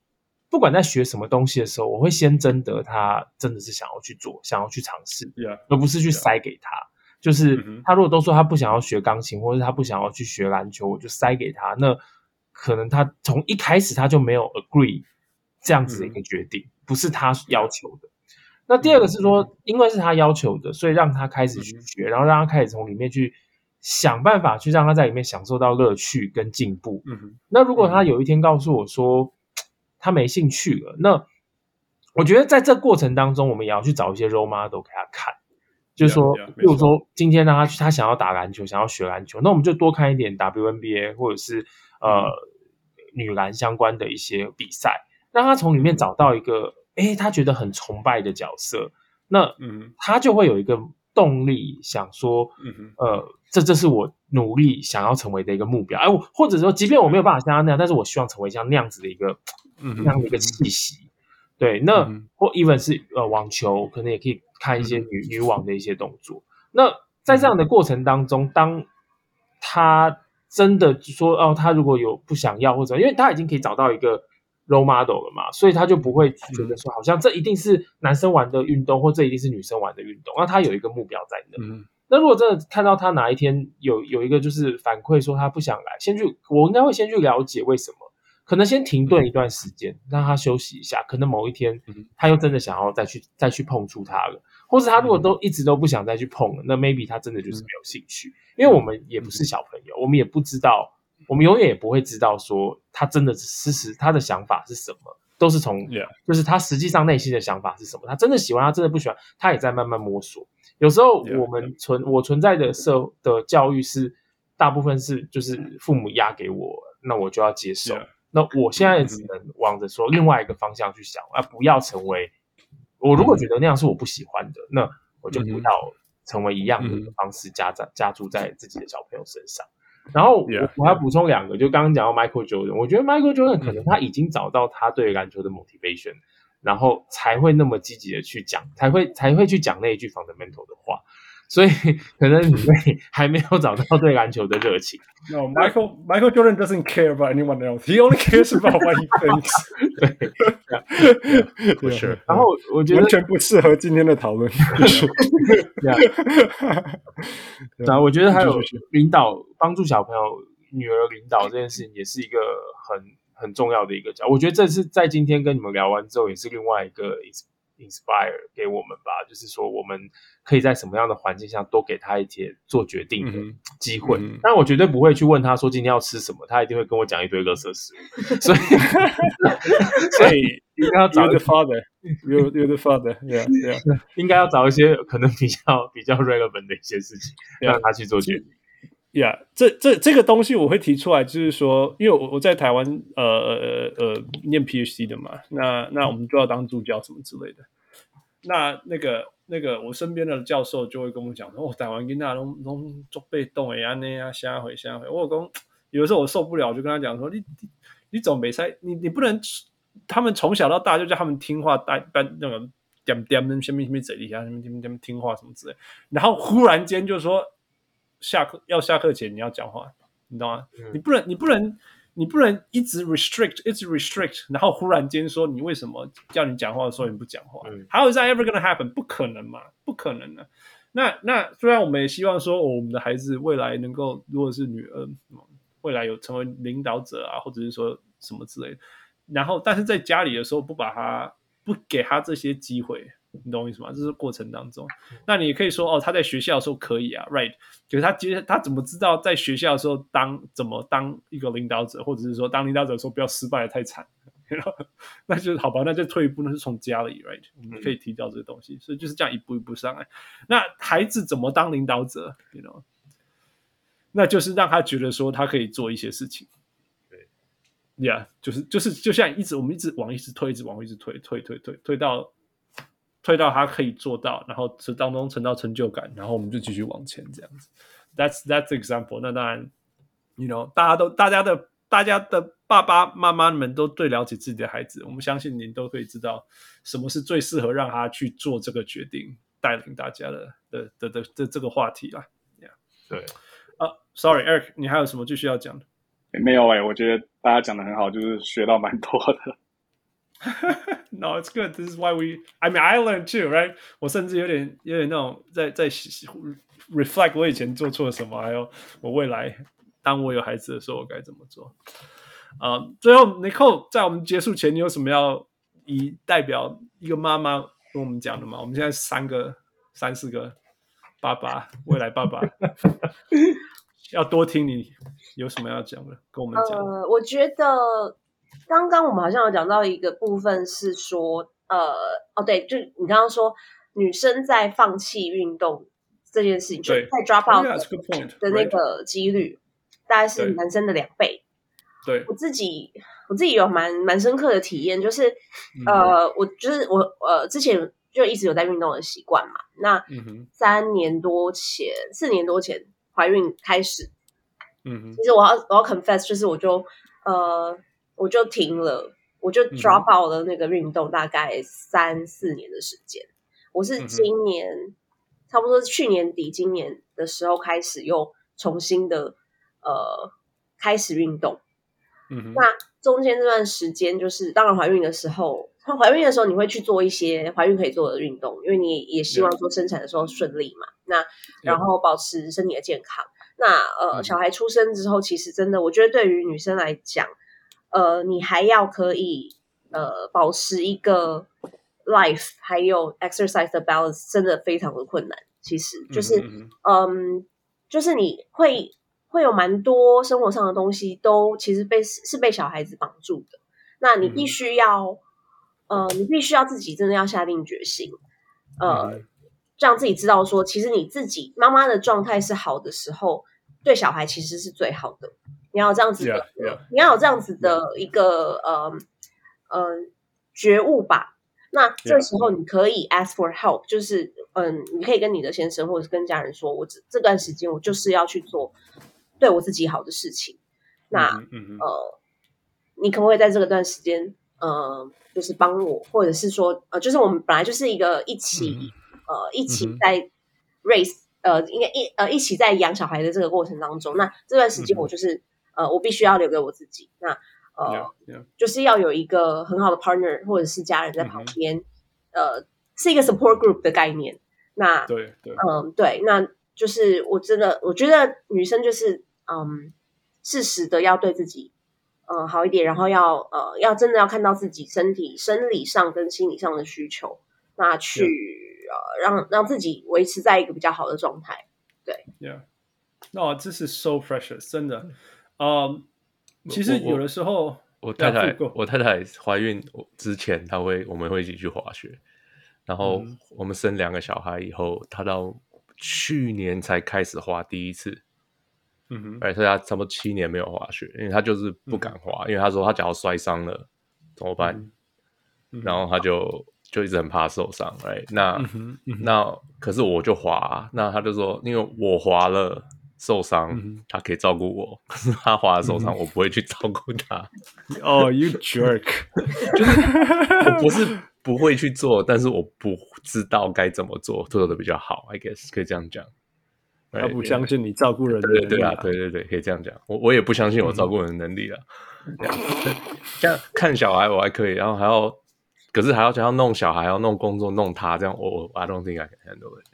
不管在学什么东西的时候，我会先征得他真的是想要去做，想要去尝试.而不是去塞给他。就是他如果都说他不想要学钢琴，或者是他不想要去学篮球，我就塞给他那。可能他从一开始他就没有 agree 这样子的一个决定，嗯、不是他要求的。那第二个是说，因为是他要求的，所以让他开始去学，嗯、然后让他开始从里面去想办法，去让他在里面享受到乐趣跟进步。那如果他有一天告诉我说他没兴趣了，那我觉得在这过程当中，我们也要去找一些 role model 给他看，就是说，比如说今天让他去，他想要打篮球，想要学篮球，那我们就多看一点 WNBA 或者是。呃，女篮相关的一些比赛，让他从里面找到一个，诶，他觉得很崇拜的角色，那，嗯，他就会有一个动力，想说，嗯这这是我努力想要成为的一个目标，哎，或者说，即便我没有办法像他那样，但是我希望成为像那样子的一个，嗯哼，那样的一个气息，对，那、嗯、或 even 是呃网球，可能也可以看一些女、嗯、女网的一些动作，那在这样的过程当中，当他。真的说哦，他如果有不想要或者，因为他已经可以找到一个 role model 了嘛，所以他就不会觉得说好像这一定是男生玩的运动，或这一定是女生玩的运动。那他有一个目标在那。嗯、那如果真的看到他哪一天有有一个就是反馈说他不想来，先去，我应该会先去了解为什么，可能先停顿一段时间，让他休息一下。可能某一天他又真的想要再去再去碰触他了。或是他如果都一直都不想再去碰了，那 maybe 他真的就是没有兴趣，因为我们也不是小朋友，我们也不知道，我们永远也不会知道说他真的事实他的想法是什么，都是从就是他实际上内心的想法是什么，他真的喜欢，他真的不喜欢，他也在慢慢摸索。有时候我们存我存在的社的教育是大部分是就是父母压给我，那我就要接受。那我现在只能往着说另外一个方向去想，而不要成为。我如果觉得那样是我不喜欢的，嗯、那我就不要成为一样的方式加在、嗯、加注在自己的小朋友身上。然后我我还要补充两个，就刚刚讲到 Michael Jordan，我觉得 Michael Jordan 可能他已经找到他对篮球的 motivation，、嗯、然后才会那么积极的去讲，才会才会去讲那一句 fundamental 的话。所以可能你会还没有找到对篮球的热情。No, Michael Michael Jordan doesn't care about anyone else. He only cares about what he thinks. 对，不是。然后我觉得完全不适合今天的讨论。对啊，我觉得还有领导帮助小朋友女儿领导这件事情，也是一个很很重要的一个角。我觉得这是在今天跟你们聊完之后，也是另外一个 inspire 给我们吧，就是说我们可以在什么样的环境下多给他一些做决定的机会。嗯嗯、但我绝对不会去问他说今天要吃什么，他一定会跟我讲一堆垃圾食物。所以，所以应该要找一个 father，you're you're the father，yeah yeah，应该要找一些可能比较比较 relevant 的一些事情，让他去做决定。呀这这这个东西我会提出来，就是说，因为我我在台湾呃呃呃念 PhD 的嘛，那那我们就要当助教什么之类的。那那个那个我身边的教授就会跟我讲说，哦，台湾囡仔拢拢做被动的呀，那呀，下回下回。我讲有的时候我受不了，就跟他讲说，你你你总没塞，你你不能，他们从小到大就叫他们听话，带班那个点点什么什么嘴里下什么什么什么听话什么之类，然后忽然间就说。下课要下课前你要讲话，你懂吗？嗯、你不能你不能你不能一直 restrict 一直 restrict，然后忽然间说你为什么叫你讲话的时候你不讲话、嗯、？How is that ever gonna happen？不可能嘛，不可能的、啊。那那虽然我们也希望说、哦、我们的孩子未来能够，如果是女儿，未来有成为领导者啊，或者是说什么之类的，然后但是在家里的时候不把他不给他这些机会。你懂我意思吗？这是过程当中，那你可以说哦，他在学校的时候可以啊，right？就是他其实他怎么知道在学校的时候当怎么当一个领导者，或者是说当领导者的时候不要失败的太惨，那就是好吧，那就退一步，那是从家里，right？我们可以提到这个东西，所以就是这样一步一步上来。那孩子怎么当领导者？You know？那就是让他觉得说他可以做一些事情。对，Yeah，就是就是就像一直我们一直往一直推，一直往一直推，推推推推到。推到他可以做到，然后这当中存到成就感，然后我们就继续往前这样子。That's that's example。那当然，you know，大家都大家的大家的爸爸妈妈们都最了解自己的孩子，我们相信您都可以知道什么是最适合让他去做这个决定，带领大家的的的的这这个话题啦。Yeah. 对，啊、uh,，Sorry，Eric，你还有什么继续要讲的？没有哎、欸，我觉得大家讲的很好，就是学到蛮多的。No, it's good. This is why we. I mean, I learned too, right? 我甚至有点有点那种在在 reflect 我以前做错了什么，还有我未来当我有孩子的时候我该怎么做。啊、uh,，最后 Nicole 在我们结束前，你有什么要以代表一个妈妈跟我们讲的吗？我们现在三个、三四个爸爸，未来爸爸 要多听你有什么要讲的，跟我们讲。呃，我觉得。刚刚我们好像有讲到一个部分是说，呃，哦，对，就你刚刚说女生在放弃运动这件事情，就在 drop out 的那个几率，大概是男生的两倍。对，我自己我自己有蛮蛮深刻的体验，就是呃，我就是我呃之前就一直有在运动的习惯嘛，那三年多前四年多前怀孕开始，嗯哼，其实我要我要 confess，就是我就呃。我就停了，我就 drop out 了那个运动，大概三四年的时间。嗯、我是今年、嗯、差不多是去年底、今年的时候开始又重新的呃开始运动。嗯，那中间这段时间就是，当然怀孕的时候，怀孕的时候你会去做一些怀孕可以做的运动，因为你也希望说生产的时候顺利嘛。嗯、那然后保持身体的健康。嗯、那呃，小孩出生之后，其实真的，我觉得对于女生来讲。呃，你还要可以呃保持一个 life，还有 exercise 的 balance，真的非常的困难。其实就是，嗯，嗯，就是你会会有蛮多生活上的东西都其实被是被小孩子绑住的。那你必须要，嗯、呃，你必须要自己真的要下定决心，呃，嗯、让自己知道说，其实你自己妈妈的状态是好的时候，对小孩其实是最好的。你要这样子的，yeah, yeah. 你要有这样子的一个呃呃觉悟吧。那这时候你可以 ask for help，就是嗯、呃，你可以跟你的先生或者是跟家人说，我这这段时间我就是要去做对我自己好的事情。那、mm hmm. 呃，你可不可以在这个段时间，呃，就是帮我，或者是说呃，就是我们本来就是一个一起、mm hmm. 呃一起在 raise 呃，应该一呃一起在养小孩的这个过程当中，那这段时间我就是。Mm hmm. 呃，我必须要留给我自己。那呃，yeah, yeah. 就是要有一个很好的 partner 或者是家人在旁边，嗯、呃，是一个 support group 的概念。那对对，嗯、呃，对，那就是我真的，我觉得女生就是嗯，适时的要对自己呃好一点，然后要呃要真的要看到自己身体生理上跟心理上的需求，那去.呃让让自己维持在一个比较好的状态。对，Yeah，那这是 so precious，真的。嗯，um, 其实有的时候，我，我太太，我太太怀孕之前，她会我们会一起去滑雪，然后我们生两个小孩以后，她到去年才开始滑第一次。嗯哼，而且他差不多七年没有滑雪，因为他就是不敢滑，因为他说他脚摔伤了怎么办？嗯、然后他就就一直很怕受伤。哎，那、嗯嗯、那可是我就滑，那他就说，因为我滑了受伤，嗯、他可以照顾我，可是他滑了受伤，嗯、我不会去照顾他。哦、oh,，you jerk！就是我不是不会去做，但是我不知道该怎么做，做的比较好。I guess 可以这样讲。他不相信你照顾人的能力，对啊，对对对，可以这样讲。我我也不相信我照顾人的能力了。这样，看小孩我还可以，然后还要，可是还要还要弄小孩，要弄工作，弄他这样，我我 I don't think I can handle it。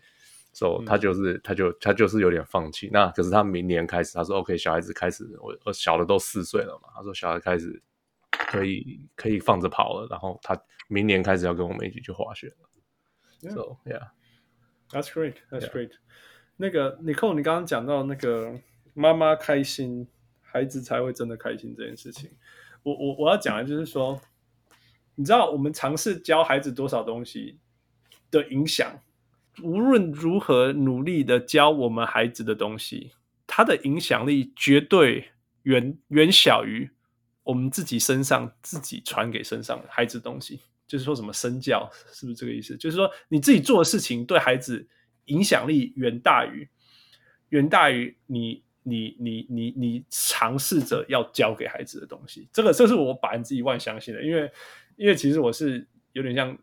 So 他就是，他就他就是有点放弃。那可是他明年开始，他说 OK，小孩子开始，我我小的都四岁了嘛，他说小孩开始可以可以放着跑了，然后他明年开始要跟我们一起去滑雪了。So yeah，that's great，that's great。那个 Nicole，你刚刚讲到那个妈妈开心，孩子才会真的开心这件事情。我我我要讲的就是说，你知道我们尝试教孩子多少东西的影响，无论如何努力的教我们孩子的东西，它的影响力绝对远远小于我们自己身上自己传给身上孩子的东西。就是说什么身教，是不是这个意思？就是说你自己做的事情对孩子。影响力远大于远大于你你你你你尝试着要教给孩子的东西，这个这是我百分之一万相信的，因为因为其实我是有点像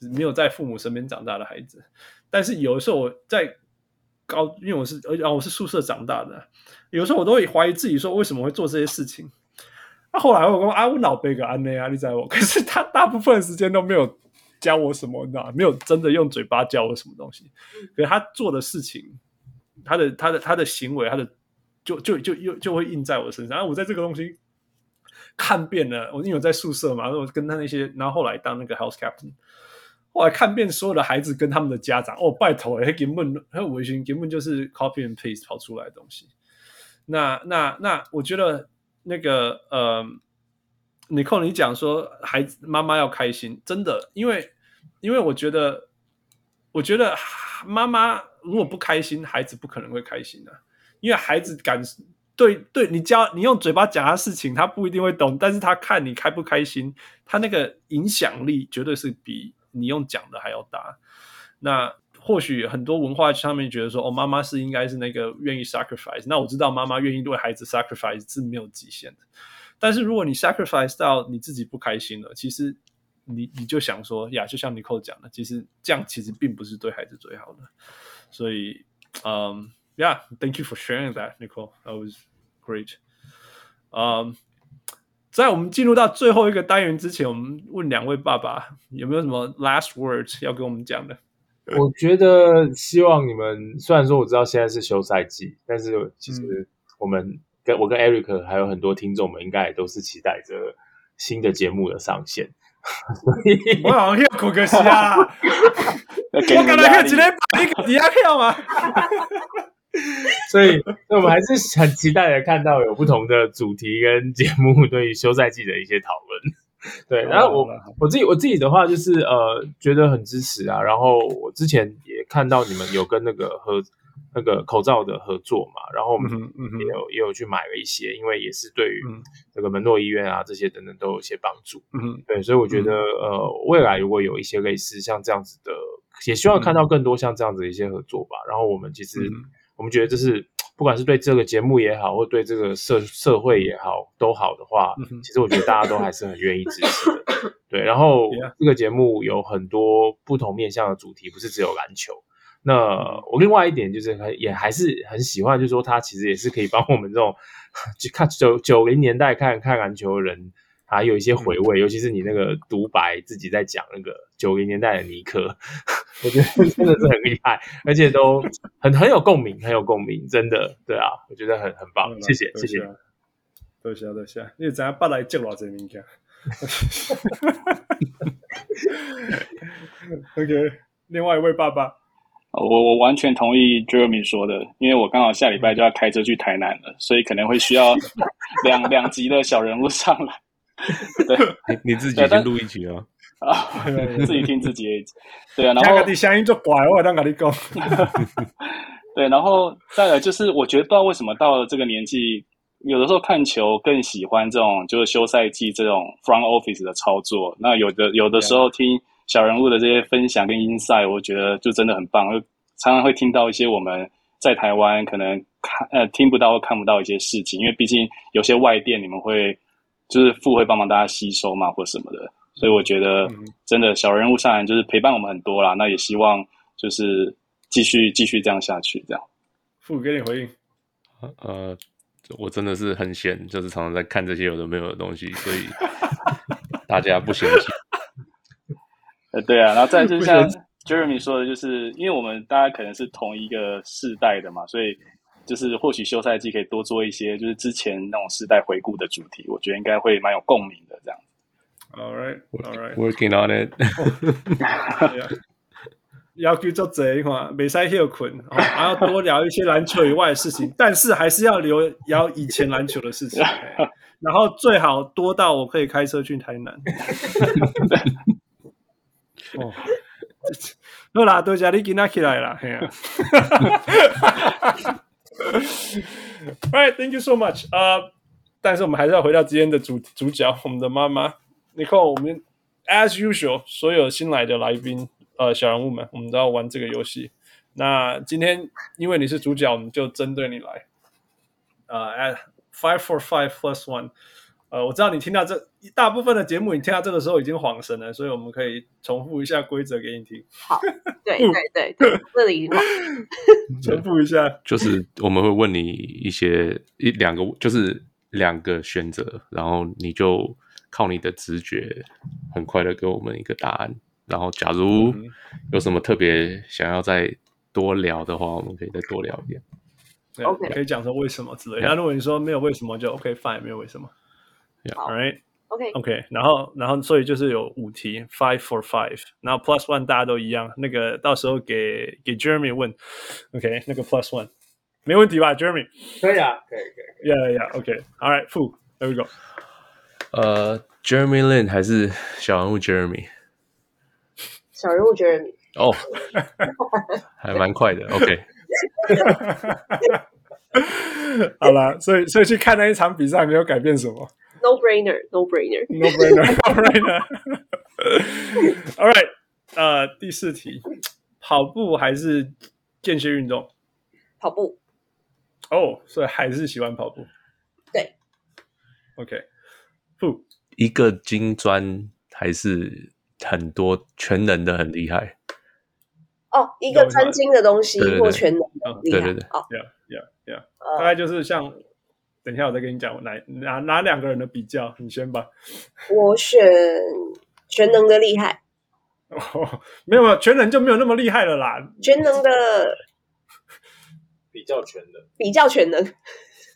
没有在父母身边长大的孩子，但是有的时候我在高，因为我是而且我是宿舍长大的，有时候我都会怀疑自己说为什么会做这些事情。那、啊、后来我跟啊，我老贝个安内啊，你在我，可是他大部分时间都没有。教我什么你知道？没有真的用嘴巴教我什么东西，可是他做的事情，他的他的他的行为，他的就就就又就，就会印在我身上。然后我在这个东西看遍了，我因为我在宿舍嘛，然后我跟他那些，然后后来当那个 house captain，后来看遍所有的孩子跟他们的家长，哦，拜托，还根本还有微信，根本就是 copy and paste 跑出来的东西。那那那，我觉得那个呃。Nicole，你讲说孩子妈妈要开心，真的，因为因为我觉得，我觉得妈妈如果不开心，孩子不可能会开心的，因为孩子感对对你教你用嘴巴讲他事情，他不一定会懂，但是他看你开不开心，他那个影响力绝对是比你用讲的还要大。那或许很多文化上面觉得说，哦，妈妈是应该是那个愿意 sacrifice，那我知道妈妈愿意为孩子 sacrifice 是没有极限的。但是如果你 sacrifice 到你自己不开心了，其实你你就想说呀，就像 Nicole 讲的，其实这样其实并不是对孩子最好的。所以，嗯，Yeah，thank you for sharing that, Nicole. That was great. 嗯，在我们进入到最后一个单元之前，我们问两位爸爸有没有什么 last words 要跟我们讲的？我觉得希望你们，虽然说我知道现在是休赛季，但是其实我们、嗯。跟我跟 Eric 还有很多听众们，应该也都是期待着新的节目的上线。我好像要哭个虾，我刚才今天把你个底下票吗？所以，所以我们还是很期待的看到有不同的主题跟节目对于休赛季的一些讨论。对，然后我我自己我自己的话就是呃，觉得很支持啊。然后我之前也看到你们有跟那个合。那个口罩的合作嘛，然后我们也有、嗯嗯、也有去买了一些，因为也是对于这个门诺医院啊这些等等都有一些帮助。嗯，对，所以我觉得、嗯、呃，未来如果有一些类似像这样子的，也希望看到更多像这样子的一些合作吧。嗯、然后我们其实、嗯、我们觉得这是不管是对这个节目也好，或对这个社社会也好都好的话，嗯、其实我觉得大家都还是很愿意支持的。对，然后这个节目有很多不同面向的主题，不是只有篮球。那我另外一点就是，也还是很喜欢，就是说它其实也是可以帮我们这种去看九九零年代看看篮球的人，还有一些回味。嗯、尤其是你那个独白自己在讲那个九零年代的尼克，我觉得真的是很厉害，而且都很很有共鸣，很有共鸣，真的，对啊，我觉得很很棒，谢谢谢谢，多谢多谢，因为咱爸来接我这名家。OK，另外一位爸爸，我我完全同意 Jeremy 说的，因为我刚好下礼拜就要开车去台南了，所以可能会需要两两集的小人物上来。对，你自己先录一集啊，啊，自己听自己的。对啊，然后你声音就怪，我当跟你讲。对，然后再来就是，我觉得不知道为什么到了这个年纪，有的时候看球更喜欢这种就是休赛季这种 front office 的操作。那有的有的时候听小人物的这些分享跟 insight，我觉得就真的很棒。就常常会听到一些我们在台湾可能看呃听不到或看不到一些事情，因为毕竟有些外电你们会就是副会帮忙大家吸收嘛或什么的。所以我觉得真的小人物上来就是陪伴我们很多啦。那也希望就是。继续继续这样下去，这样。父给你回应。呃，我真的是很闲，就是常常在看这些有的没有的东西，所以 大家不嫌弃。呃，对啊，然后再就是像 Jeremy 说的，就是因为我们大家可能是同一个世代的嘛，所以就是或许休赛季可以多做一些，就是之前那种世代回顾的主题，我觉得应该会蛮有共鸣的，这样。All right, all right, working on it. 要去做贼话，没塞休困，还要多聊一些篮球以外的事情，但是还是要留聊以前篮球的事情，然后最好多到我可以开车去台南。哦，好啦，多谢你今天起来了，嘿啊。Alright, thank you so much. 呃、uh,，但是我们还是要回到今天的主主角，我们的妈妈。你看，我们 as usual，所有新来的来宾。呃，小人物们，我们都要玩这个游戏。那今天因为你是主角，我们就针对你来。呃，at five four five plus one。呃，我知道你听到这大部分的节目，你听到这个时候已经恍神了，所以我们可以重复一下规则给你听。好，对对对对，这里 重复一下，就是我们会问你一些一两个，就是两个选择，然后你就靠你的直觉，很快的给我们一个答案。然后，假如有什么特别想要再多聊的话，我们可以再多聊一点。对，OK，可以讲说为什么之类的。那如果你说没有为什么，就 OK，fine，没有为什么。All right，OK，OK。然后，然后，所以就是有五题，five for five。然后 plus one 大家都一样。那个到时候给给 Jeremy 问，OK，那个 plus one 没问题吧？Jeremy 可以啊，可以，可以。Yeah，yeah，OK，All right，Fu，there we go。呃，Jeremy Lin 还是小人物 Jeremy？小人物 Jeremy 哦，还蛮快的。OK，好了，所以所以去看那一场比赛没有改变什么。No brainer，No brainer，No brainer，No brainer。All right，呃，第四题，跑步还是间歇运动？跑步。哦，oh，所以还是喜欢跑步。对。OK，不，一个金砖还是？很多全能的很厉害哦，一个专精的东西或全能的厉害，对对对，哦，yeah yeah yeah，大概就是像，等一下我再跟你讲，哪哪哪两个人的比较，你先吧。我选全能的厉害。哦，没有没有，全能就没有那么厉害了啦。全能的比较全能，比较全能。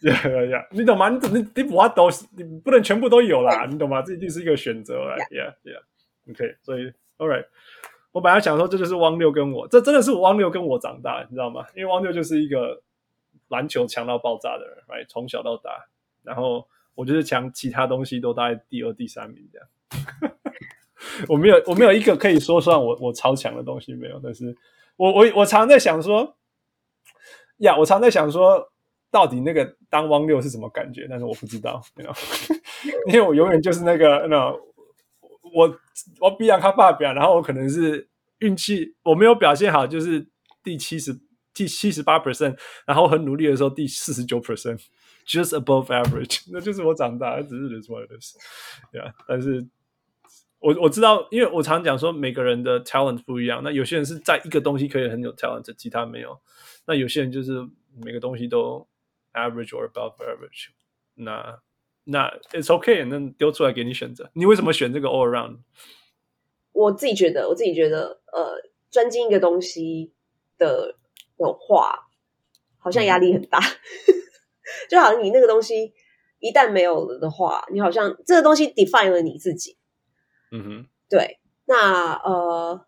Yeah yeah yeah，你懂吗？你怎你你不都，你不能全部都有啦，你懂吗？这一定是一个选择啦。Yeah yeah。OK，所以，All right，我本来想说这就是汪六跟我，这真的是汪六跟我长大，你知道吗？因为汪六就是一个篮球强到爆炸的人，right？从小到大，然后我就是强其他东西都大概第二、第三名这样。我没有，我没有一个可以说算我我超强的东西没有，但是我我我常在想说，呀，我常在想说，到底那个当汪六是什么感觉？但是我不知道，你知道，因为我永远就是那个那。我我比两卡发表，然后我可能是运气我没有表现好，就是第七十第七十八 percent，然后很努力的时候第四十九 percent，just above average，那就是我长大，只是 this what it is，对啊，但是我我知道，因为我常讲说每个人的 talent 不一样，那有些人是在一个东西可以很有 talent，其他没有，那有些人就是每个东西都 average or above average，那。那 it's okay，那丢出来给你选择。你为什么选这个 all around？我自己觉得，我自己觉得，呃，专精一个东西的的话，好像压力很大。嗯、就好像你那个东西，一旦没有了的话，你好像这个东西 define 了你自己。嗯哼，对。那呃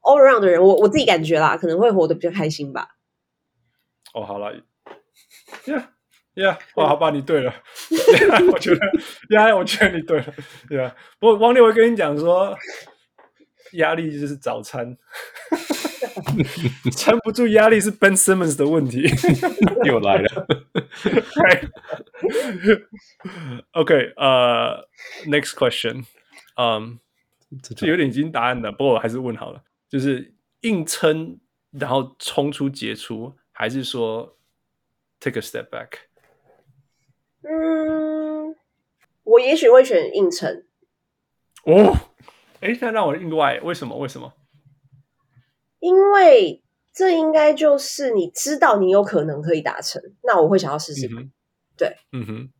，all around 的人，我我自己感觉啦，可能会活得比较开心吧。哦，好了，Yeah。呀，哇，好吧，你对了。Yeah, 我觉得，呀，我觉得你对了。呀，不过汪六会跟你讲说，压力就是早餐，撑不住压力是 Ben Simmons 的问题。又来了。OK，呃，Next question，嗯，这有点已经答案了，不过我还是问好了，就是硬撑，然后冲出杰出，还是说 take a step back？嗯，我也许会选应承。哦，哎，那让我意外，为什么？为什么？因为这应该就是你知道你有可能可以达成，那我会想要试试看。嗯、对，嗯哼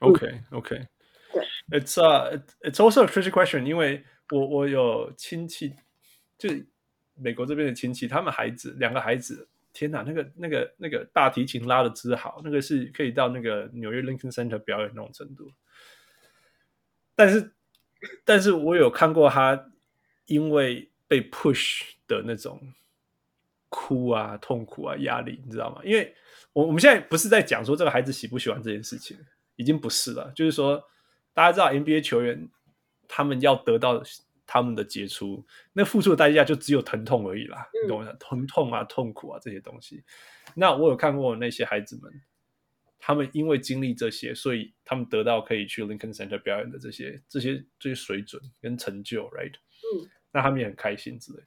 ，OK，OK，对，It's a it's also a tricky question，因为我我有亲戚，就美国这边的亲戚，他们孩子两个孩子。天哪，那个、那个、那个大提琴拉的之好，那个是可以到那个纽约 Lincoln Center 表演那种程度。但是，但是我有看过他因为被 push 的那种哭啊、痛苦啊、压力，你知道吗？因为我我们现在不是在讲说这个孩子喜不喜欢这件事情，已经不是了。就是说，大家知道 NBA 球员他们要得到。他们的杰出，那付出的代价就只有疼痛而已啦，嗯、你懂吗？疼痛啊、痛苦啊这些东西。那我有看过那些孩子们，他们因为经历这些，所以他们得到可以去 Lincoln Center 表演的这些、这些、这些水准跟成就，right？嗯，那他们也很开心之类的。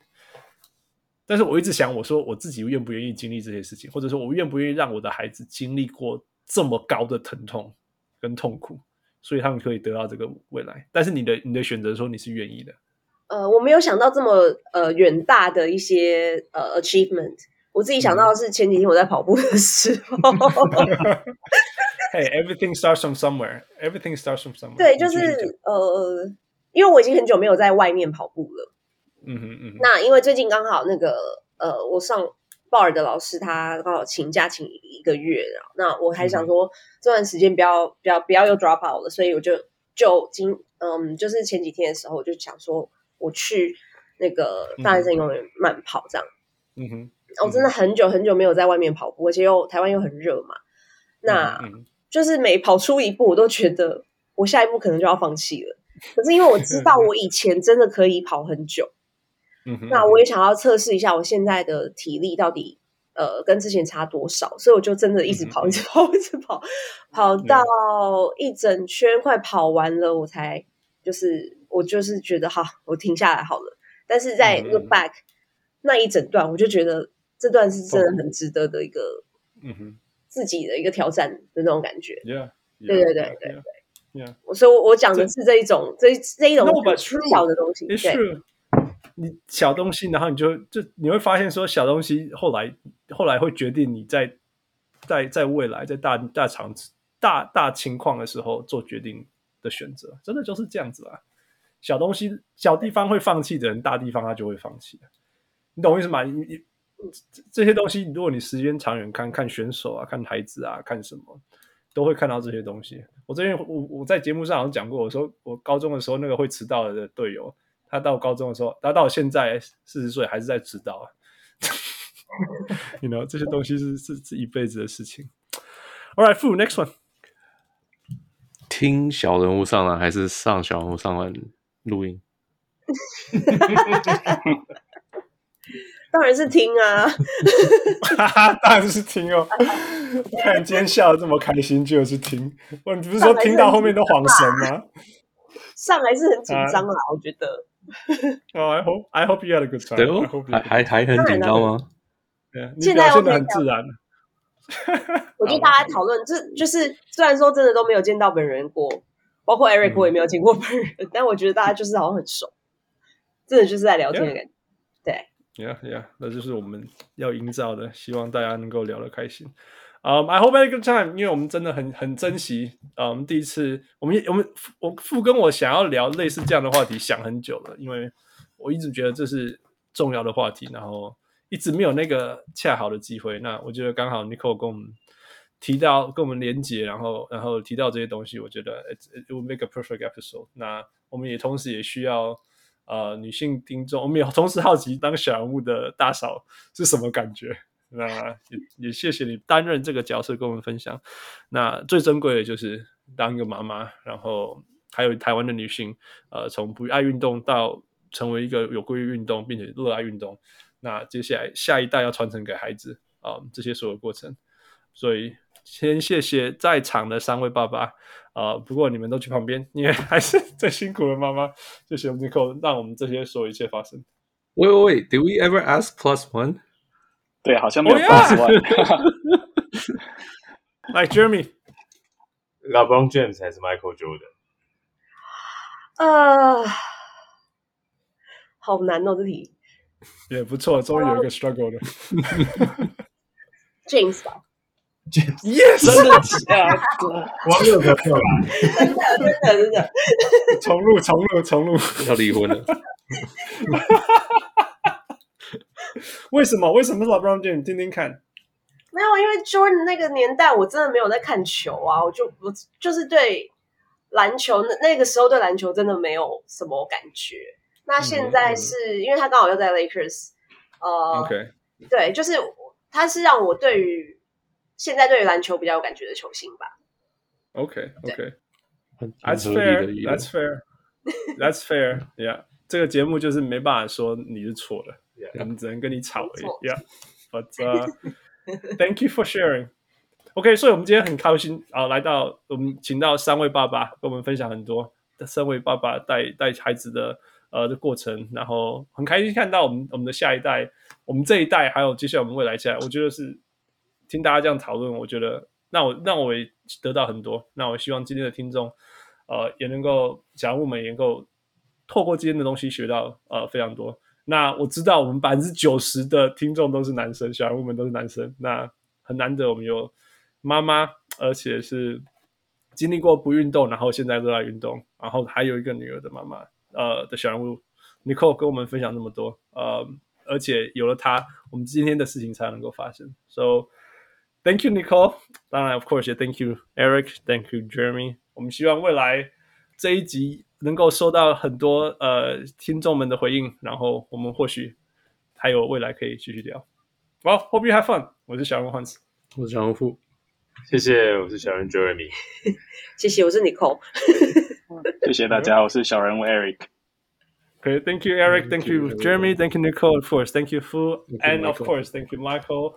但是我一直想，我说我自己愿不愿意经历这些事情，或者说我愿不愿意让我的孩子经历过这么高的疼痛跟痛苦，所以他们可以得到这个未来。但是你的你的选择说你是愿意的。呃，我没有想到这么呃远大的一些呃 achievement。我自己想到的是前几天我在跑步的时候。Hey, everything starts from somewhere. Everything starts from somewhere. 对，就是呃，因为我已经很久没有在外面跑步了。嗯哼嗯哼。那因为最近刚好那个呃，我上鲍尔的老师他刚好请假请一个月，然后那我还想说、嗯、这段时间不要不要不要又 drop out 了，所以我就就今嗯，就是前几天的时候我就想说。我去那个大安森林公园慢跑，这样，嗯哼，我真的很久很久没有在外面跑步，而且又台湾又很热嘛，那就是每跑出一步，我都觉得我下一步可能就要放弃了。可是因为我知道我以前真的可以跑很久，嗯哼，那我也想要测试一下我现在的体力到底呃跟之前差多少，所以我就真的一直跑，一直跑，一直跑，跑到一整圈快跑完了，我才就是。我就是觉得好，我停下来好了。但是在 look back、嗯、那一整段，我就觉得这段是真的很值得的一个，嗯哼，自己的一个挑战的那种感觉。Yeah, yeah, 对对对对对。Yeah. 所以我，我讲的是这一种这这一种小的东西。你小东西，然后你就就你会发现说，小东西后来后来会决定你在在在未来在大大场大大情况的时候做决定的选择，真的就是这样子啊。小东西、小地方会放弃的人，大地方他就会放弃。你懂我意思吗？你你这些东西，如果你时间长远看，看选手啊，看孩子啊，看什么，都会看到这些东西。我这边我我在节目上好像讲过，我说我高中的时候那个会迟到的队友，他到高中的时候，他到现在四十岁还是在迟到啊。you know 这些东西是是是一辈子的事情。All right, food. Next one。听小人物上篮还是上小人物上篮？录音，当然是听啊！当然是听哦。看今天笑的这么开心，就是听。我你不是说听到后面都恍神吗？上还是很紧张啦，我觉得。哦，I hope I hope you had a good time。还还还很紧张吗？现在表现得很自然。我觉得大家讨论，这就是虽然说真的都没有见到本人过。包括 Eric，我也没有见过本人，嗯，但我觉得大家就是好像很熟，真的就是在聊天的感觉。对，Yeah, Yeah，那就是我们要营造的，希望大家能够聊得开心。嗯、um,，I hope had a good time，因为我们真的很很珍惜，嗯、um,，第一次我们我们我富跟我想要聊类似这样的话题，想很久了，因为我一直觉得这是重要的话题，然后一直没有那个恰好的机会。那我觉得刚好 Nicole 跟我们提到跟我们连接，然后然后提到这些东西，我觉得 it, it will make a perfect episode。那我们也同时也需要呃女性听众，我们也同时好奇当小人物的大嫂是什么感觉。那也也谢谢你担任这个角色跟我们分享。那最珍贵的就是当一个妈妈，然后还有台湾的女性，呃，从不爱运动到成为一个有规律运动并且热爱运动。那接下来下一代要传承给孩子啊、呃，这些所有过程，所以。先谢谢在场的三位爸爸，呃，不过你们都去旁边，因为还是最辛苦的妈妈。谢谢 Nicole，让我们这些所有一切发生。Wait, wait, wait, did we ever ask plus one？对，好像没有 plus one。来，Jeremy，LeBron James 还是 Michael Jordan？呃，好难哦，这题。也不错，终于有一个 struggle 的。James 吧。Yes，真的假的？网友的错啦！真的真的真的。重录重录重录，要离婚了。为什么？为什么是 LeBron James？听听看。没有，因为 Jordan 那个年代，我真的没有在看球啊，我就我就是对篮球那那个时候对篮球真的没有什么感觉。那现在是、嗯、因为他刚好又在 Lakers，呃，OK，对，就是他是让我对于。现在对于篮球比较有感觉的球星吧。OK OK，That's fair，That's fair，That's fair。Yeah，这个节目就是没办法说你是错的，我们只能跟你吵而已。Yeah，But thank you for sharing。OK，所以我们今天很高兴啊，来到我们请到三位爸爸跟我们分享很多三位爸爸带带孩子的呃的过程，然后很开心看到我们我们的下一代，我们这一代还有接下来我们未来下来，我觉得是。听大家这样讨论，我觉得那我那我也得到很多。那我希望今天的听众，呃，也能够小人物们也能够透过今天的东西学到呃非常多。那我知道我们百分之九十的听众都是男生，小人物们都是男生。那很难得我们有妈妈，而且是经历过不运动，然后现在热爱运动，然后还有一个女儿的妈妈，呃的小人物 Nicole 跟我们分享那么多，呃，而且有了她，我们今天的事情才能够发生。So Thank you, Nicole. 当然，of course, 也 Thank you, Eric. Thank you, Jeremy. 我们希望未来这一集能够收到很多呃听众们的回应，然后我们或许还有未来可以继续聊。Well, hope you have fun. 我是小人 Hans，我是小人富。谢谢，我是小人 Jeremy。谢谢，我是 Nicole。谢谢大家，我是小人物 Eric。Okay, thank you, Eric. Thank you, Jeremy. Thank you, Nicole. Of course, thank you, Fu. And of course, thank you, Michael.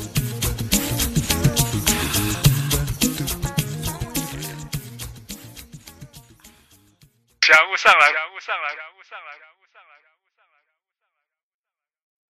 呢？小人物上篮，小人物上来。